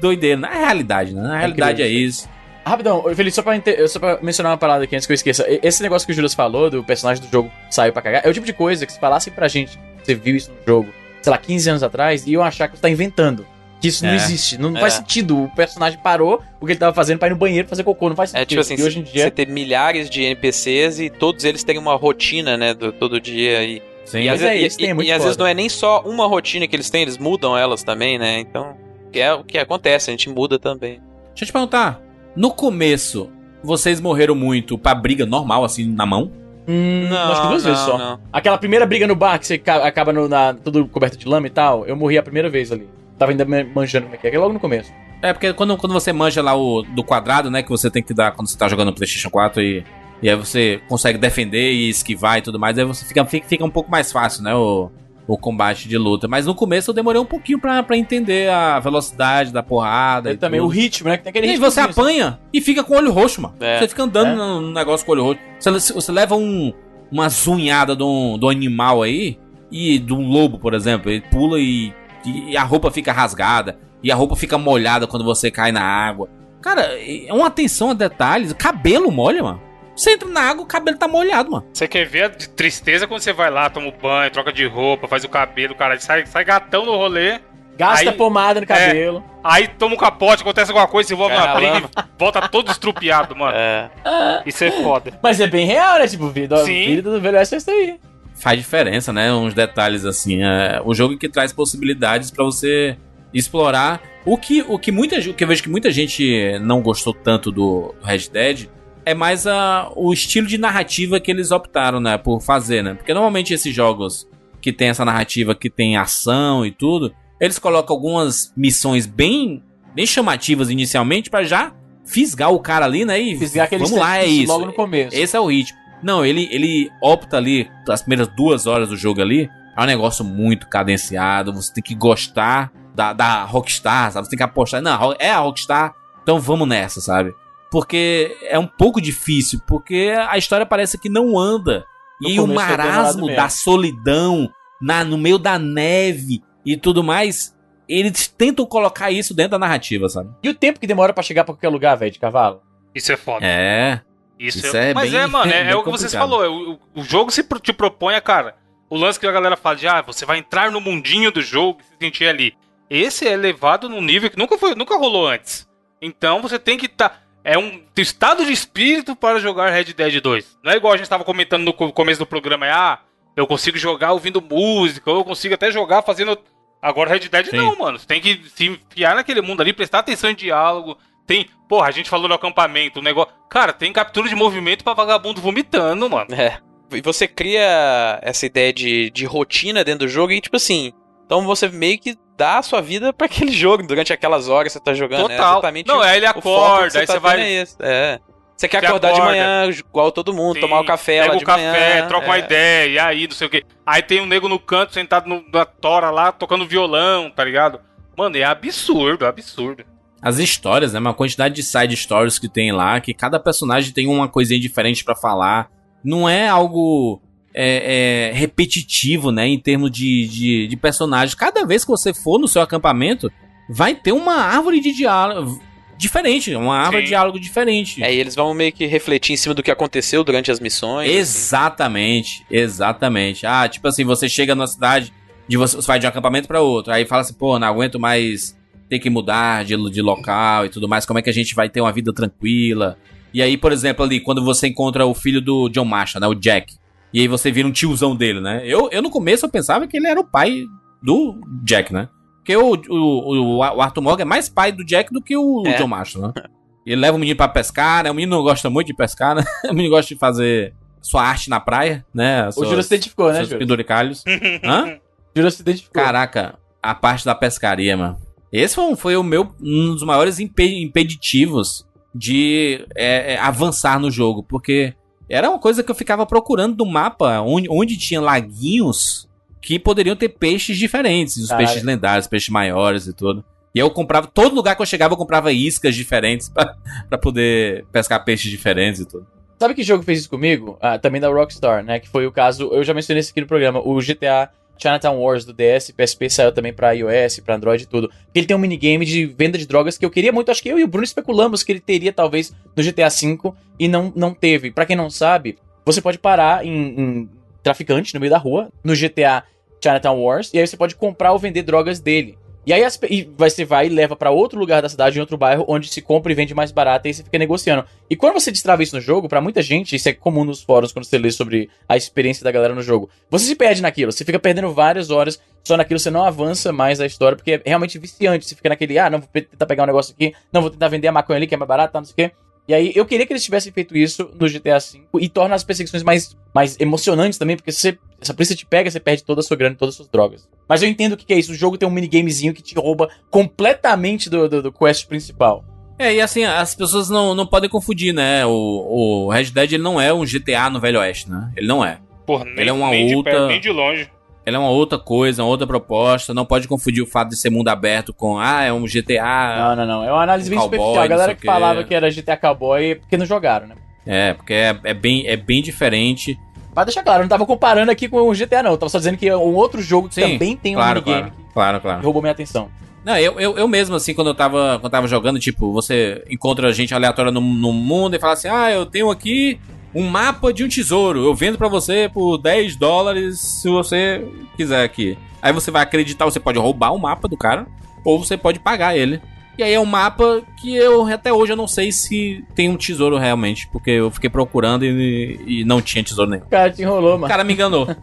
doideiro. Na realidade, né? Na realidade é incrível. isso. Rapidão, Felipe, só pra, só pra mencionar uma parada aqui antes que eu esqueça. E- Esse negócio que o Juras falou, do personagem do jogo saiu pra cagar, é o tipo de coisa que se falassem pra gente, você viu isso no jogo, sei lá, 15 anos atrás, iam achar que você tá inventando. Que isso não É. existe. Não É. faz sentido. O personagem parou o que ele tava fazendo pra ir no banheiro fazer cocô. Não faz sentido. É tipo assim, e hoje em você dia. ter milhares de NPCs e todos eles terem uma rotina, né, do, todo dia e, Sim. e, às, é vezes- isso, e- tem, é e- muito e às vezes não é nem só uma rotina que eles têm, eles mudam elas também, né? Então, que é o que acontece, a gente muda também. Deixa eu te perguntar. No começo, vocês morreram muito pra briga normal, assim, na mão? Hum, Não, acho que duas não, vezes só. não. Aquela primeira briga no bar que você ca- acaba no, na, tudo coberto de lama e tal, eu morri a primeira vez ali. Tava ainda manjando como é que é, que é logo no começo. É, porque quando, quando você manja lá o do quadrado, né, que você tem que dar quando você tá jogando no PlayStation 4 e, e aí você consegue defender e esquivar e tudo mais, aí você fica, fica, fica um pouco mais fácil, né, o, o combate de luta. Mas no começo eu demorei um pouquinho pra, pra entender a velocidade da porrada. E também tudo. o ritmo, né? Que tem aquele E aí você apanha e fica com o olho roxo, mano. É. Você fica andando É. no negócio com o olho roxo. Você, você leva um, uma zunhada um, de um animal aí, e de um lobo, por exemplo. Ele pula e, e a roupa fica rasgada. E a roupa fica molhada quando você cai na água. Cara, é uma atenção a detalhes. Cabelo molha, mano. Você entra na água, o cabelo tá molhado, mano. Você quer ver a de tristeza quando você vai lá, toma um banho, troca de roupa, faz o cabelo, cara, sai, sai gatão no rolê, Gasta Aí- pomada no cabelo. aí toma um capote, acontece alguma coisa, se envolve na briga e volta todo estrupiado, mano. É. Isso é foda. Mas é bem real, né? Tipo, vida, Sim. vida do Velho Oeste é isso aí. Faz diferença, né? Uns detalhes assim. É, o jogo que traz possibilidades pra você explorar. O que, o que muita o que eu vejo que muita gente não gostou tanto do, do Red Dead é mais a, o estilo de narrativa que eles optaram, né, por fazer, né? Porque normalmente esses jogos que tem essa narrativa que tem ação e tudo, eles colocam algumas missões bem bem chamativas inicialmente pra já fisgar o cara ali, né? E Fisgar aquele vamos lá, é isso. logo no começo. Esse é o ritmo. Não, ele, ele opta ali, as primeiras duas horas do jogo ali, é um negócio muito cadenciado, você tem que gostar da, da Rockstar, sabe? Você tem que apostar, não, é a Rockstar, então vamos nessa, sabe? Porque é um pouco difícil, porque a história parece que não anda. No e o é marasmo da solidão na, no meio da neve e tudo mais, eles tentam colocar isso dentro da narrativa, sabe? E o tempo que demora pra chegar pra qualquer lugar, velho, de cavalo? Isso é foda. É. Isso, Isso é, é Mas bem- é, mano, é, bem é o que vocês falou. é O, o- jogo se te propõe, a, cara. O lance que a galera fala de, ah, você vai entrar no mundinho do jogo e se sentir ali. Esse é levado num nível que nunca, foi, nunca rolou antes. Então você tem que estar. é um estado de espírito para jogar Red Dead 2. Não é igual a gente tava comentando no co- começo do programa, é, ah, eu consigo jogar ouvindo música, ou eu consigo até jogar fazendo. Agora Red Dead Sim. não, mano. Você tem que se enfiar naquele mundo ali, prestar atenção em diálogo. Tem, porra, a gente falou do acampamento, o negócio. Cara, tem captura de movimento pra vagabundo vomitando, mano. É. E você cria essa ideia de, de rotina dentro do jogo e, tipo assim. Então você meio que dá a sua vida pra aquele jogo durante aquelas horas que você tá jogando. É Total. exatamente Não, aí ele foco que acorda, aí tá você vai- é. É. Você quer Você acordar de acorda. manhã, igual todo mundo, Sim, tomar o café pega lá o de café, manhã. troca é. uma ideia, e aí, não sei o quê. Aí tem um nego no canto sentado no- na tora lá, tocando violão, tá ligado? Mano, é absurdo, é absurdo. As histórias, né? Uma quantidade de side stories que tem lá, que cada personagem tem uma coisinha diferente pra falar. Não é algo é, é, repetitivo, né? Em termos de, de, de personagens. Cada vez que você for no seu acampamento, vai ter uma árvore de diálogo diferente, uma árvore Sim. de diálogo diferente. É, e eles vão meio que refletir em cima do que aconteceu durante as missões. Exatamente, exatamente. Ah, tipo assim, você chega numa cidade, de você, você vai de um acampamento pra outro, aí fala assim, pô, não aguento mais ter que mudar de, de local e tudo mais, como é que a gente vai ter uma vida tranquila? E aí, por exemplo, ali, quando você encontra o filho do John Marshall, né, o Jack, e aí você vira um tiozão dele, né? Eu, eu no começo eu pensava que ele era o pai do Jack, né? Porque o, o, o, o Arthur Morgan é mais pai do Jack do que o É. John Marshall, né? Ele leva o menino pra pescar, né? O menino não gosta muito de pescar, né? O menino gosta de fazer sua arte na praia, né? O Júlio se identificou, né, Júlio? penduricalhos. Hã? Júlio se identificou. Caraca, a parte da pescaria, mano. Esse foi, um- foi o meu um dos maiores impe- impeditivos de é, é, avançar no jogo, porque era uma coisa que eu ficava procurando do mapa, onde, onde tinha laguinhos que poderiam ter peixes diferentes, os Caralho. peixes lendários, peixes maiores e tudo. E eu comprava, todo lugar que eu chegava, eu comprava iscas diferentes pra, pra poder pescar peixes diferentes e tudo. Sabe que jogo fez isso comigo? Ah, também da Rockstar, né? Que foi o caso, eu já mencionei isso aqui no programa, o GTA Chinatown Wars do DS, PSP saiu também pra iOS, pra Android e tudo. Ele tem um minigame de venda de drogas que eu queria muito, acho que eu e o Bruno especulamos que ele teria talvez no GTA V e não, não teve. Pra quem não sabe, você pode parar em, em traficante no meio da rua, no GTA Chinatown Wars, e aí você pode comprar ou vender drogas dele. E aí as e você vai e leva pra outro lugar da cidade, em outro bairro, onde se compra e vende mais barato, e aí você fica negociando. E quando você destrava isso no jogo, pra muita gente, isso é comum nos fóruns quando você lê sobre a experiência da galera no jogo. Você se perde naquilo, você fica perdendo várias horas só naquilo, você não avança mais a história, porque é realmente viciante. Você fica naquele, ah, não, vou tentar pegar um negócio aqui, não, vou tentar vender a maconha ali que é mais barata, não sei o quê. E aí eu queria que eles tivessem feito isso no GTA V e torna as perseguições mais, mais emocionantes também, porque se, se a polícia te pega, você perde toda a sua grana e todas as suas drogas. Mas eu entendo o que, que é isso. O jogo tem um minigamezinho que te rouba completamente do, do, do quest principal. É, e assim, as pessoas não, não podem confundir, né? O, o Red Dead ele não é um GTA no Velho Oeste, né? Ele não é. Porra, nem, Ele é uma nem de outra- perto, nem de longe. Ele é uma outra coisa, uma outra proposta. Não pode confundir o fato de ser mundo aberto com, ah, é um GTA. Não, não, não. É uma análise um bem cowboy, superficial. A galera que falava que era GTA Cowboy é porque não jogaram, né? É, porque é, é bem, é bem diferente. Mas deixa claro, eu não tava comparando aqui com o GTA, não. Eu tava só dizendo que é um outro jogo que Sim, também tem um claro, minigame claro, claro, claro. roubou minha atenção. Não, eu, eu, eu mesmo, assim, quando eu tava, quando eu tava jogando, tipo, você encontra gente aleatória no, no mundo e fala assim: ah, eu tenho aqui um mapa de um tesouro, eu vendo pra você por 10 dólares se você quiser aqui. Aí você vai acreditar, você pode roubar o mapa do cara, ou você pode pagar ele. E aí é um mapa que eu até hoje eu não sei se tem um tesouro realmente, porque eu fiquei procurando e, e não tinha tesouro nenhum. O cara te enrolou, O mano. cara me enganou.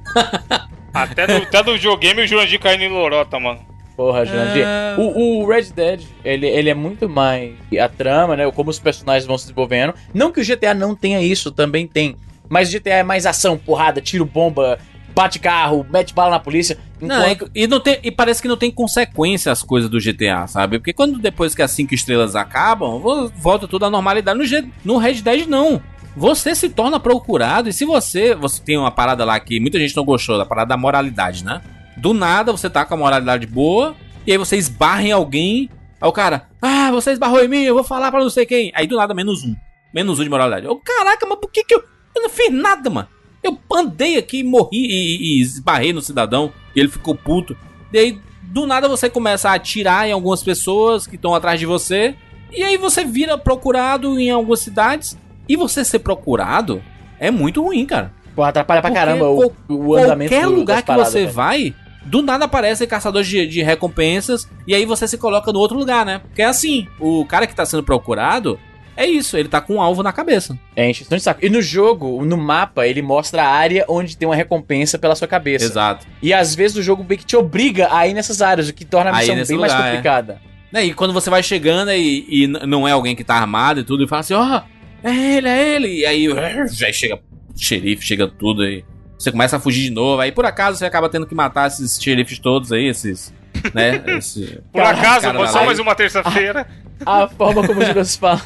Até no, até no videogame o Jurandir caindo em lorota, mano. Porra, Jurandir. É. O, o Red Dead, ele, ele é muito mais a trama, né? Como os personagens vão se desenvolvendo. Não que o GTA não tenha isso, também tem. Mas o GTA é mais ação, porrada, tiro, bomba, bate carro, mete bala na polícia. Não, Enquanto... e, e não tem, e parece que não tem consequência as coisas do GTA, sabe? Porque quando depois que as cinco estrelas acabam, vo- volta tudo à normalidade. No, G- no Red Dead, não. Você se torna procurado, e se você. Você tem uma parada lá que muita gente não gostou, da parada da moralidade, né? Do nada você tá com a moralidade boa, e aí você esbarra em alguém. Aí o cara, ah, você esbarrou em mim, eu vou falar pra não sei quem. Aí do nada, menos um. Menos um de moralidade. Eu, caraca, mas por que que eu. Eu não fiz nada, mano. Eu andei aqui, morri e, e esbarrei no cidadão. E ele ficou puto. E aí, do nada, você começa a atirar em algumas pessoas que estão atrás de você. E aí você vira procurado em algumas cidades. E você ser procurado é muito ruim, cara. Porra, atrapalha pra Porque caramba o, o andamento Qualquer lugar que paradas, você velho. vai, do nada aparecem caçadores de, de recompensas. E aí você se coloca no outro lugar, né? Porque é assim: o cara que tá sendo procurado. É isso, ele tá com um alvo na cabeça. É encheção de saco. E no jogo, no mapa, ele mostra a área onde tem uma recompensa pela sua cabeça. Exato. E às vezes o jogo meio que te obriga a ir nessas áreas, o que torna a Aí missão bem mais lugar, é. complicada. Né, E quando você vai chegando e, e não é alguém que tá armado e tudo, e fala assim, ó, é ele, é ele. E aí já chega xerife, chega tudo aí. Você começa a fugir de novo, aí por acaso você acaba tendo que matar esses xerifes todos aí, esses. Né? Esse, Por acaso, só mais uma terça-feira. A forma como o jogo se fala.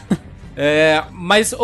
É, mas, ô,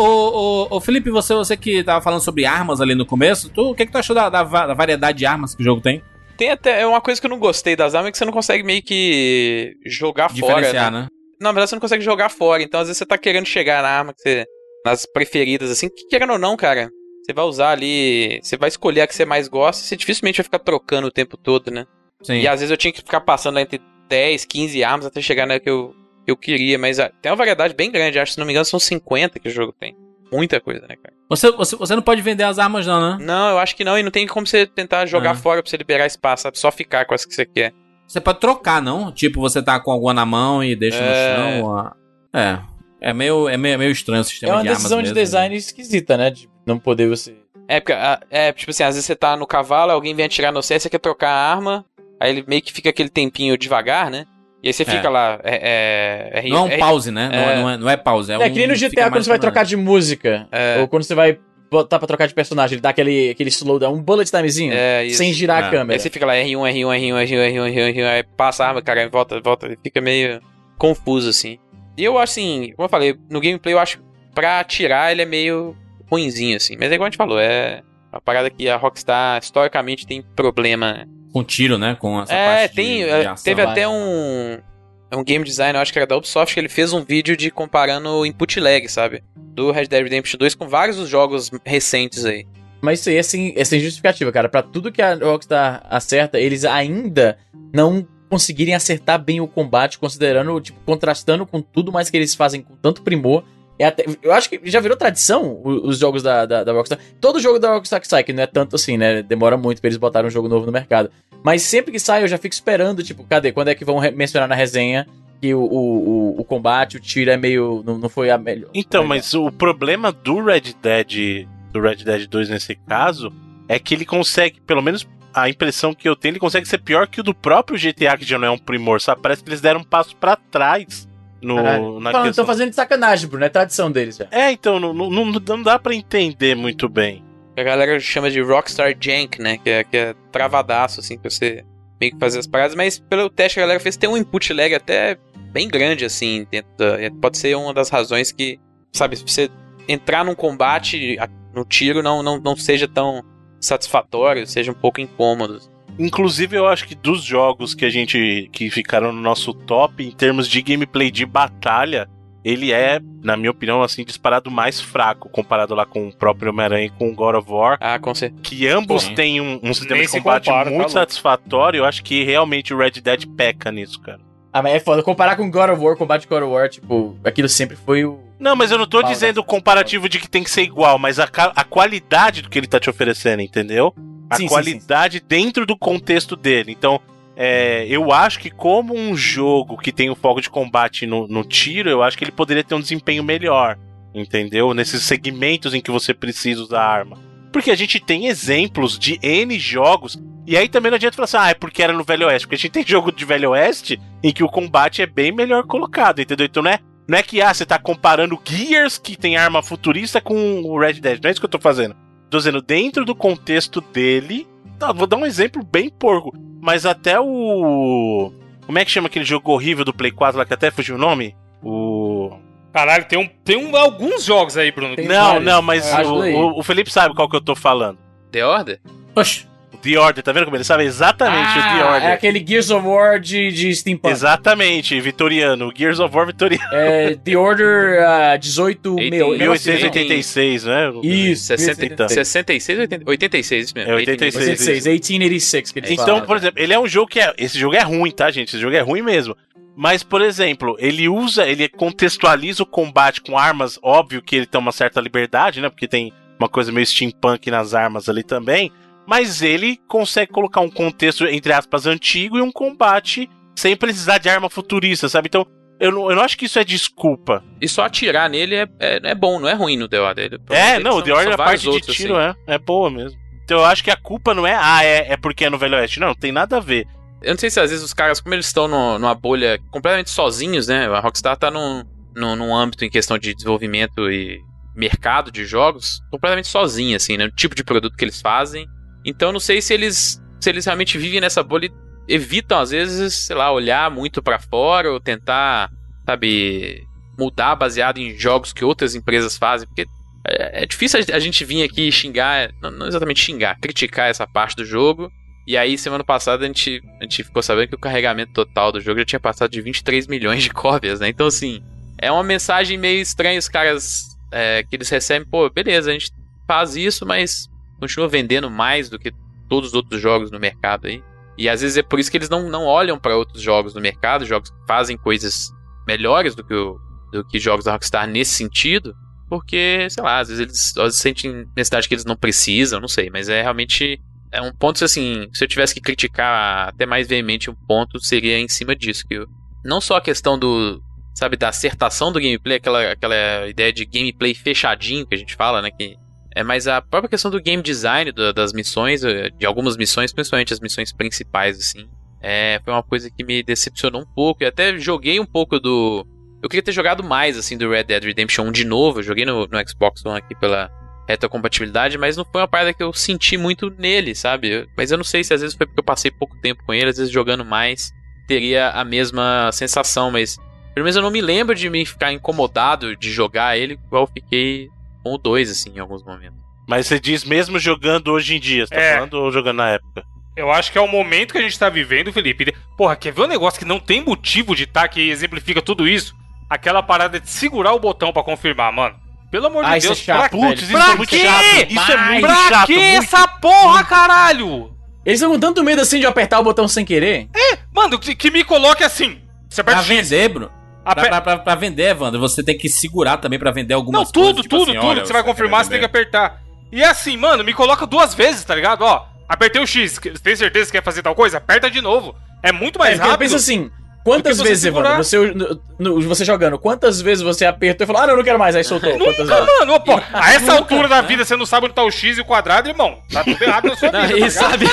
ô, ô, Felipe, você, você que tava falando sobre armas ali no começo, tu, o que, que tu achou da, da da variedade de armas que o jogo tem? Tem até é uma coisa que eu não gostei das armas é que você não consegue meio que jogar fora. Diferenciar, Né? né? Não, na verdade você não consegue jogar fora. Então às vezes você tá querendo chegar na arma que você. nas preferidas, assim, que querendo ou não, cara. Você vai usar ali. Você vai escolher a que você mais gosta. Você dificilmente vai ficar trocando o tempo todo, né? Sim. E às vezes eu tinha que ficar passando entre 10, 15 armas até chegar na que eu, eu queria. Mas ah, tem uma variedade bem grande. Acho se não me engano são 50 que o jogo tem. Muita coisa, né, cara? Você, você, você não pode vender as armas, não, né? Não, eu acho que não. E não tem como você tentar jogar Ah. fora pra você liberar espaço, sabe? Só ficar com as que você quer. Você pode trocar, não? Tipo, você tá com alguma na mão e deixa É. no chão. É. É meio, é meio, é meio estranho o É sistema uma de armas decisão de mesmo. design esquisita, né? De não poder você. É, porque, ah, é, tipo assim, às vezes você tá no cavalo, alguém vem atirar no você, você quer trocar a arma, aí ele meio que fica aquele tempinho devagar, né? E aí você fica É. lá, é... é, Não é um é- pause, né? Não, é, é. não, é, não é pause. É, É, um, que nem no GTA quando você vai trocar de música. É. Ou quando você vai botar pra trocar de personagem, ele dá aquele, aquele slowdown, um bullet timezinho, É, isso. sem girar É. a câmera. Aí você fica lá, R1, R1, R1, R1, R1, R1, R1, aí passa a arma, cara, volta, volta, fica meio confuso, assim. E eu acho, assim, como eu falei, no gameplay eu acho, pra atirar ele é meio ruinzinho, assim. Mas é igual a gente falou, é uma parada que a Rockstar, historicamente, tem problema? Com tiro, né? Com essa É, parte de- tem. de é, ação. teve até um. Um game designer, eu acho que era da Ubisoft, que ele fez um vídeo de comparando o input lag, sabe? Do Red Dead Redemption 2 com vários dos jogos recentes aí. Mas isso aí é sem, é sem justificativa, cara. Pra tudo que a Rockstar acerta, eles ainda não conseguirem acertar bem o combate, considerando, tipo, contrastando com tudo mais que eles fazem com tanto primor. É até, eu acho que já virou tradição os jogos da, da, da Rockstar. Todo jogo da Rockstar que sai, que não é tanto assim, né? Demora muito pra eles botarem um jogo novo no mercado. Mas sempre que sai, eu já fico esperando, tipo, cadê? Quando é que vão mencionar na resenha que o, o, o, combate, o tiro é meio. Não, não foi a melhor. Então, melhor. mas o problema do Red Dead, do Red Dead 2 nesse caso, é que ele consegue, pelo menos a impressão que eu tenho, ele consegue ser pior que o do próprio GTA, que já não é um primor, sabe? Parece que eles deram um passo pra trás no, Caralho. na Falando, questão. Estão fazendo de sacanagem, Bruno. É tradição deles já. É, então, não, não, não, dá pra entender muito bem. A galera chama de Rockstar Jank, né? Que é, que é travadaço, assim, pra você meio que fazer as paradas. Mas pelo teste que a galera fez, tem um input lag até bem grande, assim. Dentro da- é, pode ser uma das razões que, sabe, você entrar num combate no tiro não, não, não seja tão satisfatório, seja um pouco incômodo. Inclusive, eu acho que dos jogos que a gente que ficaram no nosso top em termos de gameplay de batalha, ele é, na minha opinião, assim, disparado mais fraco comparado lá com o próprio Homem-Aranha e com o God of War. Ah, com certeza. Que ambos Sim. têm um, um sistema Nem de combate compara, tá muito louco. satisfatório. Eu acho que realmente o Red Dead peca nisso, cara. Ah, mas é foda. Comparar com God of War, combate God of War, tipo, aquilo sempre foi o. Não, mas eu não tô dizendo o comparativo de que tem que ser igual, mas a, a qualidade do que ele tá te oferecendo, entendeu? A Sim, sim, qualidade dentro do contexto dele. Então, é, eu acho que como um jogo que tem o foco de combate no, no tiro, eu acho que ele poderia ter um desempenho melhor, entendeu? Nesses segmentos em que você precisa usar a arma. Porque a gente tem exemplos de N jogos, e aí também não adianta falar assim, ah, é porque era no Velho Oeste, porque a gente tem jogo de Velho Oeste em que o combate é bem melhor colocado, entendeu? Então não é, não é que, ah, você tá comparando Gears, que tem arma futurista, com o Red Dead, não é isso que eu tô fazendo. Tô dizendo, dentro do contexto dele, tá, vou dar um exemplo bem porco, mas até o... Como é que chama aquele jogo horrível do Play 4 lá, que até fugiu o nome? O... Caralho, tem, um, tem um, alguns jogos aí, Bruno. Tem Não, vários. não, mas É, o, o, o Felipe sabe qual que eu tô falando. The Order? Oxe, O The Order, tá vendo como ele sabe exatamente o The Ah, Order? é aquele Gears of War de, de Steampunk. Exatamente, vitoriano. Gears of War vitoriano. É The Order ah, 18 Eighteen- meu, 1886, né? Isso, 60, Então. 66 ou 80, 86, isso mesmo. É 86. 86, 1886 que eles Então, falam. por exemplo, ele é um jogo que é. Esse jogo é ruim, tá, gente? Esse jogo é ruim mesmo. Mas, por exemplo, ele usa, ele contextualiza o combate com armas, óbvio que ele tem uma certa liberdade, né? Porque tem uma coisa meio steampunk nas armas ali também. Mas ele consegue colocar um contexto, entre aspas, antigo e um combate sem precisar de arma futurista, sabe? Então, eu não, eu não acho que isso é desculpa. E só atirar nele é, é, é bom, não é ruim no The Order. É, não, o The Order, são a parte de outros, tiro assim. é, é boa mesmo. Então eu acho que a culpa não é, ah, é, é porque é no Velho Oeste. Não, não tem nada a ver. Eu não sei se às vezes os caras, como eles estão no- numa bolha completamente sozinhos, né? A Rockstar tá num, num, num âmbito em questão de desenvolvimento e mercado de jogos completamente sozinha, assim, né? O tipo de produto que eles fazem. Então não sei se eles, se eles realmente vivem nessa bolha e evitam, às vezes, sei lá, olhar muito pra fora ou tentar, sabe, mudar baseado em jogos que outras empresas fazem, porque é, é difícil a gente vir aqui xingar, não, não exatamente xingar, criticar essa parte do jogo. E aí, semana passada, a gente, a gente ficou sabendo que o carregamento total do jogo já tinha passado de 23 milhões de cópias, né? Então, assim, é uma mensagem meio estranha os caras é, que eles recebem, pô, beleza, a gente faz isso, mas continua vendendo mais do que todos os outros jogos no mercado aí. E às vezes é por isso que eles não, não olham para outros jogos no mercado, jogos que fazem coisas melhores do que, o, do que jogos da Rockstar nesse sentido, porque, sei lá, às vezes eles, às vezes sentem necessidade que eles não precisam, não sei, mas é realmente é um ponto assim, se eu tivesse que criticar até mais veemente um ponto, seria em cima disso, que eu- não só a questão do, sabe, da acertação do gameplay, aquela, aquela ideia de gameplay fechadinho que a gente fala, né, que é mais a própria questão do game design da- das missões, eh, de algumas missões, principalmente as missões principais, assim. É, foi uma coisa que me decepcionou um pouco. E até joguei um pouco do. Eu queria ter jogado mais, assim, do Red Dead Redemption 1 de novo. Eu joguei no, no Xbox One aqui pela retrocompatibilidade, mas não foi uma parada que eu senti muito nele, sabe? Eu- mas eu não sei se às vezes foi porque eu passei pouco tempo com ele, às vezes jogando mais teria a mesma sensação, mas pelo menos eu não me lembro de me ficar incomodado de jogar ele igual eu fiquei com o 2, assim, em alguns momentos. Mas você diz mesmo jogando hoje em dia, você tá É. falando ou jogando na época? Eu acho que é o momento que a gente tá vivendo, Felipe. Porra, quer ver um negócio que não tem motivo de estar, que exemplifica tudo isso? Aquela parada de segurar o botão pra confirmar, mano. Pelo amor Ah, de isso Deus, é chato, pra, putz, isso Pra é muito quê? chato. Isso é muito pra chato, que muito. essa porra, caralho? Eles estão com tanto medo assim de apertar o botão sem querer. Mano, que, que me coloque assim. Você Pra aperta X, vender, Bruno. Pra, aper- pra, pra, pra vender, Evandro, você tem que segurar também pra vender algumas Não, tudo, coisas. tipo tudo, assim, tudo olha, que você vai confirmar, você tem que apertar. E é assim, mano, me coloca duas vezes, tá ligado? Ó, apertei o X, tem certeza que quer fazer tal coisa? Aperta de novo. É muito mais É, rápido. pensa assim, Quantas vezes, segurar. Evandro, você, no- no- você jogando, quantas vezes você apertou e falou, ah, não, não quero mais, aí soltou? Quantas Nunca, vezes? mano. Pô, a essa altura da vida você não sabe onde tá o X e o quadrado, irmão. Tá tudo errado na sua Não, vida. e tá sabe,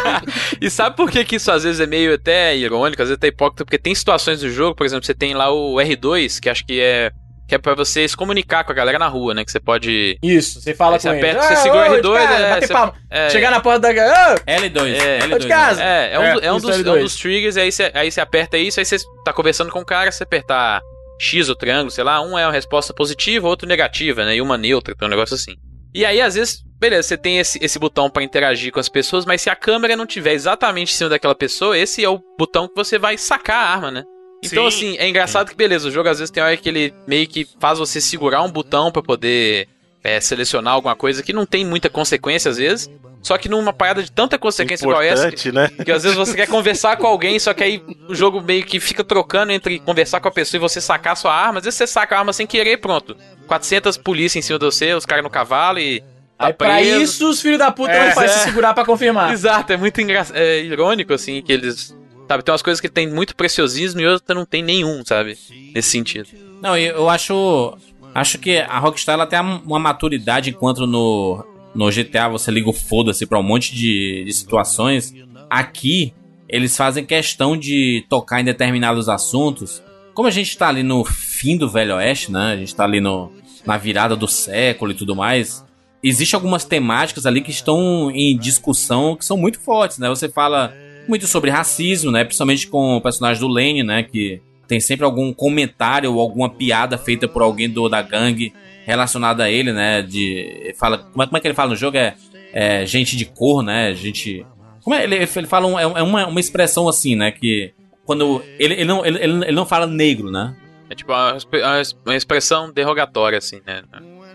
e sabe por que, que isso às vezes é meio até irônico, às vezes até hipócrita? Porque tem situações do jogo, por exemplo, você tem lá o R2, que acho que é que é pra você se comunicar com a galera na rua, né? Que você pode. Isso, você fala Aí você com aperta, eles. você Ah, segura ô, R2, de cara, é, bater você- palma. é. Chegar na porta da... Ah, L2. É, Tô L2. de casa. É, é um, É, é um dos, é é um L2. dos triggers, aí você, aí você aperta isso, aí você tá conversando com o cara, você apertar X ou triângulo, sei lá, um é uma resposta positiva, outro negativa, né? E uma neutra, que é um negócio assim. E aí, às vezes, beleza, você tem esse, esse botão pra interagir com as pessoas, mas se a câmera não tiver exatamente em cima daquela pessoa, esse é o botão que você vai sacar a arma, né? Então, Sim. assim, é engraçado que, beleza, o jogo às vezes tem hora que ele meio que faz você segurar um botão pra poder é, selecionar alguma coisa que não tem muita consequência às vezes. Só que numa parada de tanta consequência igual essa, Importante, né? que às vezes você quer conversar com alguém, só que aí o jogo meio que fica trocando entre conversar com a pessoa e você sacar sua arma. Às vezes você saca a arma sem querer e pronto. 400 polícia em cima de você, os caras no cavalo e. Tá Aí pra isso os filhos da puta É, não fazem é. se segurar pra confirmar. Exato, é muito engraçado. É irônico, assim, que eles. Sabe, tem umas coisas que tem muito preciosismo e outras não tem nenhum, sabe? Nesse sentido. Não, eu, acho. Acho que a Rockstar ela tem uma maturidade enquanto no, no GTA você liga o foda-se pra um monte de, de situações. Aqui, eles fazem questão de tocar em determinados assuntos. Como a gente tá ali no fim do Velho Oeste, né? A gente tá ali no, na virada do século e tudo mais. Existem algumas temáticas ali que estão em discussão que são muito fortes, né? Você fala muito sobre racismo, né? Principalmente com o personagem do Lane, né? Que tem sempre algum comentário ou alguma piada feita por alguém do, da gangue relacionada a ele, né? De fala como é, como é que ele fala no jogo é, é gente de cor, né? Gente como é ele, ele fala um- é uma, uma expressão assim, né? Que quando ele, ele não ele, ele ele não fala negro, né? É tipo uma, uma expressão derrogatória, assim, né?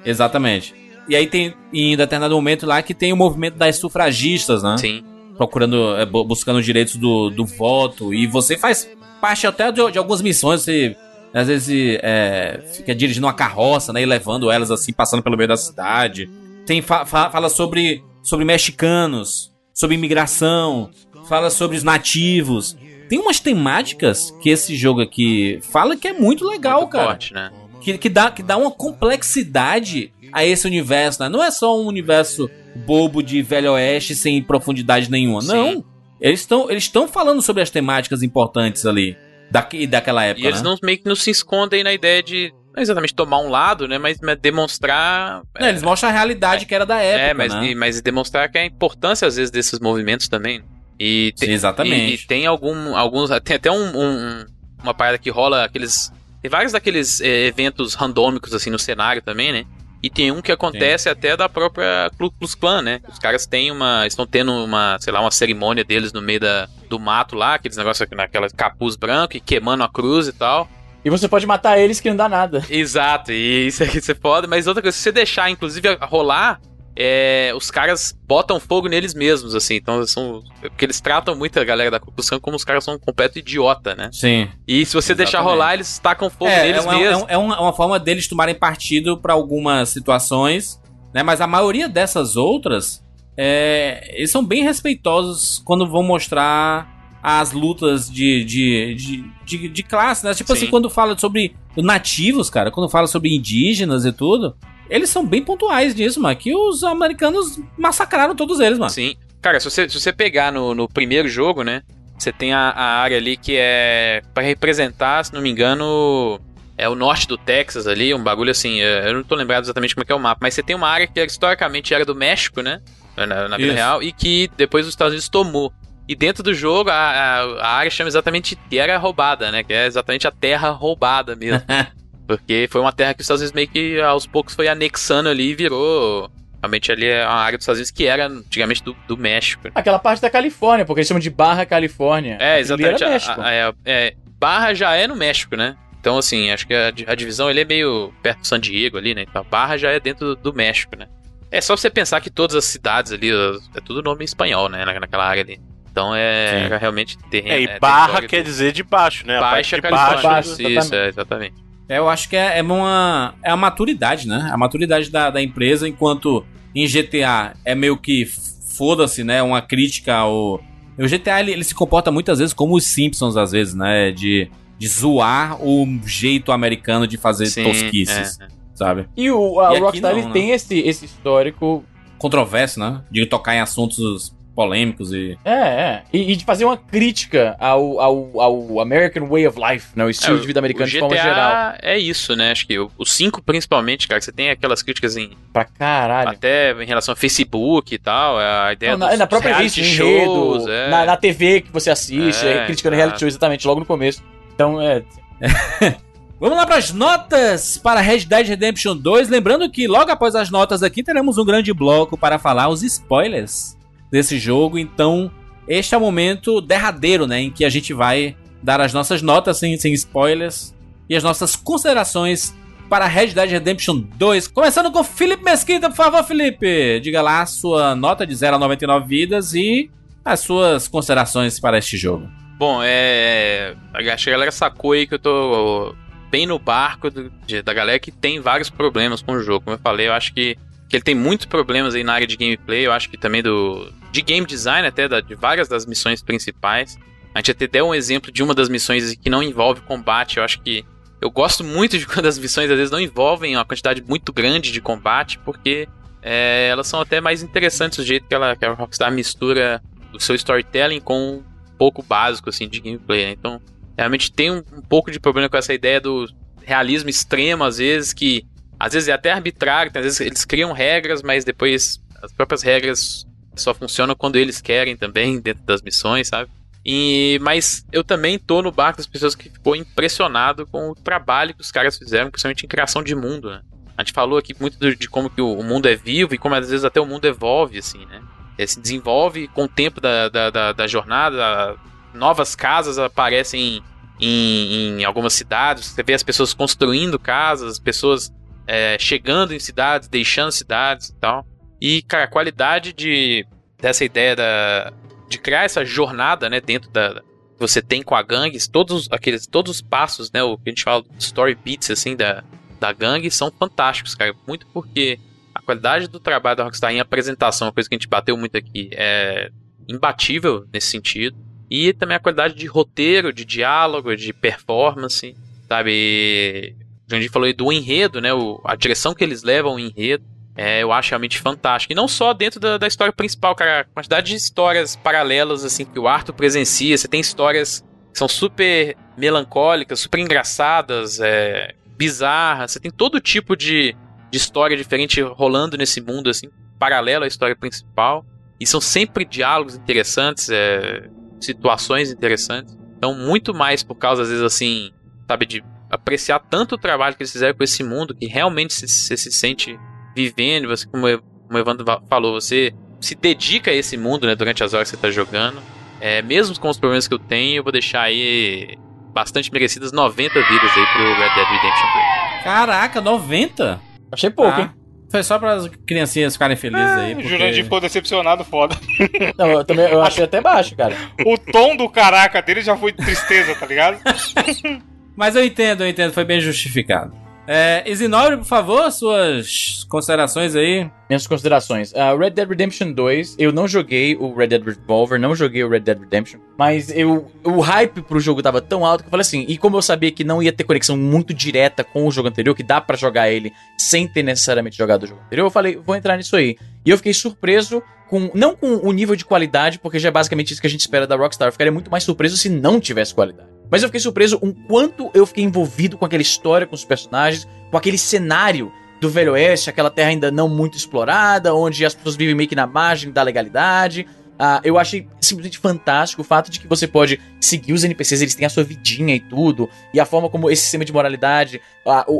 Exatamente. E aí tem em determinado momento lá que tem o movimento das sufragistas, né? Sim. Procurando, é, bu- buscando os direitos do, do voto. E você faz parte até de, de algumas missões. Você às vezes é, fica dirigindo uma carroça, né? E levando elas assim, passando pelo meio da cidade. Tem, fa- fala sobre, sobre mexicanos, sobre imigração, fala sobre os nativos. Tem umas temáticas que esse jogo aqui fala que é muito legal, Muito cara forte, né? que, que, dá, que dá uma complexidade a esse universo, né? Não é só um universo bobo de Velho Oeste sem profundidade nenhuma. Sim. Não. Eles estão eles falando sobre as temáticas importantes ali daqui, daquela época. E eles né? não meio que não se escondem na ideia de. Não exatamente tomar um lado, né? Mas, demonstrar. Não, eles mostram a realidade que era da época. é, mas, né? e- mas demonstrar que a importância, às vezes, desses movimentos também. E tem, Sim, exatamente. E, e tem algum, alguns. Tem até um, um- uma parada que rola aqueles. Tem vários daqueles eh, eventos randômicos, assim, no cenário também, né? E tem um que acontece até da própria Ku Klux Klan, né? Os caras têm uma. Estão tendo uma, sei lá, uma cerimônia deles no meio da, do mato lá, aqueles negócios naquela capuz branco e queimando a cruz e tal. E você pode matar eles que não dá nada. Exato, e isso aqui você pode, mas outra coisa, se você deixar, inclusive, a- rolar, é, os caras botam fogo neles mesmos, assim, então são. Porque eles tratam muito a galera da construção como os caras são um completo idiota, né? Sim. E se você deixar Exatamente. rolar, eles tacam fogo É, é, neles uma, é, mesmo. um- é uma, é uma forma deles tomarem partido pra algumas situações, né? Mas a maioria dessas outras, é, eles são bem respeitosos quando vão mostrar as lutas de, de, de, de, de classe, né? Tipo Sim. assim, quando fala sobre nativos, cara, quando fala sobre indígenas e tudo, eles são bem pontuais nisso, mano. Que os americanos massacraram todos eles, mano. Sim. Cara, se você, se você pegar no, no primeiro jogo, né? Você tem a, a área ali que é pra representar, se não me engano, é o norte do Texas ali, um bagulho assim. é, Eu não tô lembrado exatamente como é que é o mapa, mas você tem uma área que historicamente era do México, né? Na, na vida Isso. real, e que depois os Estados Unidos tomou. E dentro do jogo, a, a, a área chama exatamente Terra Roubada, né? Que é exatamente a terra roubada mesmo. Porque foi uma terra que os Estados Unidos meio que aos poucos foi anexando ali e virou. Realmente ali é uma área dos Estados Unidos que era antigamente do, do México. Aquela parte da Califórnia, porque eles chamam de Barra Califórnia. É, exatamente. Era A- México. a- é- é, Barra já é no México, né? Então, assim, acho que a, di- a divisão ele é meio perto do San Diego ali, né? Então, Barra já é dentro do, do México, né? É só você pensar que todas as cidades ali, é tudo nome espanhol, né? na- Naquela área ali. Então é Sim. era realmente terreno. É, e é barra quer do- dizer de baixo, né? A Baixa parte de Califórnia. baixo. baixo, Isso, exatamente. é, exatamente. É, eu acho que é, é uma. É a maturidade, né? A maturidade da, da empresa, enquanto em GTA é meio que foda-se, né? Uma crítica ao, O GTA ele, ele se comporta muitas vezes como os Simpsons, às vezes, né? De, de zoar o jeito americano de fazer Sim, tosquices, é, é. sabe? E o a E Rockstar não, ele né? tem esse, esse histórico. Controverso, né? De tocar em assuntos polêmicos e. É, é. E, e de fazer uma crítica ao, ao, ao American Way of Life, né? O estilo É, de vida americano de forma geral. é isso, né? Acho que o 5 principalmente, cara, que você tem aquelas críticas em Pra caralho. até em relação ao Facebook e tal, a ideia Não, na, dos na própria reality revista, no enredo, shows, é. na, na TV que você assiste, É, é, criticando reality show exatamente logo no começo. Então, é. Vamos lá para as notas para Red Dead Redemption 2. Lembrando que logo após as notas aqui teremos um grande bloco para falar os spoilers desse jogo. Então, este é o momento derradeiro, né, em que a gente vai dar as nossas notas sem, sem spoilers e as nossas considerações para Red Dead Redemption 2. Começando com Felipe Mesquita, por favor, Felipe. Diga lá a sua nota de 0 a 99 vidas e as suas considerações para este jogo. Bom, é. Acho que a galera sacou aí que eu tô bem no barco da galera que tem vários problemas com o jogo. Como eu falei, eu acho que, que ele tem muitos problemas aí na área de gameplay. Eu acho que também do. de game design, até da- de várias das missões principais. A gente até deu um exemplo de uma das missões que não envolve combate. Eu acho que. Eu gosto muito de quando as missões às vezes não envolvem uma quantidade muito grande de combate, porque é, elas são até mais interessantes do jeito que, ela, que a Rockstar mistura o seu storytelling com um pouco básico assim de gameplay. né? Então, realmente tem um, um pouco de problema com essa ideia do realismo extremo, às vezes, que às vezes é até arbitrário, às vezes eles criam regras, mas depois as próprias regras só funcionam quando eles querem também, dentro das missões, sabe? E, mas eu também tô no barco das pessoas que ficou impressionado com o trabalho que os caras fizeram, principalmente em criação de mundo, né? A gente falou aqui muito do- de como que o, mundo é vivo e como às vezes até o mundo evolve, assim, né? Ele se desenvolve com o tempo da, da, da, da jornada, novas casas aparecem em, em algumas cidades, você vê as pessoas construindo casas, as pessoas é, chegando em cidades, deixando cidades e tal. E, cara, a qualidade de, dessa ideia da, de criar essa jornada, né, dentro da você tem com a gangue, todos aqueles todos os passos, né, o que a gente fala story beats assim da, da gangue são fantásticos, cara, muito porque a qualidade do trabalho da Rockstar em apresentação, uma coisa que a gente bateu muito aqui, é imbatível nesse sentido. E também a qualidade de roteiro, de diálogo, de performance, sabe? Jandir falou aí do enredo, né? O, a direção que eles levam o enredo. É, eu acho realmente fantástico. E não só dentro da, da história principal, cara. A quantidade de histórias paralelas, assim, que o Arthur presencia. Você tem histórias que são super melancólicas, super engraçadas, é, bizarras. Você tem todo tipo de, de história diferente rolando nesse mundo, assim, paralelo à história principal. E são sempre diálogos interessantes, é, situações interessantes. Então, muito mais por causa, às vezes, assim, sabe, de apreciar tanto o trabalho que eles fizeram com esse mundo, que realmente você se, se sente vivendo, você, como, o- como o Evandro va- falou, você se dedica a esse mundo, né, durante as horas que você tá jogando. É, mesmo com os problemas que eu tenho, eu vou deixar aí bastante merecidas 90 vidas aí pro Red Dead Redemption 2. Caraca, 90? Achei pouco, Ah, hein? Foi só para as criancinhas ficarem felizes aí. O Porque... Jurandir ficou decepcionado, foda. Não, eu também eu achei até baixo, cara. O tom do caraca dele já foi de tristeza, tá ligado? Mas eu entendo, eu entendo, foi bem justificado. É, Isinório, por favor, suas considerações aí. Minhas considerações. Uh, Red Dead Redemption 2, eu não joguei o Red Dead Revolver, não joguei o Red Dead Redemption, mas eu, o hype pro jogo tava tão alto que eu falei assim, e como eu sabia que não ia ter conexão muito direta com o jogo anterior, que dá pra jogar ele sem ter necessariamente jogado o jogo anterior, eu falei, vou entrar nisso aí. E eu fiquei surpreso com, não com o nível de qualidade, porque já é basicamente isso que a gente espera da Rockstar, eu ficaria muito mais surpreso se não tivesse qualidade. Mas eu fiquei surpreso o quanto eu fiquei envolvido com aquela história, com os personagens, com aquele cenário do Velho Oeste, aquela terra ainda não muito explorada, onde as pessoas vivem meio que na margem da legalidade. Ah, eu achei simplesmente fantástico o fato de que você pode seguir os NPCs, eles têm a sua vidinha e tudo, e a forma como esse sistema de moralidade,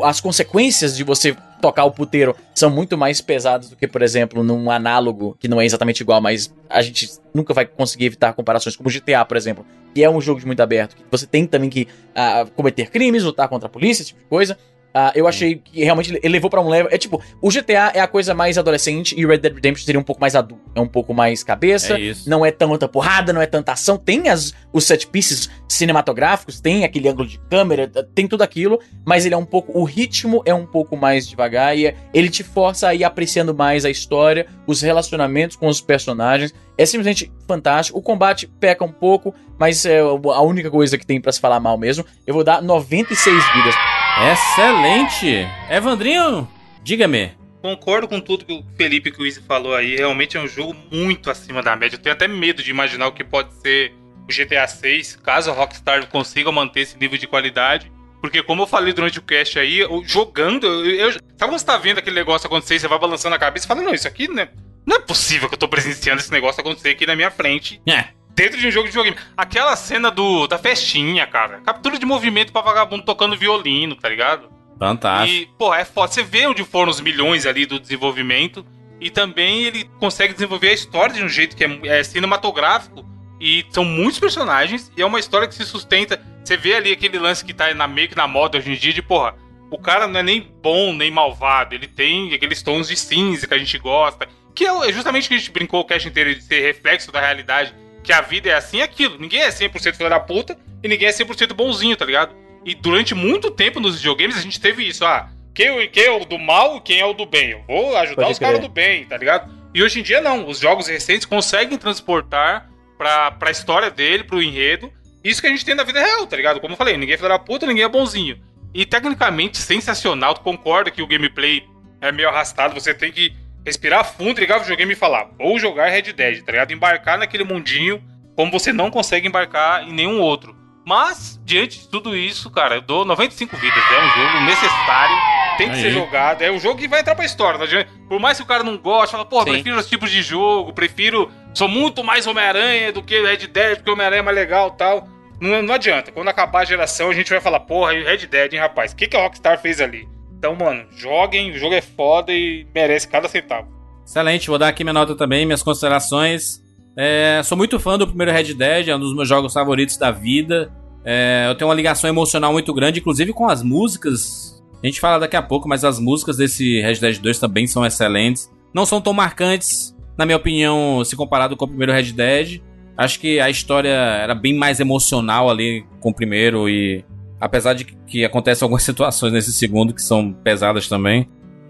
as consequências de você tocar o puteiro são muito mais pesadas do que, por exemplo, num análogo que não é exatamente igual, mas a gente nunca vai conseguir evitar comparações como GTA, por exemplo, que é um jogo de muito aberto, que você tem também que ah, cometer crimes, lutar contra a polícia, esse tipo de coisa. Ah, eu achei que realmente ele levou pra um level. É tipo, o GTA é a coisa mais adolescente e o Red Dead Redemption seria um pouco mais adulto. É um pouco mais cabeça, É isso. não é tanta porrada, não é tanta ação. Tem as, os set pieces cinematográficos, tem aquele ângulo de câmera, tem tudo aquilo, mas ele é um pouco. O ritmo é um pouco mais devagar e é- ele te força a ir apreciando mais a história, os relacionamentos com os personagens. É simplesmente fantástico. O combate peca um pouco, mas é a única coisa que tem pra se falar mal mesmo. Eu vou dar 96 vidas. Excelente! Evandrinho, diga-me. Concordo com tudo que o Felipe que o Izzy falou aí. Realmente é um jogo muito acima da média. Eu tenho até medo de imaginar o que pode ser o GTA 6, caso a Rockstar consiga manter esse nível de qualidade. Porque, como eu falei durante o cast aí, eu- jogando, eu, eu- sabe quando você tá vendo aquele negócio acontecer, você vai balançando a cabeça e fala: Não, isso aqui né, não é possível que eu tô presenciando esse negócio acontecer aqui na minha frente. É. Dentro de um jogo de videogame. Aquela cena do, da festinha, cara. Captura de movimento pra vagabundo tocando violino, tá ligado? Fantástico. E, pô, é foda. Você vê onde foram os milhões ali do desenvolvimento. E também ele consegue desenvolver a história de um jeito que é, é cinematográfico. E são muitos personagens. E é uma história que se sustenta. Você vê ali aquele lance que tá na, meio que na moda hoje em dia de, porra, o cara não é nem bom nem malvado. Ele tem aqueles tons de cinza que a gente gosta. Que é justamente o que a gente brincou o cast inteiro de ser reflexo da realidade. Que a vida é assim e aquilo. Ninguém é 100% filho da puta e ninguém é 100% bonzinho, tá ligado? E durante muito tempo nos videogames a gente teve isso. Ah, quem, quem é o do mal e quem é o do bem? Eu vou ajudar Pode os caras do bem, tá ligado? E hoje em dia não. Os jogos recentes conseguem transportar pra, pra história dele, pro enredo. Isso que a gente tem na vida real, tá ligado? Como eu falei, ninguém é filho da puta, ninguém é bonzinho. E tecnicamente sensacional. Tu concorda que o gameplay é meio arrastado. Você tem que respirar fundo, ligar o videogame e falar: vou jogar Red Dead, tá ligado? Embarcar naquele mundinho como você não consegue embarcar em nenhum outro. Mas, diante de tudo isso, cara, eu dou 95 vidas. É um jogo necessário, tem que Aí. ser jogado. É um jogo que vai entrar pra história. Tá? Por mais que o cara não goste, fala, Sim. prefiro os tipos de jogo, prefiro. Sou muito mais Homem-Aranha do que Red Dead, porque o Homem-Aranha é mais legal e tal. Não, não adianta. Quando acabar a geração, a gente vai falar, porra, e Red Dead, hein, rapaz? O que, que a Rockstar fez ali? Então, mano, joguem, o jogo é foda e merece cada centavo. Excelente, vou dar aqui minha nota também, minhas considerações. É, sou muito fã do primeiro Red Dead, é um dos meus jogos favoritos da vida. É, eu tenho uma ligação emocional muito grande, inclusive com as músicas. A gente fala daqui a pouco, mas as músicas desse Red Dead 2 também são excelentes. Não são tão marcantes, na minha opinião, se comparado com o primeiro Red Dead. Acho que a história era bem mais emocional ali com o primeiro e apesar de que acontecem algumas situações nesse segundo que são pesadas também.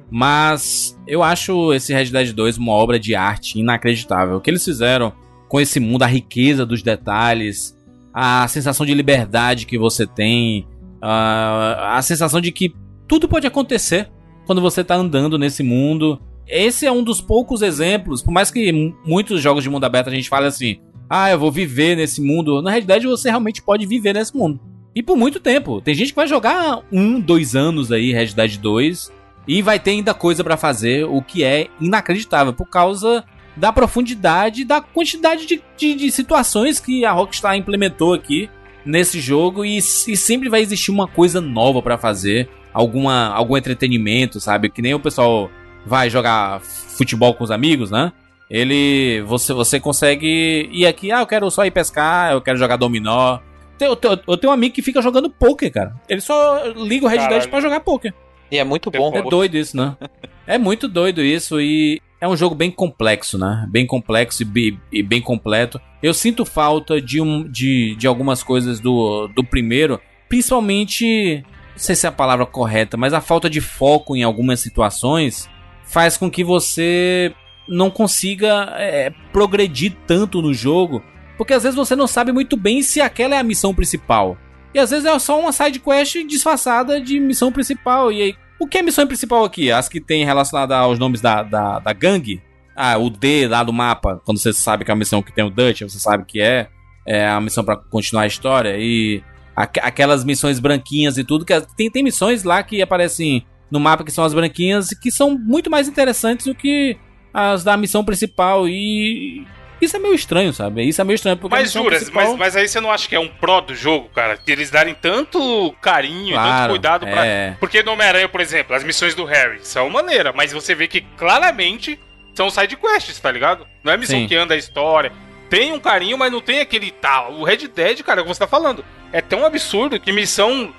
Mas eu acho esse Red Dead 2 uma obra de arte inacreditável. O que eles fizeram com esse mundo, a riqueza dos detalhes, a sensação de liberdade que você tem, a, sensação de que tudo pode acontecer quando você tá andando nesse mundo. Esse é um dos poucos exemplos, por mais que muitos jogos de mundo aberto a gente fale assim: ah, eu vou viver nesse mundo. Na Red Dead você realmente pode viver nesse mundo. E por muito tempo. Tem gente que vai jogar um, dois anos aí, Red Dead 2, e vai ter ainda coisa pra fazer, o que é inacreditável, por causa da profundidade, da quantidade de, de, de situações que a Rockstar implementou aqui nesse jogo, e, e sempre vai existir uma coisa nova pra fazer, alguma, algum entretenimento, sabe? Que nem o pessoal vai jogar futebol com os amigos, né? Ele. Você, você consegue ir aqui, ah, eu quero só ir pescar, eu quero jogar dominó. Tem- Eu, tenho- eu tenho um amigo que fica jogando poker, cara. Ele só liga o Red Dead pra jogar poker. E é muito bom. É doido isso, né? É muito doido isso e é um jogo bem complexo, né? Bem complexo e, e bem completo. Eu sinto falta de, um, de, de algumas coisas do, do primeiro, principalmente, não sei se é a palavra correta, mas a falta de foco em algumas situações faz com que você não consiga é, progredir tanto no jogo, porque às vezes você não sabe muito bem se aquela é a missão principal. E às vezes é só uma side quest disfarçada de missão principal. E aí, o que é missão principal aqui? As que tem relacionada aos nomes da, da, da gangue? Ah, o D lá do mapa, quando você sabe que é a missão que tem o Dutch, você sabe que é, é a missão pra continuar a história. E aqu- aquelas missões branquinhas e tudo, que as- tem, tem missões lá que aparecem no mapa que são as branquinhas, que são muito mais interessantes do que as da missão principal. E isso é meio estranho, sabe? Isso é meio estranho. Porque Mas juras, principal- mas, mas aí você não acha que é um pró do jogo, cara? De eles darem tanto carinho e tanto Claro, cuidado pra. é. Porque no Homem-Aranha, por exemplo, as missões do Harry são maneira, mas você vê que claramente são side quests, tá ligado? Não é missão Sim. que anda a história. Tem um carinho, mas não tem aquele tal. O Red Dead, cara, como você tá falando, é tão absurdo que missão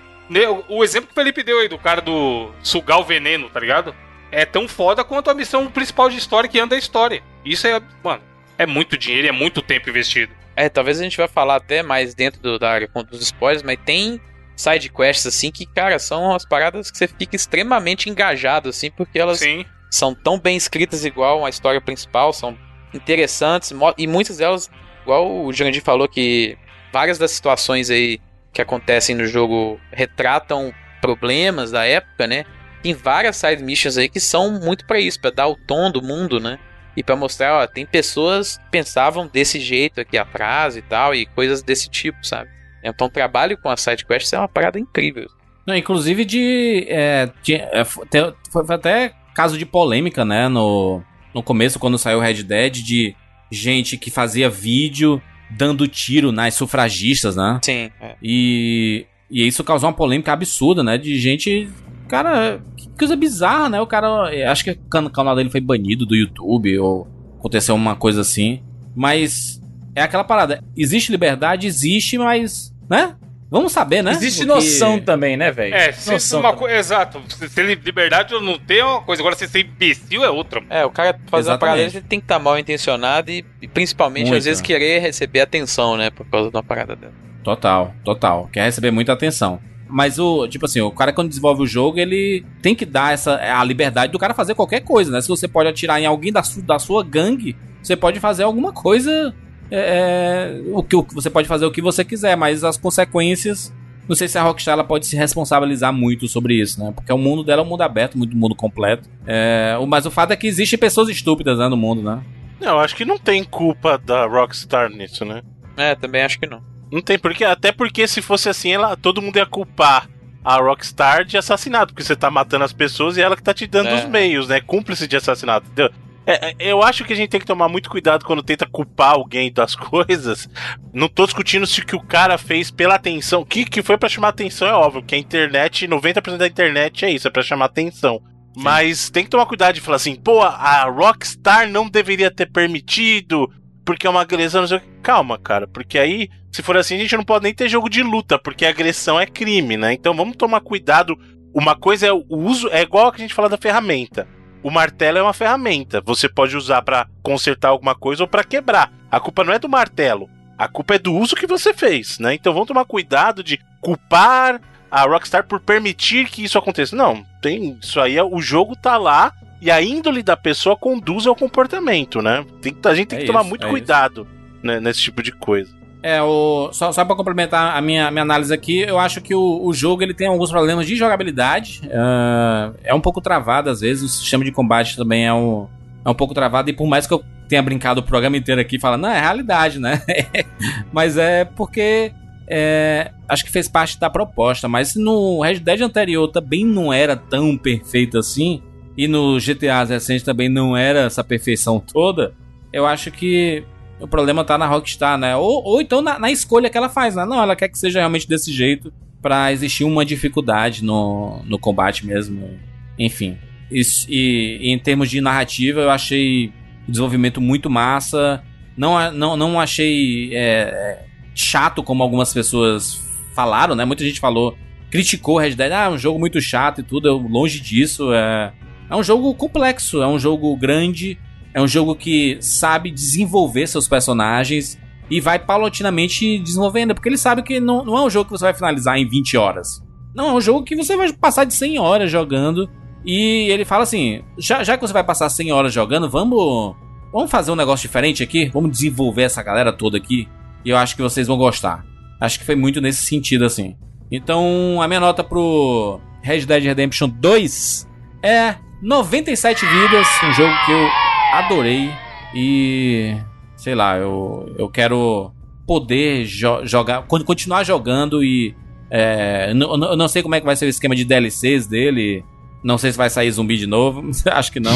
o- O exemplo que o Felipe deu aí do cara do sugar o veneno, tá ligado? É tão foda quanto a missão principal de história que anda a história. Isso é, mano, é muito dinheiro e é muito tempo investido. É, talvez a gente vai falar até mais dentro do- da área dos spoilers, mas tem side quests assim que, cara, são as paradas que você fica extremamente engajado assim, porque elas Sim. são tão bem escritas igual a história principal, são interessantes e muitas delas, igual o Jurandir falou que várias das situações aí que acontecem no jogo retratam problemas da época, né? Tem várias side missions aí que são muito pra isso, pra dar o tom do mundo, né? E pra mostrar, ó, tem pessoas que pensavam desse jeito aqui a frase e tal, e coisas desse tipo, sabe? Então, o trabalho com a side quest é uma parada incrível. Não, inclusive de. é, tinha- é, foi, até caso de polêmica, né? No, no começo, quando saiu o Red Dead, de gente que fazia vídeo dando tiro nas sufragistas, né? Sim. é. E, e isso causou uma polêmica absurda, né? De gente. Cara, coisa bizarra, né? O cara. é, Acho que o can- canal dele foi banido do YouTube, ou aconteceu uma coisa assim. Mas é aquela parada. Existe liberdade, existe, mas. Né? Vamos saber, né? Existe O que- noção também, né, velho? É, se noção uma coisa. Exato. Se ter liberdade ou não ter é uma coisa. Agora, se ser imbecil é outra. mano. É, o cara fazer uma parada ele tem que estar mal intencionado e, e principalmente Muito, às vezes querer receber atenção, né? Por causa de uma parada dela. Total, total. Quer receber muita atenção. Mas o, tipo assim, o cara quando desenvolve o jogo, ele tem que dar essa a liberdade do cara fazer qualquer coisa, né? Se você pode atirar em alguém da, su, da sua gangue, você pode fazer alguma coisa. é, é, o que o- você pode fazer o que você quiser, mas as consequências. Não sei se a Rockstar ela pode se responsabilizar muito sobre isso, né? Porque o mundo dela é um mundo aberto, muito mundo completo. É, o- mas o fato é que existem pessoas estúpidas né, no mundo, né? Não, acho que não tem culpa da Rockstar nisso, né? É, também acho que não. Não tem porquê, até porque se fosse assim, ela, todo mundo ia culpar a Rockstar de assassinato, porque você tá matando as pessoas e ela que tá te dando É. os meios, né? Cúmplice de assassinato, entendeu? É, é, eu acho que a gente tem que tomar muito cuidado quando tenta culpar alguém das coisas. Não tô discutindo se o que o cara fez pela atenção. O que, que foi pra chamar atenção é óbvio, que a internet, 90% da internet é isso, é pra chamar atenção. Mas tem que tomar cuidado de falar assim, pô, a Rockstar não deveria ter permitido, porque é uma agressão, não sei o que. Calma, cara, porque aí, se for assim, a gente não pode nem ter jogo de luta, porque agressão é crime, né? Então vamos tomar cuidado. Uma coisa é o uso, é igual a que a gente fala da ferramenta. O martelo é uma ferramenta. Você pode usar pra consertar alguma coisa ou pra quebrar. A culpa não é do martelo. A culpa é do uso que você fez, né? Então vamos tomar cuidado de culpar a Rockstar por permitir que isso aconteça. Não, tem isso aí, é- o jogo tá lá e a índole da pessoa conduz ao comportamento, né? Tem a gente tem É que tomar isso, muito é cuidado né, nesse tipo de coisa. É, o, só, só pra complementar a minha, minha análise aqui, eu acho que o, o jogo ele tem alguns problemas de jogabilidade. ah, é um pouco travado às vezes, o sistema de combate também é um, é um pouco travado. E por mais que eu tenha brincado o programa inteiro aqui falando, não, é realidade, né? mas é porque é, acho que fez parte da proposta. Mas no Red Dead anterior também não era tão perfeito assim, e no GTA recente também não era essa perfeição toda, eu acho que o problema tá na Rockstar, né? Ou, ou então na, na escolha que ela faz, né? Não, ela quer que seja realmente desse jeito pra existir uma dificuldade no, no combate mesmo. Enfim. E, e em termos de narrativa, eu achei o desenvolvimento muito massa. Não, não, não achei é, é, chato como algumas pessoas falaram, né? Muita gente falou, criticou Red Dead, ah, é um jogo muito chato e tudo. Eu, longe disso, é, é um jogo complexo, é um jogo grande, é um jogo que sabe desenvolver seus personagens e vai paulatinamente desenvolvendo, porque ele sabe que não, não é um jogo que você vai finalizar em 20 horas. Não, é um jogo que você vai passar de 100 horas jogando. E ele fala assim: já, já que você vai passar 100 horas jogando, vamos, vamos fazer um negócio diferente aqui? Vamos desenvolver essa galera toda aqui? E eu acho que vocês vão gostar. Acho que foi muito nesse sentido assim. Então, a minha nota pro Red Dead Redemption 2 é 97 vidas, um jogo que eu adorei e sei lá, eu, eu quero poder jo jogar, con- continuar jogando e é, n- n- eu não sei como é que vai ser o esquema de DLCs dele. Não sei se vai sair zumbi de novo, acho que não.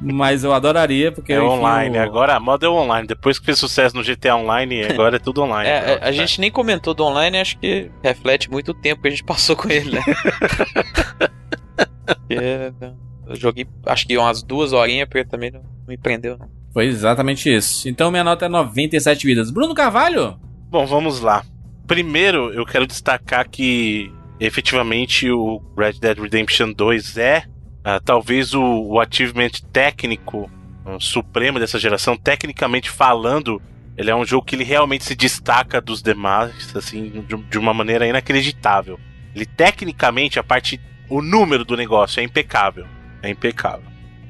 Mas eu adoraria, porque. É enfim, online, o- agora a moda é online. Depois que fez sucesso no GTA Online, agora é tudo online. É, a, a gente nem comentou do online, acho que reflete muito o tempo que a gente passou com ele, né? Porque, eu joguei, acho que umas duas horinhas, porque também não me prendeu, não. Foi exatamente isso. Então minha nota é 97 vidas. Bruno Carvalho? Bom, vamos lá. Primeiro, eu quero destacar que efetivamente o Red Dead Redemption 2 é ah, talvez o, o achievement técnico ah, supremo dessa geração, tecnicamente falando, ele é um jogo que ele realmente se destaca dos demais, assim, de, de uma maneira inacreditável. Ele tecnicamente a parte, o número do negócio é impecável, é impecável.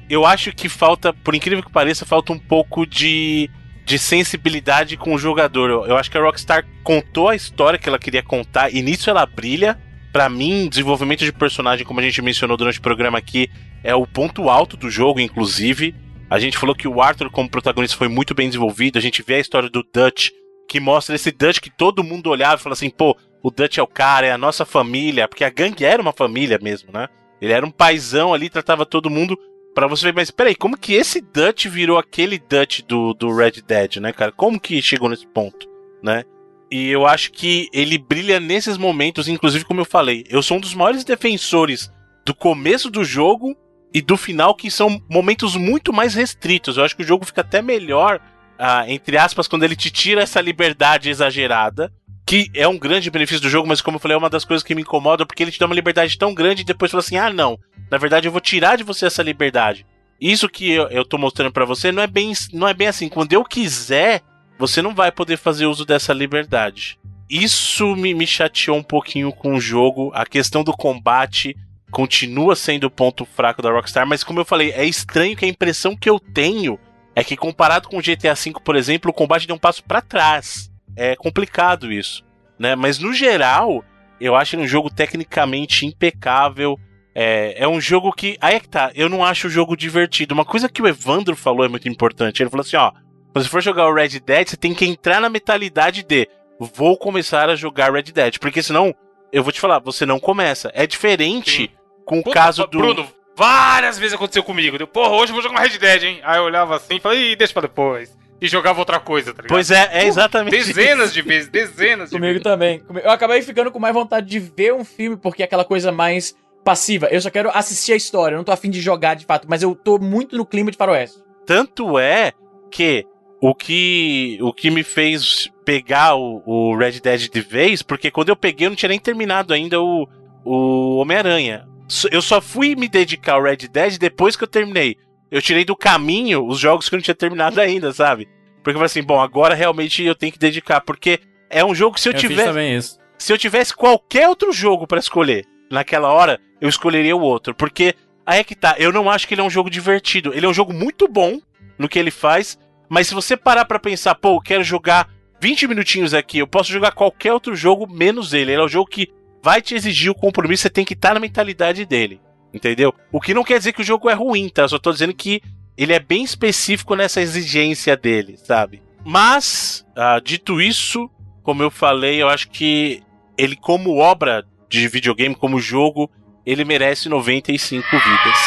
Eu acho que falta, por incrível que pareça, falta um pouco de de sensibilidade com o jogador. Eu, eu acho que a Rockstar contou a história que ela queria contar e nisso ela brilha. Pra mim, desenvolvimento de personagem, como a gente mencionou durante o programa aqui, é o ponto alto do jogo, inclusive. A gente falou que o Arthur, como protagonista, foi muito bem desenvolvido. A gente vê a história do Dutch, que mostra esse Dutch que todo mundo olhava e falava assim: pô, o Dutch é o cara, é a nossa família. Porque a gangue era uma família mesmo, né? Ele era um paizão ali, tratava todo mundo para você ver, mas peraí, como que esse Dutch virou aquele Dutch do, do Red Dead, né, cara? Como que chegou nesse ponto, né? E eu acho que ele brilha nesses momentos, inclusive como eu falei, eu sou um dos maiores defensores do começo do jogo e do final, que são momentos muito mais restritos. Eu acho que o jogo fica até melhor, ah, entre aspas, quando ele te tira essa liberdade exagerada, que é um grande benefício do jogo, mas como eu falei, é uma das coisas que me incomoda, porque ele te dá uma liberdade tão grande e depois fala assim: ah, não, na verdade, eu vou tirar de você essa liberdade. Isso que eu, eu tô mostrando para você não é bem não é bem assim. Quando eu quiser, você não vai poder fazer uso dessa liberdade. Isso me, me chateou um pouquinho com o jogo. A questão do combate continua sendo o ponto fraco da Rockstar, mas como eu falei, é estranho que a impressão que eu tenho é que comparado com o GTA V, por exemplo, o combate deu um passo para trás. É complicado isso, né? Mas no geral, eu acho ele um jogo tecnicamente impecável. É, é um jogo que. Aí é que tá, eu não acho o jogo divertido. Uma coisa que o Evandro falou é muito importante. Ele falou assim: ó, quando você for jogar o Red Dead, você tem que entrar na mentalidade de vou começar a jogar Red Dead. Porque senão, eu vou te falar, você não começa. É diferente Sim. com o Puta, caso do. Bruno, várias vezes aconteceu comigo. Deu, porra, hoje eu vou jogar Red Dead, hein? Aí eu olhava assim e falei, deixa pra depois. E jogava outra coisa, tá ligado? Pois é, é exatamente Dezenas isso. de vezes, dezenas de Comigo vezes. também. Eu acabei ficando com mais vontade de ver um filme, porque é aquela coisa mais passiva. Eu só quero assistir a história, eu não tô afim de jogar de fato, mas eu tô muito no clima de faroeste. Tanto é que o que o que me fez pegar o, o Red Dead de vez, porque quando eu peguei eu não tinha nem terminado ainda o, o Homem-Aranha. Eu só fui me dedicar ao Red Dead depois que eu terminei. Eu tirei do caminho os jogos que eu não tinha terminado ainda, sabe? Porque eu falei assim, bom, agora realmente eu tenho que dedicar, porque é um jogo que se eu, eu tivesse se eu tivesse qualquer outro jogo para escolher, naquela hora, eu escolheria o outro. Porque aí é que tá, eu não acho que ele é um jogo divertido. Ele é um jogo muito bom no que ele faz, mas se você parar para pensar, pô, eu quero jogar 20 minutinhos aqui, eu posso jogar qualquer outro jogo menos ele. Ele é um jogo que vai te exigir o compromisso, você tem que estar tá na mentalidade dele. Entendeu? O que não quer dizer que o jogo é ruim, tá? Eu só tô dizendo que ele é bem específico nessa exigência dele, sabe? Mas, ah, dito isso, como eu falei, eu acho que ele, como obra de videogame como jogo, ele merece 95 vidas.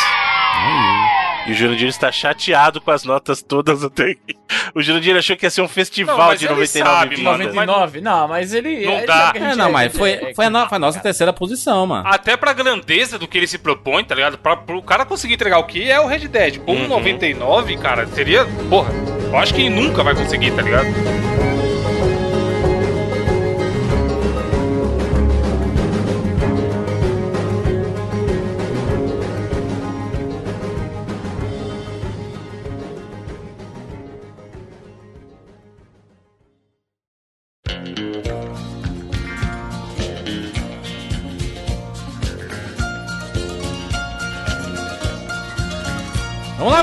E o Jurandir está chateado com as notas todas até aqui. O Jurandir achou que ia ser um festival não, de 99 sabe, vidas. 99? Não, mas ele. Não ele dá. É, não, mas foi, é, foi, a, no, foi a nossa terceira posição, mano. Até pra grandeza do que ele se propõe, tá ligado? Pra, pro cara conseguir entregar o que é o Red Dead. Com uhum. 99, cara, seria. Porra, eu acho que nunca vai conseguir, tá ligado?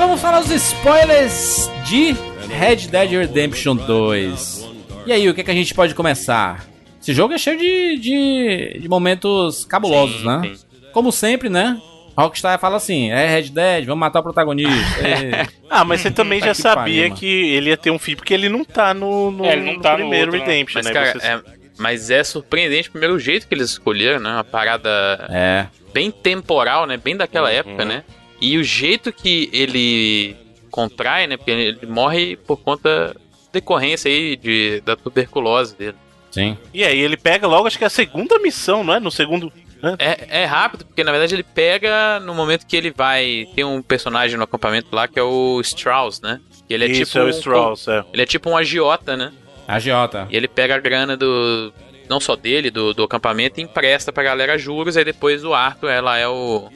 Vamos lá, vamos falar os spoilers de Red Dead Redemption 2. E aí, o que, é que a gente pode começar? Esse jogo é cheio de, de, de momentos cabulosos, sim, né? Sim. Como sempre, né? Rockstar fala assim, é Red Dead, vamos matar o protagonista. É... ah, mas você também já que sabia que ele ia ter um fim, porque ele não tá no, no, é, ele não tá no primeiro no outro, Redemption, mas, né? Cara, é, mas é surpreendente primeiro o jeito que eles escolheram, né? Uma parada é. bem temporal, né? Bem daquela uhum. época, né? E o jeito que ele contrai, né? Porque ele morre por conta decorrência aí de, da tuberculose dele. Sim. E aí ele pega logo, acho que é a segunda missão, não é? No segundo. Né? É, é rápido, porque na verdade ele pega no momento que ele vai. Tem um personagem no acampamento lá que é o Strauss, né? E ele é Isso, tipo é o Strauss, um, é. Ele é tipo um agiota, né? Agiota. E ele pega a grana do, não só dele, do, do acampamento, e empresta pra galera juros, aí depois o Arthur, ela é o.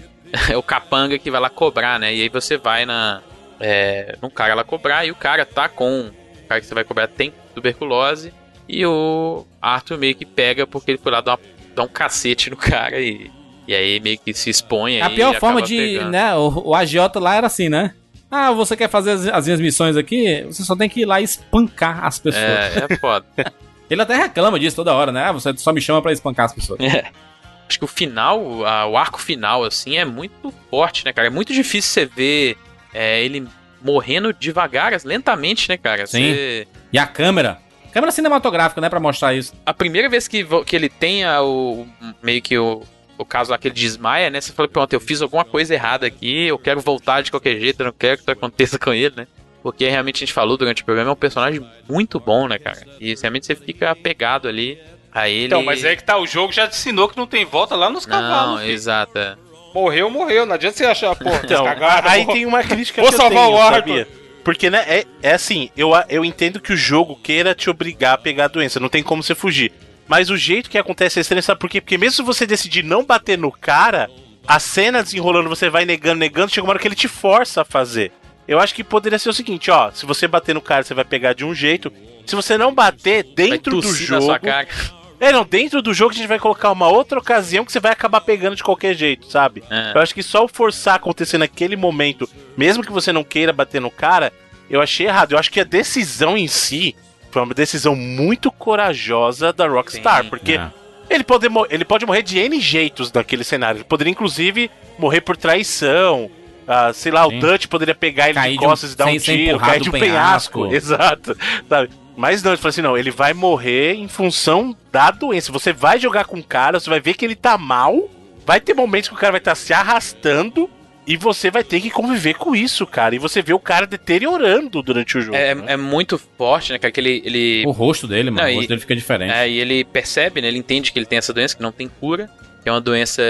É o capanga que vai lá cobrar, né? E aí você vai na. É, num cara lá cobrar, e o cara tá com. O cara que você vai cobrar tem tuberculose. E o Arthur meio que pega porque ele foi lá dar, uma, dar um cacete no cara e. E aí meio que se expõe. A pior forma de. pegando. Né, o, o agiota lá era assim, né? Ah, você quer fazer as, as minhas missões aqui? Você só tem que ir lá e espancar as pessoas. É, é foda. Ele até reclama disso toda hora, né? Ah, você só me chama pra espancar as pessoas. É. Acho que o final, a- o arco final, assim, é muito forte, né, cara? É muito difícil você ver é, ele morrendo devagar, lentamente, né, cara? Sim. Você- E a câmera? Câmera cinematográfica, né? Pra mostrar isso. A primeira vez que, que ele tenha o. meio que o. O caso lá que ele desmaia, né? Você fala, pronto, eu fiz alguma coisa errada aqui, eu quero voltar de qualquer jeito, eu não quero que isso aconteça com ele, né? Porque realmente a gente falou durante o programa, é um personagem muito bom, né, cara? E realmente você fica apegado ali a ele. Então, mas é que tá, o jogo já te ensinou que não tem volta lá nos Não, cavalos. filho. exato. é. Morreu, morreu. Não adianta você achar, pô, Então, cagaram, aí tem uma crítica Vou que eu salvar tenho, o sabia? Porque, né, é, é assim, eu, eu entendo que o jogo queira te obrigar a pegar a doença, não tem como você fugir. Mas o jeito que acontece é estranho, sabe por quê? Porque mesmo se você decidir não bater no cara, a cena desenrolando, você vai negando, negando, chega uma hora que ele te força a fazer. Eu acho que poderia ser o seguinte, ó, se você bater no cara, você vai pegar de um jeito. Se você não bater dentro do jogo. É, não, dentro do jogo a gente vai colocar uma outra ocasião que você vai acabar pegando de qualquer jeito, sabe? É. Eu acho que só o forçar acontecer naquele momento, mesmo que você não queira bater no cara, eu achei errado. Eu acho que a decisão em si foi uma decisão muito corajosa da Rockstar, Sim. porque É. ele, pode, ele pode morrer de N jeitos naquele cenário. Ele poderia, inclusive, morrer por traição. ah, sei lá, Sim. o Dutch poderia pegar ele Cair de de um- costas e dar sem um ser tiro, cair de um penhasco. penhasco. Exato. Sabe? Mas não, ele falou assim: não, ele vai morrer em função da doença. Você vai jogar com o cara, você vai ver que ele tá mal. Vai ter momentos que o cara vai estar se arrastando. E você vai ter que conviver com isso, cara. E você vê o cara deteriorando durante o jogo. É, né? é muito forte, né? Que ele. ele O rosto dele, mano. Não, o e- rosto dele fica diferente. é, e ele percebe, né? Ele entende que ele tem essa doença, que não tem cura. Que é uma doença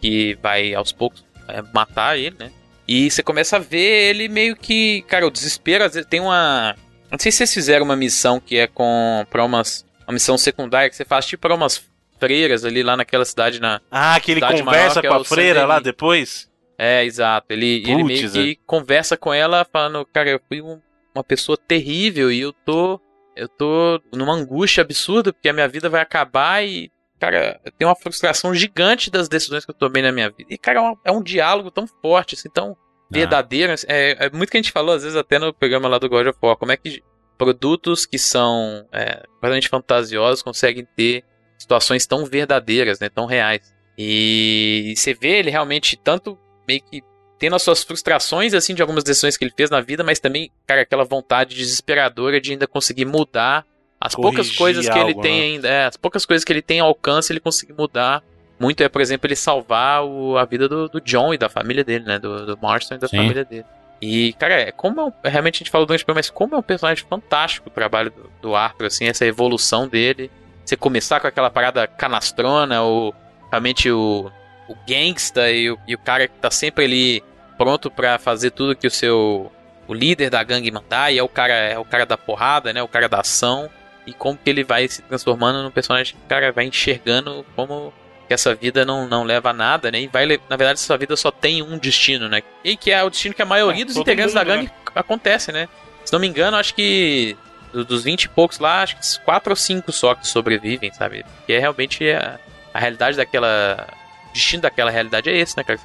que vai aos poucos é, matar ele, né? E você começa a ver ele meio que. Cara, o desespero, às vezes tem uma. Não sei se vocês fizeram uma missão que é com. pra umas. Uma missão secundária que você faz tipo pra umas freiras ali lá naquela cidade na. Ah, que ele conversa maior, que com é a freira lá depois? É, exato. Ele, ele meio que conversa com ela falando, cara, eu fui um- uma pessoa terrível e eu tô. Eu tô numa angústia absurda porque a minha vida vai acabar e. Cara, eu tenho uma frustração gigante das decisões que eu tomei na minha vida. E, cara, é um, é um diálogo tão forte, assim, tão verdadeiro. É, é muito que a gente falou, às vezes, até no programa lá do God of War, como é que produtos que são é, completamente fantasiosos conseguem ter situações tão verdadeiras, né? Tão reais. E você vê ele realmente tanto meio que tendo as suas frustrações, assim, de algumas decisões que ele fez na vida, mas também, cara, aquela vontade desesperadora de ainda conseguir mudar as poucas Corrigir coisas que ele tem né? ainda, é, as poucas coisas que ele tem ao alcance, ele conseguir mudar. Muito é, por exemplo, ele salvar o- a vida do, do John e da família dele, né? Do, do Marston e da Sim. família dele. E, cara, é como é realmente a gente falou durante o mas como é um personagem fantástico o trabalho do, do Arthur, assim, essa evolução dele. Você começar com aquela parada canastrona, ou realmente o, o gangsta e o, e o cara que tá sempre ali pronto pra fazer tudo que o seu. O líder da gangue mandar, e é o cara, é o cara da porrada, né? O cara da ação. E como que ele vai se transformando num personagem que o cara vai enxergando como que essa vida não, não leva a nada, né? E vai, na verdade, essa vida só tem um destino, né? E que é o destino que a maioria É, dos integrantes da mundo, gangue acontece, né? Se não me engano, acho que do- dos 20 e poucos lá, acho que quatro ou cinco só que sobrevivem, sabe? Que é realmente a, a realidade daquela. O destino daquela realidade é esse, né, cara?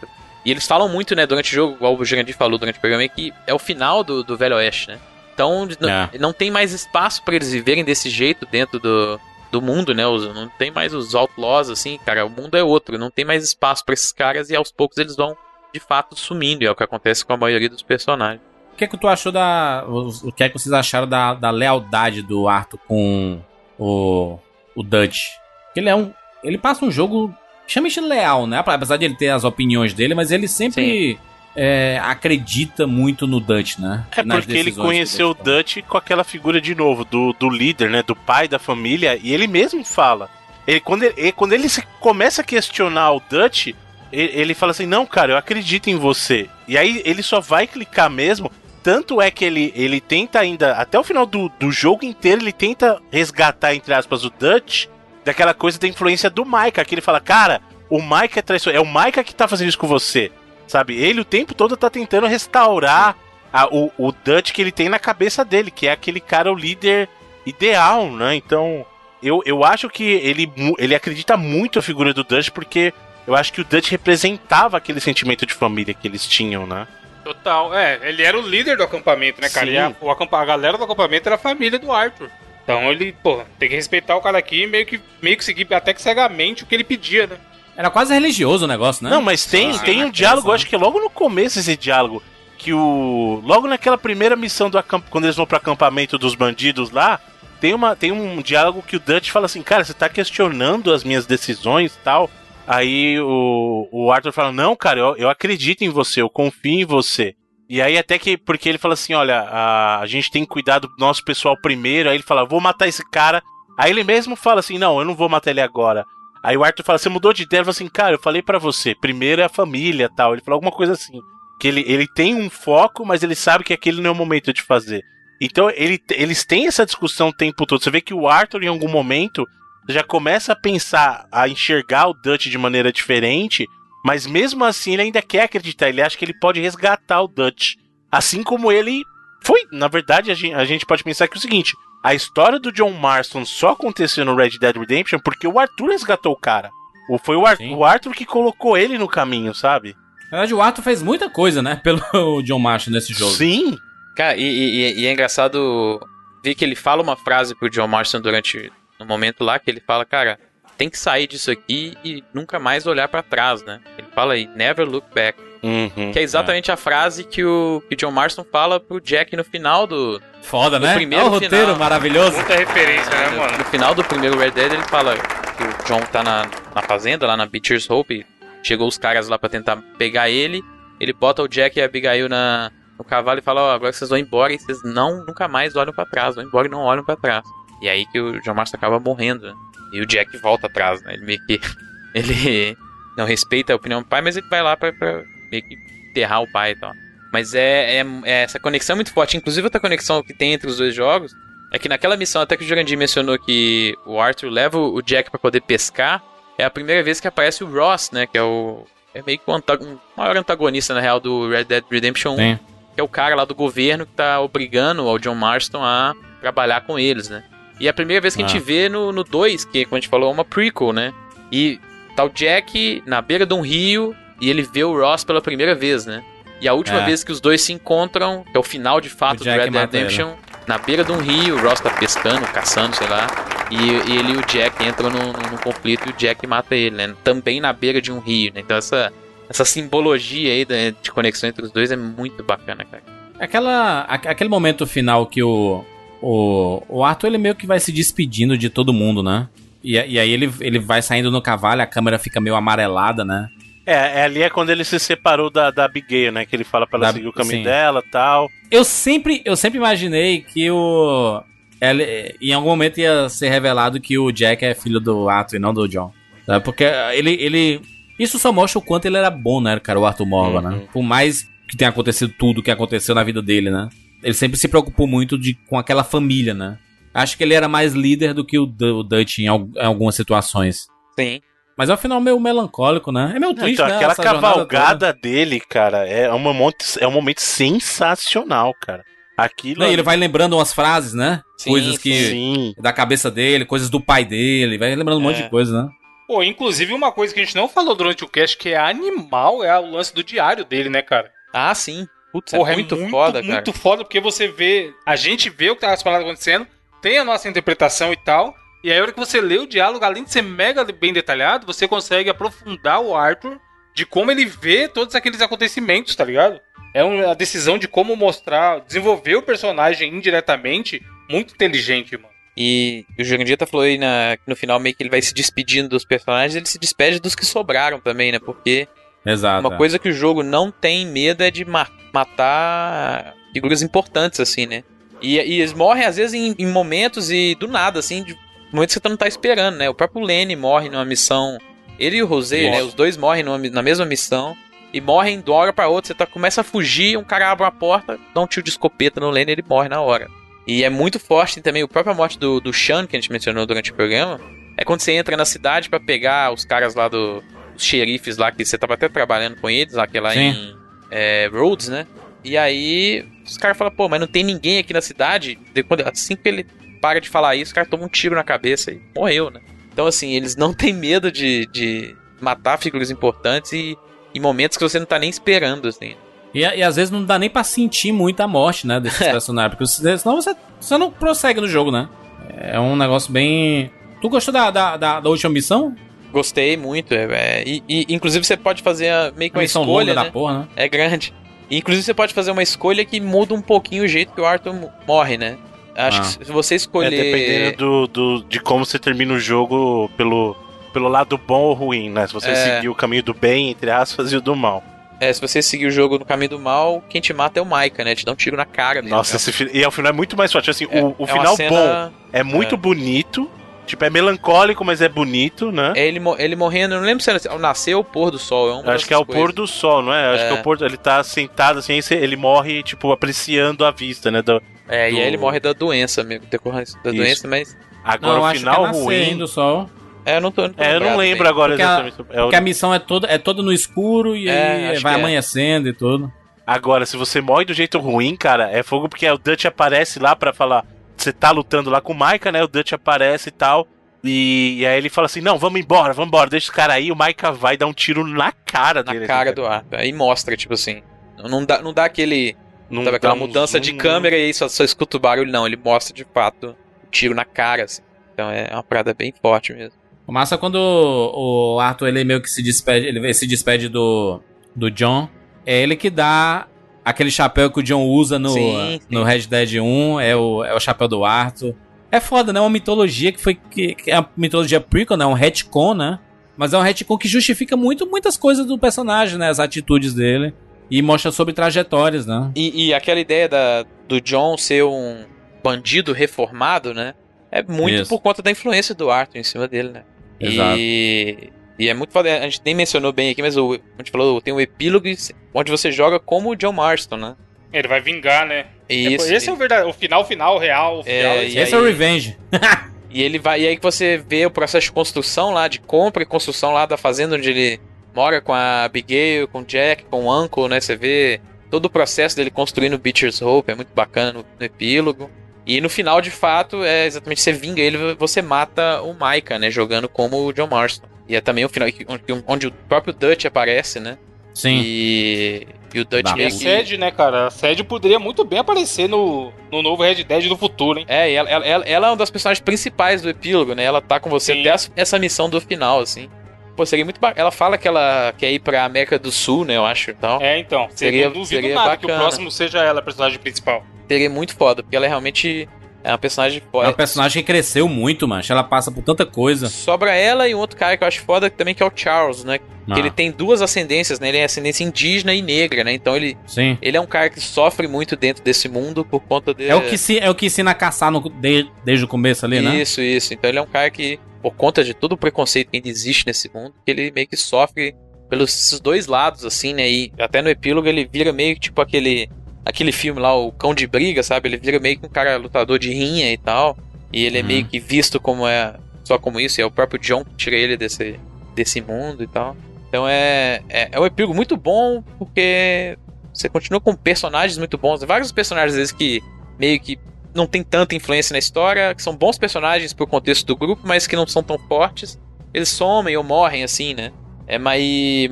E eles falam muito, né, durante o jogo, igual o Jurandir falou durante o programa, que é o final do, do Velho Oeste, né? Então não, É. não tem mais espaço pra eles viverem desse jeito dentro do, do mundo, né? Os- não tem mais os outlaws, assim, cara. O mundo é outro, não tem mais espaço pra esses caras e aos poucos eles vão de fato sumindo. E é o que acontece com a maioria dos personagens. O que é que tu achou da. O que é que vocês acharam da, da lealdade do Arthur com o. o Dutch? Ele é um. Ele passa um jogo extremamente leal, né? Apesar de ele ter as opiniões dele, mas ele sempre é, acredita muito no Dutch, né? É Nas porque ele conheceu o Dutch com aquela figura de novo, do, do líder, né? Do pai da família, e ele mesmo fala. Ele, quando, ele, ele- quando ele se começa a questionar o Dutch, ele, ele fala assim: Não, cara, eu acredito em você. E aí ele só vai clicar mesmo. Tanto é que ele, ele tenta ainda, até o final do, do jogo inteiro, ele tenta resgatar, entre aspas, o Dutch daquela coisa da influência do Micah, que ele fala, cara, o Micah é traiçoeiro, é o Micah que tá fazendo isso com você, sabe? Ele o tempo todo tá tentando restaurar a- o, o Dutch que ele tem na cabeça dele, que é aquele cara, o líder ideal, né? Então, eu, eu acho que ele, ele acredita muito na figura do Dutch, porque eu acho que o Dutch representava aquele sentimento de família que eles tinham, né? Total, é, ele era o líder do acampamento, né, cara? Sim. E a, o acampa- a galera do acampamento era a família do Arthur. Então ele, pô, tem que respeitar o cara aqui e meio que, meio que seguir até que cegamente o que ele pedia, né? Era quase religioso o negócio, né? Não, mas tem, Ah, tem um essa, diálogo, né? acho que logo no começo esse diálogo, que o logo naquela primeira missão do acamp... quando eles vão pro acampamento dos bandidos lá, tem uma tem um diálogo que o Dutch fala assim, cara, você tá questionando as minhas decisões, e tal. Aí o, o Arthur fala: "Não, cara, eu, eu acredito em você, eu confio em você". E aí até que porque ele fala assim, olha, a, a gente tem que cuidar do nosso pessoal primeiro. Aí ele fala: "Vou matar esse cara". Aí ele mesmo fala assim: "Não, eu não vou matar ele agora". Aí o Arthur fala: "Você mudou de ideia?" Ele assim: "Cara, eu falei pra você, primeiro é a família, tal". Ele falou alguma coisa assim, que ele, ele tem um foco, mas ele sabe que aquele não é o momento de fazer. Então ele, eles têm essa discussão o tempo todo. Você vê que o Arthur em algum momento já começa a pensar, a enxergar o Dutch de maneira diferente, mas mesmo assim ele ainda quer acreditar. Ele acha que ele pode resgatar o Dutch. Assim como ele foi. Na verdade, a gente, a gente pode pensar que é o seguinte: a história do John Marston só aconteceu no Red Dead Redemption porque o Arthur resgatou o cara. Ou foi o, Ar o Arthur que colocou ele no caminho, sabe? Na verdade, o Arthur fez muita coisa, né? Pelo John Marshall nesse jogo. Sim. Cara, e, e- e é engraçado ver que ele fala uma frase pro John Marston durante no momento lá que ele fala, cara, tem que sair disso aqui e nunca mais olhar pra trás, né? Ele fala aí, never look back. Uhum, que é exatamente a frase que o, que o John Marston fala pro Jack no final do. Foda, do né? primeiro Olha o roteiro final. maravilhoso. Muita referência, né, No- mano? No final do primeiro Red Dead, ele fala que o John tá na, na fazenda, lá na Beecher's Hope. Chegou os caras lá pra tentar pegar ele. Ele bota o Jack e a Abigail na, no cavalo e fala: Ó, agora vocês vão embora e vocês não, nunca mais olham pra trás. Vão embora e não olham pra trás. E aí que o John Marston acaba morrendo. né? E o Jack volta atrás, né? Ele meio que. Ele não respeita a opinião do pai, mas ele vai lá pra, pra meio que enterrar o pai e tal. Mas é, é- é essa conexão é muito forte. Inclusive, outra conexão que tem entre os dois jogos é que naquela missão, até que o Jurandir mencionou que o Arthur leva o Jack pra poder pescar, é a primeira vez que aparece o Ross, né? Que é o. É meio que o um maior antagonista, na real, do Red Dead Redemption 1. Sim. Que é o cara lá do governo que tá obrigando o John Marston a trabalhar com eles, né? E é a primeira vez que a gente Ah. vê no, no 2, que, como a gente falou, é uma prequel, né? E tá o Jack na beira de um rio e ele vê o Ross pela primeira vez, né? E a última É. vez que os dois se encontram, que é o final de fato do Red Dead mata ele. Redemption, na beira de um rio, o Ross tá pescando, caçando, sei lá. E, e ele e o Jack entram num, num- conflito e o Jack mata ele, né? Também na beira de um rio, né? Então essa, essa simbologia aí da- de conexão entre os dois é muito bacana, cara. Aquela, aque- aquele momento final que o, o, o Arthur ele meio que vai se despedindo de todo mundo, né? E, e aí ele, ele vai saindo no cavalo, a câmera fica meio amarelada, né? É, é, ali é quando ele se separou da, da Abigail, né? Que ele fala pra ela Da- seguir o caminho sim. dela tal. Eu sempre, eu sempre imaginei que o. ele- em algum momento ia ser revelado que o Jack é filho do Arthur e não do John. Sabe? Porque ele, ele. Isso só mostra o quanto ele era bom, né, cara, o Arthur Morgan, né? Por mais que tenha acontecido tudo que aconteceu na vida dele, né? Ele sempre se preocupou muito de, com aquela família, né? Acho que ele era mais líder do que o, o Dutch em, em algumas situações. Sim. Mas é um final meio melancólico, né? É meio triste, Então, né? aquela cavalgada dele, cara, é um, momento, é um momento sensacional, cara. Aquilo. Não, e ele vai lembrando umas frases, né? Sim, coisas que. Sim. Da cabeça dele, coisas do pai dele. Vai lembrando um monte É. de coisa, né? Pô, inclusive uma coisa que a gente não falou durante o cast que é animal é o lance do diário dele, né, cara? Ah, sim. Putz, é Porra, muito, foda, cara. Muito foda, porque você vê. A gente vê o que tá as paradas acontecendo, tem a nossa interpretação e tal. E aí, a hora que você lê o diálogo, além de ser mega bem detalhado, você consegue aprofundar o Arthur de como ele vê todos aqueles acontecimentos, tá ligado? É uma decisão de como mostrar, desenvolver o personagem indiretamente, muito inteligente, mano. E o Jurandita falou aí na, no final meio que ele vai se despedindo dos personagens, ele se despede dos que sobraram também, né? Porque Exato. uma coisa que o jogo não tem medo é de ma- matar figuras importantes, assim, né? E, e eles morrem, às vezes, em, em momentos e do nada, assim, de momentos que você não tá esperando, né? O próprio Lenny morre numa missão. Ele e o Rosé, né? Os dois morrem numa na mesma missão. E morrem de uma hora pra outra. Você tá, começa a fugir, um cara abre uma porta, dá um tiro de escopeta no Lenny e ele morre na hora. E é muito forte também o própria morte do, do Sean, que a gente mencionou durante o programa. É quando você entra na cidade pra pegar os caras lá do. Os xerifes lá, que você tava até trabalhando com eles, lá, que é lá Sim. em é, Rhodes, né? E aí os caras falam, pô, mas não tem ninguém aqui na cidade. Assim que ele para de falar isso, o cara toma um tiro na cabeça e morreu, né? Então, assim, eles não têm medo de, de matar figuras importantes e em momentos que você não tá nem esperando, assim. E, e às vezes não dá nem pra sentir muito a morte, né, desses personagens. Porque se- senão você, você não prossegue no jogo, né? É um negócio bem. Tu gostou da, da, da, da última missão? Gostei muito, é, é, e, e, inclusive você pode fazer a- meio que A uma missão escolha, longa né? da porra, né? É grande. E, inclusive você pode fazer uma escolha que muda um pouquinho o jeito que o Arthur mo- morre, né? Acho Ah. que se você escolher... É dependendo do, do- de como você termina o jogo pelo, pelo lado bom ou ruim, né? Se você É. seguir o caminho do bem, entre aspas, e o do mal. É, se você seguir o jogo no caminho do mal, quem te mata é o Micah, né? Te dá um tiro na cara dele. Nossa, né? esse fi- e o final é muito mais forte. Assim, É- o, o é final cena- bom é muito é. bonito. Tipo, é melancólico, mas é bonito, né? É ele, ele morrendo, eu não lembro se era, nasceu ou pôr do sol. É uma Acho dessas que é o coisas. pôr do sol, não é? Acho É. que é o pôr. Ele tá sentado assim, ele morre, tipo, apreciando a vista, né? Do- É, e do- aí ele morre da doença mesmo, decorrência da Isso. doença, mas... Agora não, eu o acho final que é ruim. ainda o sol. É, eu não tô... tô É, eu não lembro bem. agora Porque a- exatamente. É o- Porque a missão é toda, é toda no escuro e É, aí acho vai é. amanhecendo e tudo. Agora, se você morre do jeito ruim, cara, é fogo porque o Dutch aparece lá pra falar. Você tá lutando lá com o Micah, né? O Dutch aparece e tal. E, e aí ele fala assim: Não, vamos embora, vamos embora, deixa os caras aí. O Micah vai dar um tiro na cara Na dele. cara assim, do Arthur. Aí mostra, tipo assim... Não dá, não dá aquele... Não sabe, dá aquela um mudança de câmera e aí só, só escuta o barulho, não. Ele mostra de fato o tiro na cara, assim. Então é uma parada bem forte mesmo. O massa é quando o o Arthur ele meio que se despede, ele se despede do, do John. É ele que dá aquele chapéu que o John usa no, Sim, sim. no Red Dead 1, é o, é o chapéu do Arthur. É foda, né? Uma mitologia que foi. Que, que é uma mitologia prequel, né? Um retcon, né? Mas é um retcon que justifica muito, muitas coisas do personagem, né? As atitudes dele. E mostra sobre trajetórias, né? E, e aquela ideia da, do John ser um bandido reformado, né? É muito Isso. por conta da influência do Arthur em cima dele, né? Exato. E, e é muito foda. A gente nem mencionou bem aqui, mas o, a gente falou, tem o epílogo onde você joga como o John Marston, né? Ele vai vingar, né? Isso. Esse é o verdade, o final final real, o final É, esse e Esse aí- é o Revenge. E ele vai. E aí que você vê o processo de construção lá, de compra e construção lá da fazenda onde ele mora com a Abigail, com o Jack, com o Uncle, né? Você vê todo o processo dele construindo Beecher's Hope, é muito bacana no, no epílogo. E no final, de fato, é exatamente você vinga ele, você mata o Micah, né? Jogando como o John Marston. E é também o final onde, onde o próprio Dutch aparece, né? Sim. E, e o Dutch meio que- sede, né, cara? A sede poderia muito bem aparecer no, no novo Red Dead do futuro, hein? É, e ela, ela, ela- é uma das personagens principais do epílogo, né? Ela tá com você Sim. até essa missão do final, assim. Pô, seria muito bacana. Ela fala que ela quer ir pra América do Sul, né? Eu acho. Então, É, então. Seria- Seria, não duvido seria nada que o bacana. próximo seja ela a personagem principal. seria muito foda, porque ela é realmente é uma personagem É foda. um personagem que cresceu muito, mancha. Ela passa por tanta coisa. Sobra ela e um outro cara que eu acho foda também, que é o Charles, né? Ah, Que ele tem duas ascendências, né? Ele é ascendência indígena e negra, né? Então ele, Sim. ele é um cara que sofre muito dentro desse mundo por conta dele. É o que, se, é o que ensina a caçar no- de- desde o começo ali, né? Isso, isso. Então ele é um cara que, por conta de todo o preconceito que ainda existe nesse mundo, que ele meio que sofre pelos dois lados, assim, né? E até no epílogo ele vira meio que tipo aquele, aquele filme lá, o Cão de Briga, sabe? Ele vira meio que um cara lutador de rinha e tal. E ele é Uhum. meio que visto como é, só como isso. E é o próprio John que tira ele desse, desse mundo e tal. Então é, é, é um epílogo muito bom, porque você continua com personagens muito bons. Vários personagens, às vezes, que meio que não tem tanta influência na história, que são bons personagens pro contexto do grupo, mas que não são tão fortes. Eles somem ou morrem, assim, né? É, mas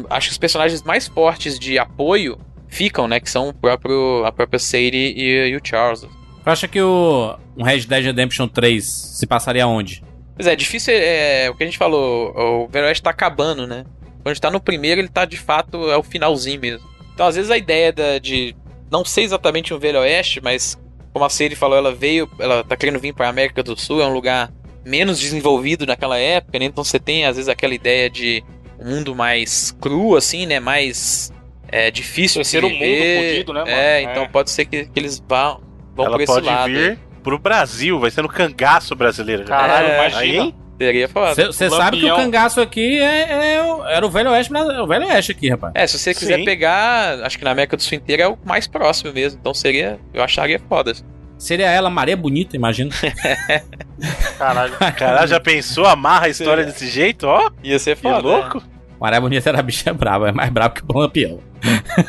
acho que os personagens mais fortes de apoio ficam, né? Que são o próprio, a própria Sadie e, e o Charles. Tu acha que o um Red Dead Redemption 3 se passaria onde? Pois é, difícil é, o que a gente falou, o Velho Oeste tá acabando, né? Quando a gente tá no primeiro, ele tá de fato, é o finalzinho mesmo. Então, às vezes, a ideia da- de não ser exatamente um Velho Oeste, mas como a Sadie falou, ela veio, ela tá querendo vir pra América do Sul, é um lugar menos desenvolvido naquela época, né? Então você tem, às vezes, aquela ideia de um mundo mais cru, assim, né? Mais é, difícil de se Ser um mundo fudido, né, mano? É, É. então pode ser que, que eles vão, vão Ela por esse pode lado. vir pro Brasil, vai ser no cangaço brasileiro. Caralho, É, imagina. Aí? Seria foda. Você sabe que o cangaço aqui é, é o- era o Velho Oeste, mas é o Velho Oeste aqui, rapaz. É, se você quiser Sim. pegar, acho que na América do Sul inteira é o mais próximo mesmo. Então seria, eu acharia foda. Seria ela Maria Bonita, imagina. Caralho. Caralho, já pensou? Amarra a história desse jeito, ó? Ia ser Que foda. louco. Maria Bonita era bicha brava, é mais brava que o Lampião.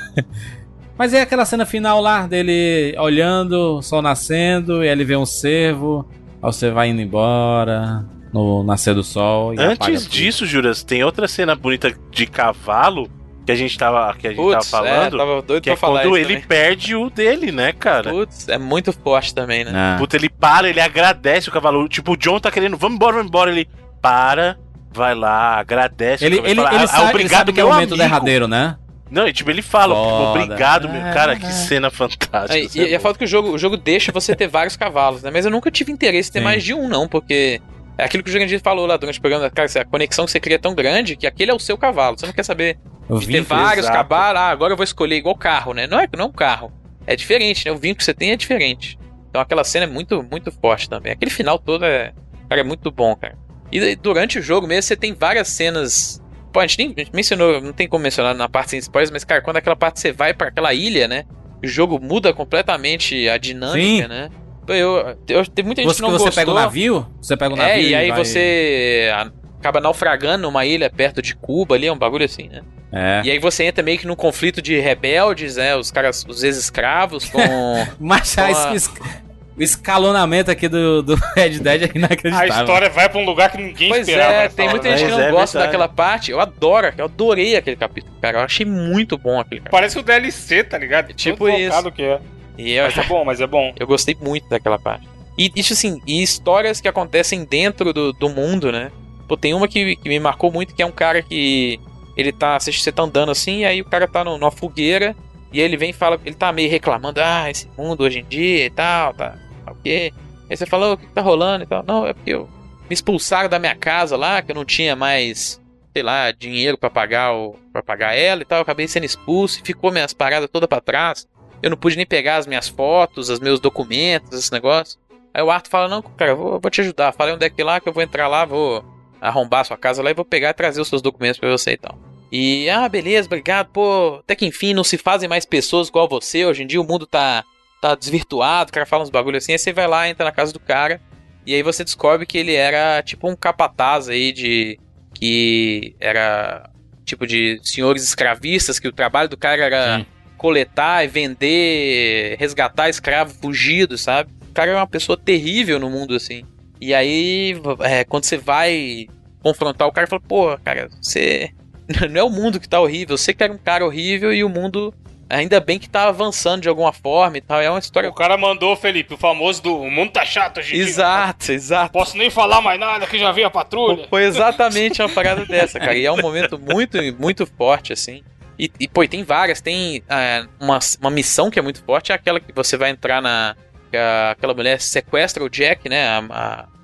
Mas é aquela cena final lá dele olhando, o sol nascendo, e ele vê um cervo, aí você vai indo embora no nascer do sol. E Antes disso, Juras, tem outra cena bonita de cavalo que a gente tava, que a gente Putz, tava falando. é, tava doido que pra é falar quando isso ele também. perde o dele, né, cara? Putz, é muito forte também, né? Ah. Puta, ele para, ele agradece o cavalo. Tipo, o John tá querendo, vamos embora, vamos embora. Ele para, vai lá, agradece. Ele, ele, fala, ele, "Ah, sabe, ele sabe que é o momento amigo." derradeiro, né? Não, e tipo, ele fala, tipo, Foda. obrigado, meu. É, Cara, que é. cena fantástica. É, e, é e a foto que o jogo, o jogo deixa você ter vários cavalos, né? Mas eu nunca tive interesse em ter Sim. mais de um, não, porque é aquilo que o Jurandir falou lá durante o programa, cara, a conexão que você cria é tão grande que aquele é o seu cavalo. Você não quer saber Eu de ter vários exato. cavalos, ah, agora eu vou escolher igual carro, né? Não é, não é um carro. É diferente, né? O vinho que você tem é diferente. Então aquela cena é muito, muito forte também. Aquele final todo é, cara, é muito bom, cara. E durante o jogo mesmo, você tem várias cenas. Pô, a gente nem a gente mencionou, não tem como mencionar na parte sem spoilers, mas, cara, quando aquela parte você vai pra aquela ilha, né? O jogo muda completamente a dinâmica, Sim. né? Eu, eu, tem muita gente Você, que não você gostou. pega o navio, você pega o navio. É, e aí vai- você acaba naufragando numa ilha perto de Cuba ali, é um bagulho assim, né? É. E aí você entra meio que num conflito de rebeldes, né? Os caras, os ex-escravos com. Mas Com a o escalonamento aqui do, do Red Dead é A inacreditável. história vai pra um lugar que ninguém pois esperava. é, nessa tem muita né? gente que não é gosta verdade. daquela parte. Eu adoro, eu adorei aquele capítulo, cara. Eu achei muito bom aquele capítulo. Parece o DLC, tá ligado? Tipo Tão isso. que é. E eu, Mas é bom, mas é bom. eu gostei muito daquela parte. E isso assim, e histórias que acontecem dentro do, do mundo, né? Pô, tem uma que, que me marcou muito, que é um cara que. Ele tá. Você você tá andando assim, e aí o cara tá no- numa fogueira, e ele vem e fala. Ele tá meio reclamando, ah, esse mundo hoje em dia e tal, tá. O quê? Aí você fala, "Ô, o que tá rolando e tal? Não, é porque eu, me expulsaram da minha casa lá, que eu não tinha mais, sei lá, dinheiro pra pagar o, para pagar ela e tal. Eu acabei sendo expulso e ficou minhas paradas toda pra trás. Eu não pude nem pegar as minhas fotos, os meus documentos, esse negócio. Aí o Arthur fala, não, cara, vou, vou te ajudar. Fala aí onde é que lá que eu vou entrar lá, vou arrombar sua casa lá e vou pegar e trazer os seus documentos pra você e tal. E, ah, beleza, obrigado, pô, até que enfim não se fazem mais pessoas igual você, hoje em dia o mundo tá, tá desvirtuado, o cara fala uns bagulho assim, aí você vai lá, entra na casa do cara, e aí você descobre que ele era tipo um capataz aí de... que era tipo de senhores escravistas, que o trabalho do cara era Sim. coletar e vender, resgatar escravo fugido, sabe? O cara é uma pessoa terrível no mundo, assim. E aí, é, quando você vai confrontar o cara, fala, pô, cara, você. Não é o mundo que tá horrível, você que era um cara horrível e o mundo. Ainda bem que tá avançando de alguma forma e tal. É uma história. O cara mandou, Felipe, o famoso do o mundo tá chato hoje dia. Exato, exato. Posso nem falar mais nada que já veio a patrulha. Foi exatamente uma parada dessa, cara. E é um momento muito, muito forte, assim. E, e pô, e tem várias. Tem é, uma, uma missão que é muito forte, é aquela que você vai entrar na. que a- aquela mulher sequestra o Jack, né? A,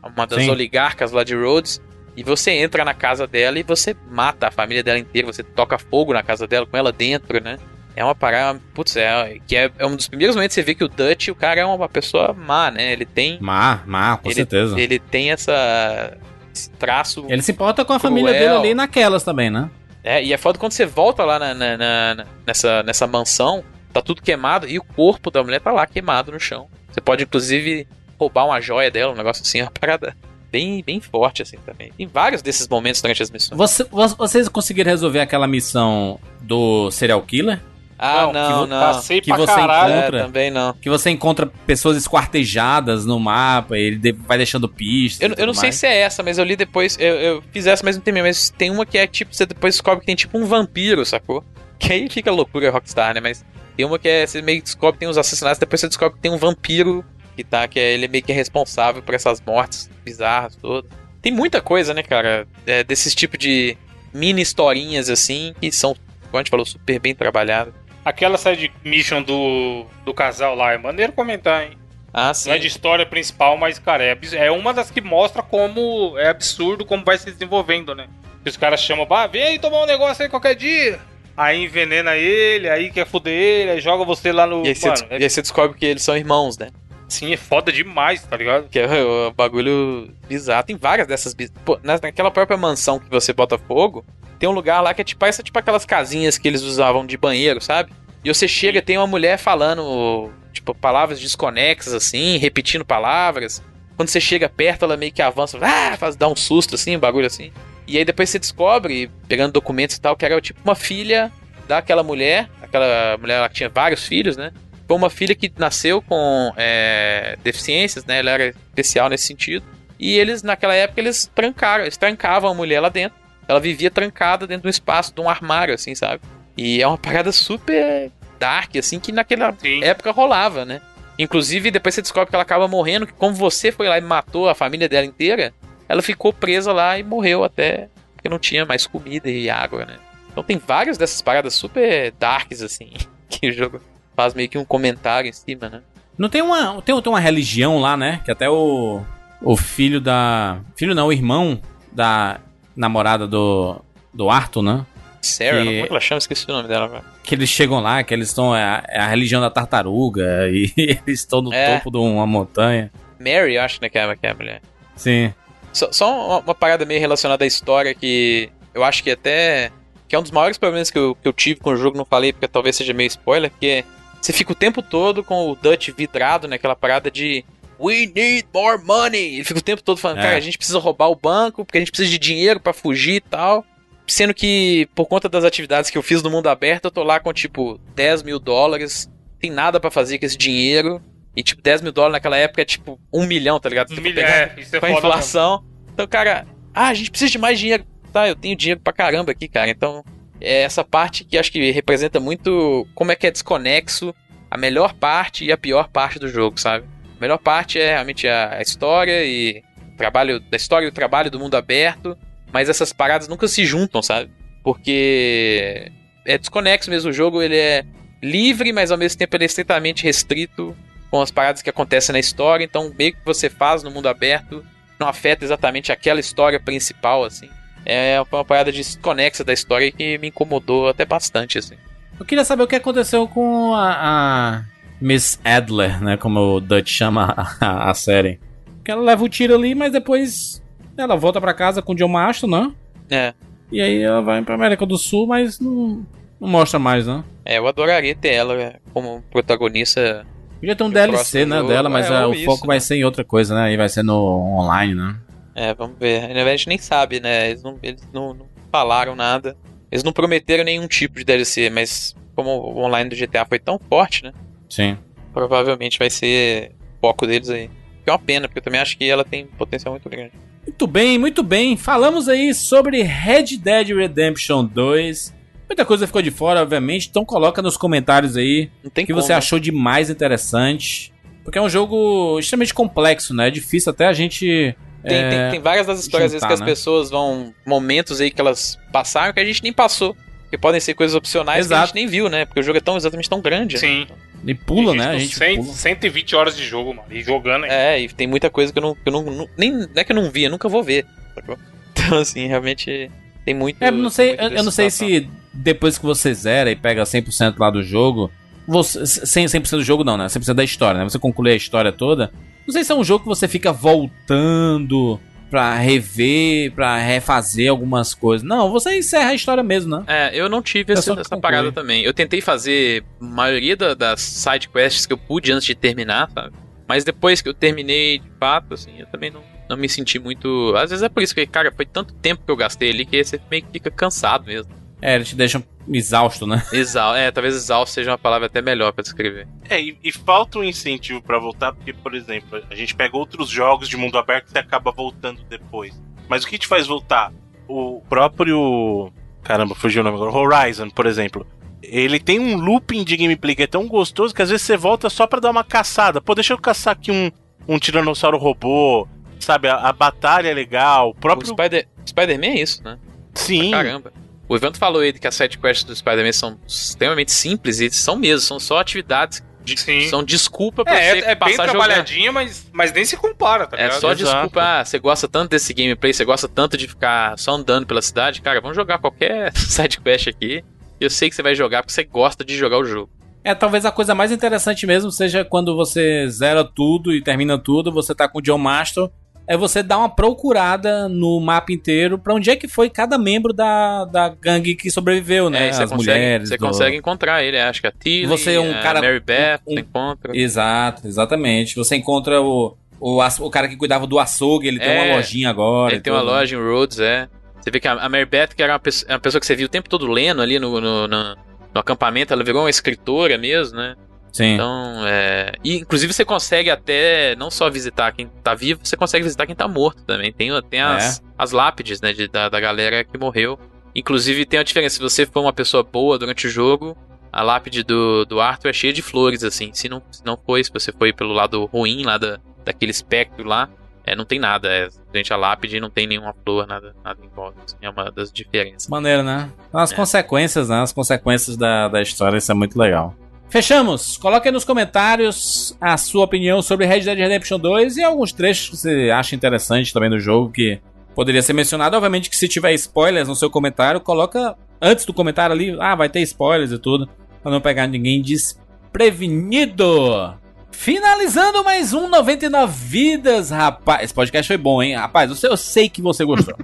a- uma das Sim. oligarcas lá de Rhodes. E você entra na casa dela e você mata a família dela inteira. Você toca fogo na casa dela com ela dentro, né? É uma parada. Putz, é, que é, é um dos primeiros momentos que você vê que o Dutch, o cara é uma pessoa má, né? Ele tem. Má, má, com ele, certeza. Ele tem essa. Esse traço. Ele se importa com a Cruel. família dele ali naquelas também, né? É, e é foda quando você volta lá na, na- na- nessa, nessa mansão, tá tudo queimado e o corpo da mulher tá lá queimado no chão. Você pode, inclusive, roubar uma joia dela, um negócio assim, uma parada bem, bem forte, assim, também. Tem vários desses momentos durante as missões. Você- vo- vocês conseguiram resolver aquela missão do serial killer? Ah, Não, não, que não. Passei Que pra você caralho. encontra. É, também não. Que você encontra pessoas esquartejadas no mapa, e ele de- vai deixando pistas. Eu, eu não tudo sei mais. se é essa, mas eu li depois. Eu, eu fiz essa, mas não terminei. Mas tem uma que é tipo, você depois descobre que tem tipo um vampiro, sacou? Que aí fica loucura Rockstar, né? Mas tem uma que é. Você meio que descobre que tem uns assassinatos, depois você descobre que tem um vampiro que tá. Que é, ele é meio que responsável por essas mortes bizarras todas. Tem muita coisa, né, cara? É, desses tipo de mini historinhas assim, que são, como a gente falou, super bem trabalhadas. Aquela side mission do, do casal lá, é maneiro comentar, hein? Ah, sim. Não é de história principal, mas, cara, é, é uma das que mostra como é absurdo como vai se desenvolvendo, né? Que os caras chamam, bah, vem aí tomar um negócio aí qualquer dia. Aí envenena ele, aí quer foder ele, aí joga você lá no. E aí, você, Mano, des- e aí você descobre que eles são irmãos, né? Sim, é foda demais, tá ligado? Que é um bagulho bizarro. Tem várias dessas. Pô, na- naquela própria mansão que você bota fogo, tem um lugar lá que é tipo, parece tipo aquelas casinhas que eles usavam de banheiro, sabe? E você chega e tem uma mulher falando, Tipo, palavras desconexas, assim, repetindo palavras. Quando você chega perto, ela meio que avança, ah, faz, dá um susto, assim, um bagulho assim. E aí depois você descobre, pegando documentos e tal, que era tipo uma filha daquela mulher, aquela mulher ela tinha vários filhos, né? Foi uma filha que nasceu com é, deficiências, né? Ela era especial nesse sentido. E eles, naquela época, eles trancaram, eles trancavam a mulher lá dentro. Ela vivia trancada dentro de um espaço, de um armário, assim, sabe? E é uma parada super dark, assim, que naquela Sim. época rolava, né? Inclusive, depois você descobre que ela acaba morrendo, que como você foi lá e matou a família dela inteira, ela ficou presa lá e morreu até porque não tinha mais comida e água, né? Então tem várias dessas paradas super darks, assim, que o jogo faz meio que um comentário em cima, né? Não tem uma, tem, tem uma religião lá, né? Que até o, o filho da. Filho não, o irmão da namorada do, do Arthur, né? Sarah, Que- como é que ela chama? Esqueci o nome dela. Que eles chegam lá, que eles estão. É, a- é a religião da tartaruga e eles estão no É. topo de uma montanha. Mary, eu acho, né, que é, que é a mulher. Sim. Só, só uma, uma parada meio relacionada à história que eu acho que até. que é um dos maiores problemas que eu, que eu tive com o jogo, não falei porque talvez seja meio spoiler, que é. Você fica o tempo todo com o Dutch vidrado naquela parada de. We need more money! Ele fica o tempo todo falando, É. cara, a gente precisa roubar o banco, porque a gente precisa de dinheiro pra fugir e tal. Sendo que, por conta das atividades que eu fiz no mundo aberto, eu tô lá com, tipo, 10 mil dólares, tem nada pra fazer com esse dinheiro. E, tipo, 10 mil dólares naquela época é, tipo, um milhão, tá ligado? Um Você milhão, é, isso é com a inflação. Então, cara, ah, a gente precisa de mais dinheiro. Tá, eu tenho dinheiro pra caramba aqui, cara. Então, é essa parte que acho que representa muito como é que é desconexo a melhor parte e a pior parte do jogo, sabe? Melhor parte é realmente a, a história e o trabalho da história e o trabalho do mundo aberto, mas essas paradas nunca se juntam, sabe? Porque é desconexo mesmo o jogo, ele é livre, mas ao mesmo tempo ele é estritamente restrito com as paradas que acontecem na história, então meio que você faz no mundo aberto não afeta exatamente aquela história principal, assim. É uma parada desconexa da história que me incomodou até bastante, assim. Eu queria saber o que aconteceu com a, a Miss Adler, né? Como o Dutch chama a, a série. Que ela leva o tiro ali, mas depois ela volta pra casa com o John Marston, né? É. E aí ela vai pra América do Sul, mas não, não mostra mais, né? É, eu adoraria ter ela como protagonista. Podia ter um DLC, né, jogo. dela, mas É, ou o isso, foco vai ser em outra coisa, né? Aí vai ser no online, né? É, vamos ver. Na verdade, a gente nem sabe, né? Eles não, eles não, não falaram nada. Eles não prometeram nenhum tipo de DLC, mas como o online do GTA foi tão forte, né? Sim. Provavelmente vai ser foco deles aí. Que é uma pena, porque eu também acho que ela tem potencial muito grande. Muito bem, muito bem. Falamos aí sobre Red Dead Redemption 2. Muita coisa ficou de fora, obviamente. Então coloca nos comentários aí o que como, você né? achou de mais interessante. Porque é um jogo extremamente complexo, né? É difícil até a gente. Tem, é, tem, tem várias das histórias, às vezes, juntar, que as né? pessoas vão. Momentos aí que elas passaram que a gente nem passou. Que podem ser coisas opcionais que a Exato. gente nem viu, né? Porque o jogo é tão exatamente tão grande. né? E pula, né? A gente 100, pula. 120 horas de jogo, mano. E jogando aí. É, e tem muita coisa que eu não. Que eu não, não- nem, não é que eu não vi, eu nunca vou ver. sacou? Então, assim, realmente tem muito. É, não sei, eu, não sei se depois que você zera e pega 100% lá do jogo, você, sem 100% do jogo não, né? 100% da história, né? Você conclui a história toda. Não sei se é um jogo que você fica voltando pra rever, pra refazer algumas coisas. Não, você encerra a história mesmo, né? É, eu não tive essa, essa parada também. Eu tentei fazer a maioria da- das side quests que eu pude antes de terminar, sabe? Mas depois que eu terminei de fato, assim, eu também não, não me senti muito. Às vezes é por isso que, cara, foi tanto tempo que eu gastei ali que você meio que fica cansado mesmo. É, eles te deixam exausto, né? Exau é, talvez exausto seja uma palavra até melhor pra descrever. É, e, e falta um incentivo pra voltar, porque, por exemplo, a gente pega outros jogos de mundo aberto você acaba voltando depois. Mas o que te faz voltar? O próprio. Caramba, fugiu o nome agora. Horizon, por exemplo. Ele tem um looping de gameplay que é tão gostoso que às vezes você volta só pra dar uma caçada. Pô, deixa eu caçar aqui um, um tiranossauro robô. Sabe, a, a batalha é legal. O O próprio. Spider- Spider-Man é isso, né? Sim. Caramba. O Ivanto falou aí que as side quests do Spider-Man são extremamente simples e são mesmo, são só atividades de, Sim. são desculpa pra É, você é, é bem passar jogando. trabalhadinha, mas, mas nem se compara, tá É ligado? só Exato. desculpa, ah, você gosta tanto desse gameplay, você gosta tanto de ficar só andando pela cidade, cara, vamos jogar qualquer side quest aqui. Eu sei que você vai jogar porque você gosta de jogar o jogo. É, talvez a coisa mais interessante mesmo seja quando você zera tudo e termina tudo, você tá com o John Master. É você dar uma procurada no mapa inteiro pra onde é que foi cada membro da, da gangue que sobreviveu, né? É, você As consegue, mulheres. Você do- consegue encontrar ele, acho que a Tilly, Você é um a cara- Mary Beth, um- você encontra. Exato, exatamente. Você encontra o, o, o cara que cuidava do açougue, ele tem É, uma lojinha agora. Ele tem uma tudo. loja em Rhodes, é. Você vê que a, a Mary Beth, que era uma pessoa, uma pessoa que você viu o tempo todo lendo ali no, no, no- no acampamento, ela virou uma escritora mesmo, né? Sim. Então, é. E inclusive você consegue até não só visitar quem tá vivo, você consegue visitar quem tá morto também. Tem, tem as, as lápides, né, de- da, da galera que morreu. Inclusive tem a diferença, se você for uma pessoa boa durante o jogo, a lápide do, do Arthur é cheia de flores, assim. Se não, se não foi, se você foi pelo lado ruim lá da, daquele espectro lá, é, não tem nada. É, durante a lápide não tem nenhuma flor, nada, nada em volta. assim, é uma das diferenças. Maneiro, né? As É. consequências, né? As consequências da, da história, isso é muito legal. Fechamos. Coloque aí nos comentários a sua opinião sobre Red Dead Redemption 2 e alguns trechos que você acha interessante também do jogo que poderia ser mencionado. Obviamente que se tiver spoilers no seu comentário, coloca antes do comentário ali, ah, vai ter spoilers e tudo, pra não pegar ninguém desprevenido. Finalizando mais um 99 Vidas, rapaz. Esse podcast foi bom, hein? Rapaz, eu sei, que você gostou.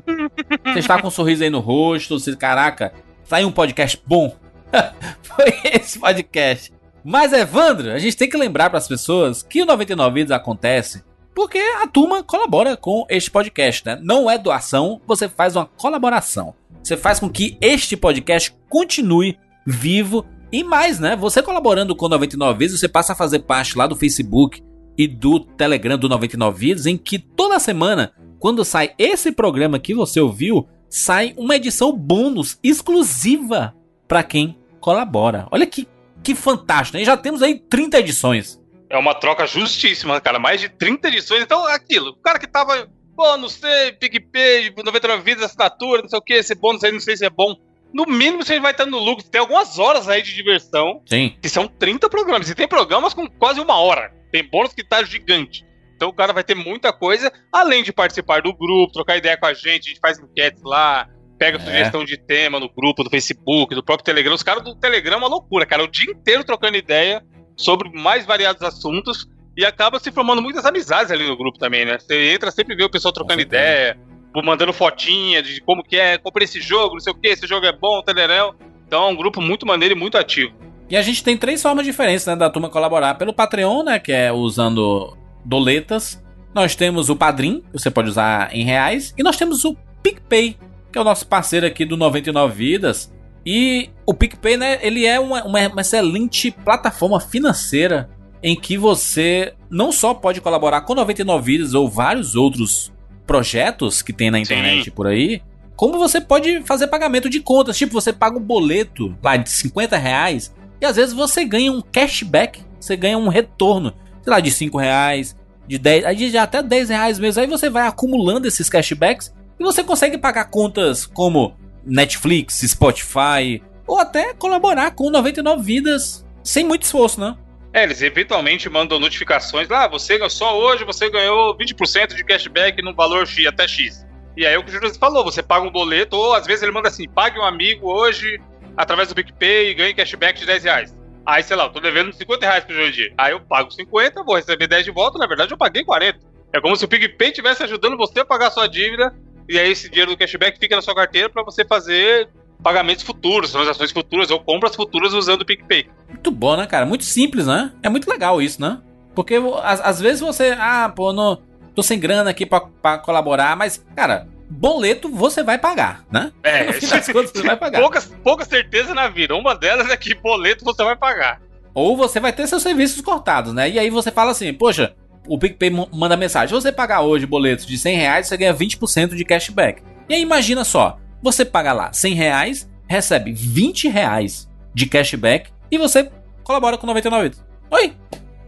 Você está com um sorriso aí no rosto, você, caraca, saiu um podcast bom. Foi esse podcast. Mas, Evandro, a gente tem que lembrar para as pessoas que o 99 Vidas acontece porque a turma colabora com este podcast, né? Não é doação, você faz uma colaboração. Você faz com que este podcast continue vivo e mais, né? Você colaborando com o 99 Vidas, você passa a fazer parte lá do Facebook e do Telegram do 99 Vidas, em que toda semana, quando sai esse programa que você ouviu, sai uma edição bônus exclusiva para quem colabora. Olha que, que fantástico? E já temos aí 30 edições. É uma troca justíssima, cara. Mais de 30 edições. Então, aquilo. O cara que tava, pô, não sei, PicPay, 99 vidas, assinatura, não sei o que, esse bônus aí, não sei se é bom. No mínimo, você vai estar no lucro. Tem algumas horas aí de diversão, Sim. que são 30 programas. E tem programas com quase uma hora. Tem bônus que tá gigante. Então o cara vai ter muita coisa, além de participar do grupo, trocar ideia com a gente, a gente faz enquetes lá, pega É. sugestão de tema no grupo, do Facebook, do próprio Telegram. Os caras do Telegram é uma loucura, cara. O dia inteiro trocando ideia sobre mais variados assuntos e acaba se formando muitas amizades ali no grupo também, né? Você entra sempre vê o pessoal trocando ideia, mandando fotinha de como que é, comprei esse jogo, não sei o que, esse jogo é bom, telerel. Então é um grupo muito maneiro e muito ativo. E a gente tem três formas diferentes, né, da turma colaborar. Pelo Patreon, né, que é usando doletas. Nós temos o Padrim, que você pode usar em reais. E nós temos o PicPay, que é o nosso parceiro aqui do 99 Vidas. E o PicPay, né, ele é uma, uma- excelente plataforma financeira em que você não só pode colaborar com 99 Vidas ou vários outros projetos que tem na internet por aí, como você pode fazer pagamento de contas. Tipo, você paga um boleto lá de 50 reais e às vezes você ganha um cashback, você ganha um retorno, sei lá, de 5 reais, de 10, aí de até 10 reais mesmo. Aí você vai acumulando esses cashbacks e você consegue pagar contas como Netflix, Spotify, ou até colaborar com 99 vidas sem muito esforço, né? É, eles eventualmente mandam notificações lá, ah, você só hoje você ganhou 20% de cashback no valor X, até X. E aí é o que o Júlio falou, você paga um boleto, ou às vezes ele manda assim, pague um amigo hoje através do PicPay e ganhe cashback de 10 reais. Aí, sei lá, eu tô devendo 50 reais pro Jurandir. Aí eu pago 50, vou receber 10 de volta, na verdade eu paguei 40. É como se o PicPay estivesse ajudando você a pagar a sua dívida, e aí esse dinheiro do cashback fica na sua carteira para você fazer pagamentos futuros, transações futuras ou compras futuras usando o PicPay. Muito bom, né, cara? Muito simples, né? É muito legal isso, né? Porque às, vezes você, ah, pô, não, tô sem grana aqui pra colaborar, mas, cara, boleto você vai pagar, né? É, No fim das contas, você vai pagar. Poucas, poucas certezas na vida. Uma delas é que boleto você vai pagar. Ou você vai ter seus serviços cortados, né? E aí você fala assim, poxa, o PicPay manda mensagem, se você pagar hoje boletos de 100 reais, você ganha 20% de cashback. E aí imagina só, você paga lá 100 reais, recebe 20 reais de cashback e você colabora com 99 vidas. Oi,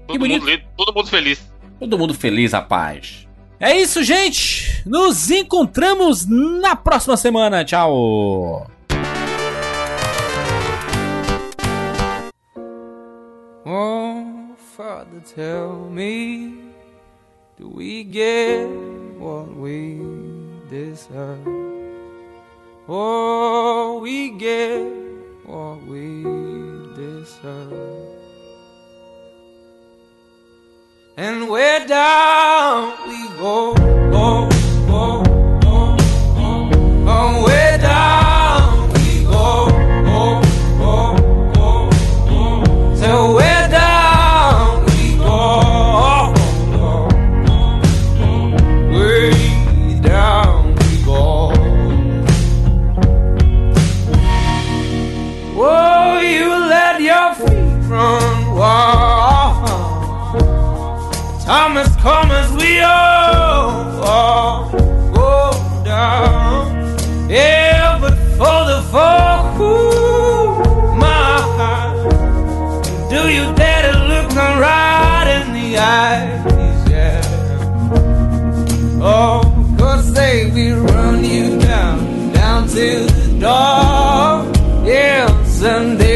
Todo bonito. mundo, todo mundo feliz. todo mundo feliz, rapaz. É isso, gente! Nos encontramos na próxima semana. Tchau! Oh, Father, tell me, do we get what we deserve? Oh, we get what we deserve. And where down we go, oh, for my heart, do you dare to look right in the eyes? Yeah. Oh, they will run you down, down to the door. Yeah, someday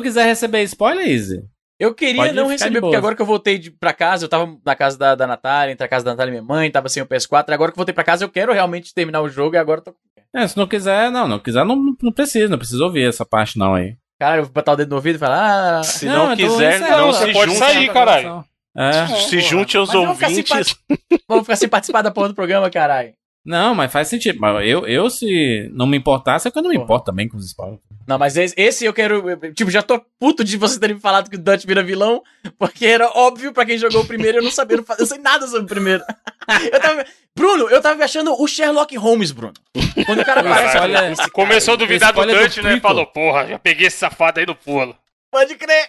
Não quiser receber spoiler, Easy. Eu queria Pode não receber, porque agora que eu voltei de, pra casa, eu tava na casa da, da Natália, entre a casa da Natália e minha mãe, tava sem o PS4, agora que eu voltei pra casa, eu quero realmente terminar o jogo e agora eu tô. É, se não quiser, não, não quiser, não, não precisa, não precisa ouvir essa parte não aí. Caralho, eu vou botar o dedo no ouvido e falar. Ah, Se não, quiser, isso é não uma- se pode junte. sair, caralho. É. Se junte aos ouvintes. Vamos ficar sem participar da porra do programa, caralho. Não, mas faz sentido. Mas eu, eu se não me importasse, é que eu não me Porra. importo também com os spoilers. Não, mas esse, esse eu quero. eu- Tipo, já tô puto de vocês terem me falado que o Dutch vira vilão, porque era óbvio pra quem jogou o primeiro, eu não sabia, eu não eu sei nada sobre o primeiro. Eu tava. Bruno, eu tava me achando o Sherlock Holmes, Bruno. Quando o cara aparece, Olha, Começou a duvidar do do Dutch, né? Falou, porra, já peguei esse safado aí no pulo. Pode crer.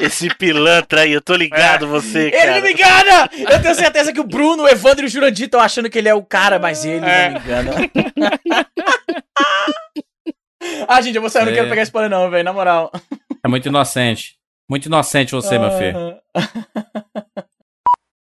Esse pilantra aí, eu tô ligado você, Ele cara. não me engana! Eu tenho certeza que o Bruno, o Evandro e o Jurandir estão achando que ele é o cara, mas ele É. não me engana. ah, gente, eu vou sair, eu não É. quero pegar spoiler, não, velho, na moral. É muito inocente. Muito inocente você, meu filho.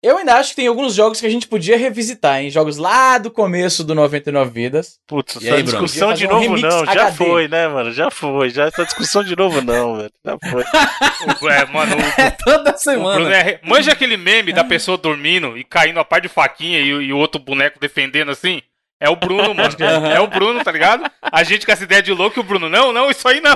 Eu ainda acho que tem alguns jogos que a gente podia revisitar, hein? Jogos lá do começo do 99 Vidas. Putz, E essa aí, Bruno? discussão Podia de um novo não, já HD. foi, né, mano? Já foi, já essa discussão de novo não, velho. Já foi. É, mano, o, É toda Bruno semana. é... Manja aquele meme da pessoa dormindo e caindo a par de faquinha e, o- e o outro boneco defendendo assim? É o Bruno, mano. É o Bruno, tá ligado? A gente com essa ideia de louco e o Bruno, não, não, isso aí não.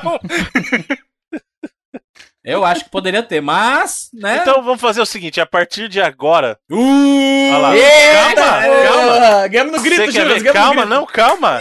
Eu acho que poderia ter, mas, né? Então vamos fazer o seguinte, a partir de agora. Uh, Olha lá. Eita, calma, calma. Ganhamos no grito, Você quer Juras, ver? ganhamos no Calma, grito. não, calma.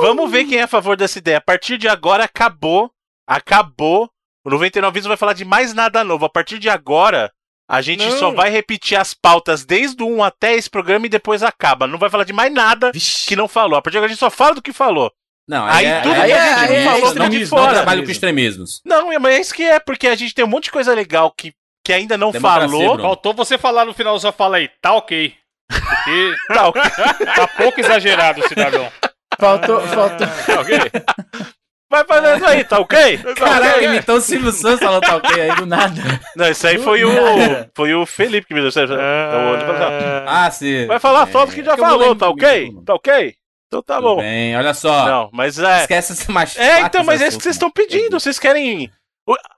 Vamos ver quem é a favor dessa ideia. A partir de agora acabou. Acabou. O 99 Vidas não vai falar de mais nada novo. A partir de agora, a gente Não. só vai repetir as pautas desde o 1 até esse programa e depois acaba. Não vai falar de mais nada Vixe. que não falou. A partir de agora a gente só fala do que falou. Não, Aí tudo que a gente é- falou não, fica de não fora. trabalho com extremismos. Não, mas é isso que é, porque a gente tem um monte de coisa legal que, que ainda não Democracia, falou. Bruno. Faltou você falar no final, só fala aí, tá ok. Porque Tá, ok. tá pouco exagerado, cidadão. Faltou, faltou. Tá ok? Vai fazendo aí, tá ok? Caraca, imitou o Silvio Santos falando tá ok aí. Do nada. Não, isso aí foi o, foi o Felipe que me deu. Ah, sim. Vai falar só do que já É que vou falou, tá ok? Tá ok? Então tá Tudo bom. bem, olha só. Não, mas é. Esquece esse macho. É, então, mas é isso que vocês estão pedindo. Vocês querem.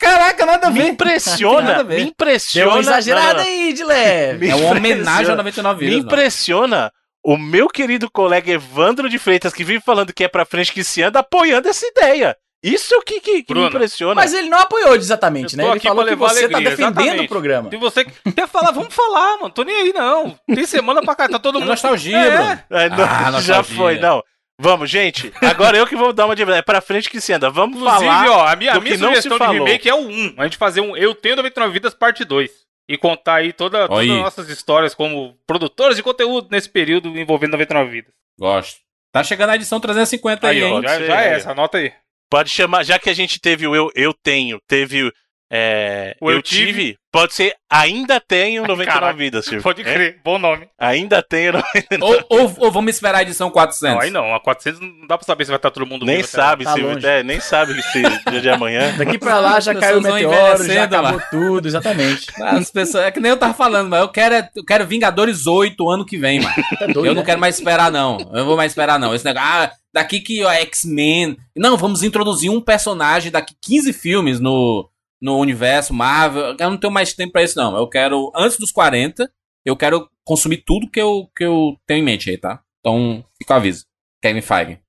Caraca, nada a ver. Me impressiona, Nada a ver. me Deu impressiona. uma exagerada Não, não, não. aí, de leve. Me É uma homenagem ao 99 Me vidas. mano. impressiona o meu querido colega Evandro de Freitas, que vive falando que é pra frente que se anda, apoiando essa ideia. Isso é o que, que, que me impressiona. Mas ele não apoiou exatamente, né? Ele falou que você tá alegria, defendendo exatamente. o programa. Se você quer falar, vamos falar, mano. Tô nem aí, não. Tem semana pra cá, tá todo É mundo. nostalgia, É. Bruno. É, não, Ah, já nostalgia. foi, não. Vamos, gente. Agora eu que vou dar uma de É pra frente que se anda. Vamos Inclusive, falar. ó, a minha, a minha que não se sugestão de remake é o 1. A gente fazer um Eu Tenho 99 Vidas parte 2. E contar aí toda, todas as nossas histórias como produtores de conteúdo nesse período envolvendo 99 Vidas. Gosto. Tá chegando a edição 350 aí, Aí, ó, hein? já, já é essa, anota aí. Pode chamar, já que a gente teve o Eu, eu Tenho, teve é, O Eu, Eu Tive. Tive, pode ser Ainda Tenho 99 Caraca, Vidas, Silvio. Pode É? crer, bom nome. Ainda Tenho 99 Ou, ou, ou vamos esperar a edição 400? Não, aí não, a 400 não dá pra saber se vai estar todo mundo Nem sabe, Tá Silvio. É, nem sabe se dia de amanhã. Daqui pra lá já caiu o meteoro, já envelhecendo lá. acabou tudo, exatamente. As pessoas, é que nem eu tava falando, mas eu quero, é- eu quero Vingadores 8 ano que vem, mano. Tá doido, eu não né? quero mais esperar, não. Eu não vou mais esperar, não. Esse negócio, ah, daqui que ó, X-Men. Não, vamos introduzir um personagem daqui 15 filmes no, no universo Marvel. Eu não tenho mais tempo pra isso, não. Eu quero, antes dos 40, eu quero consumir tudo que eu, que eu tenho em mente aí, tá? Então, fica o aviso. Kevin Feige.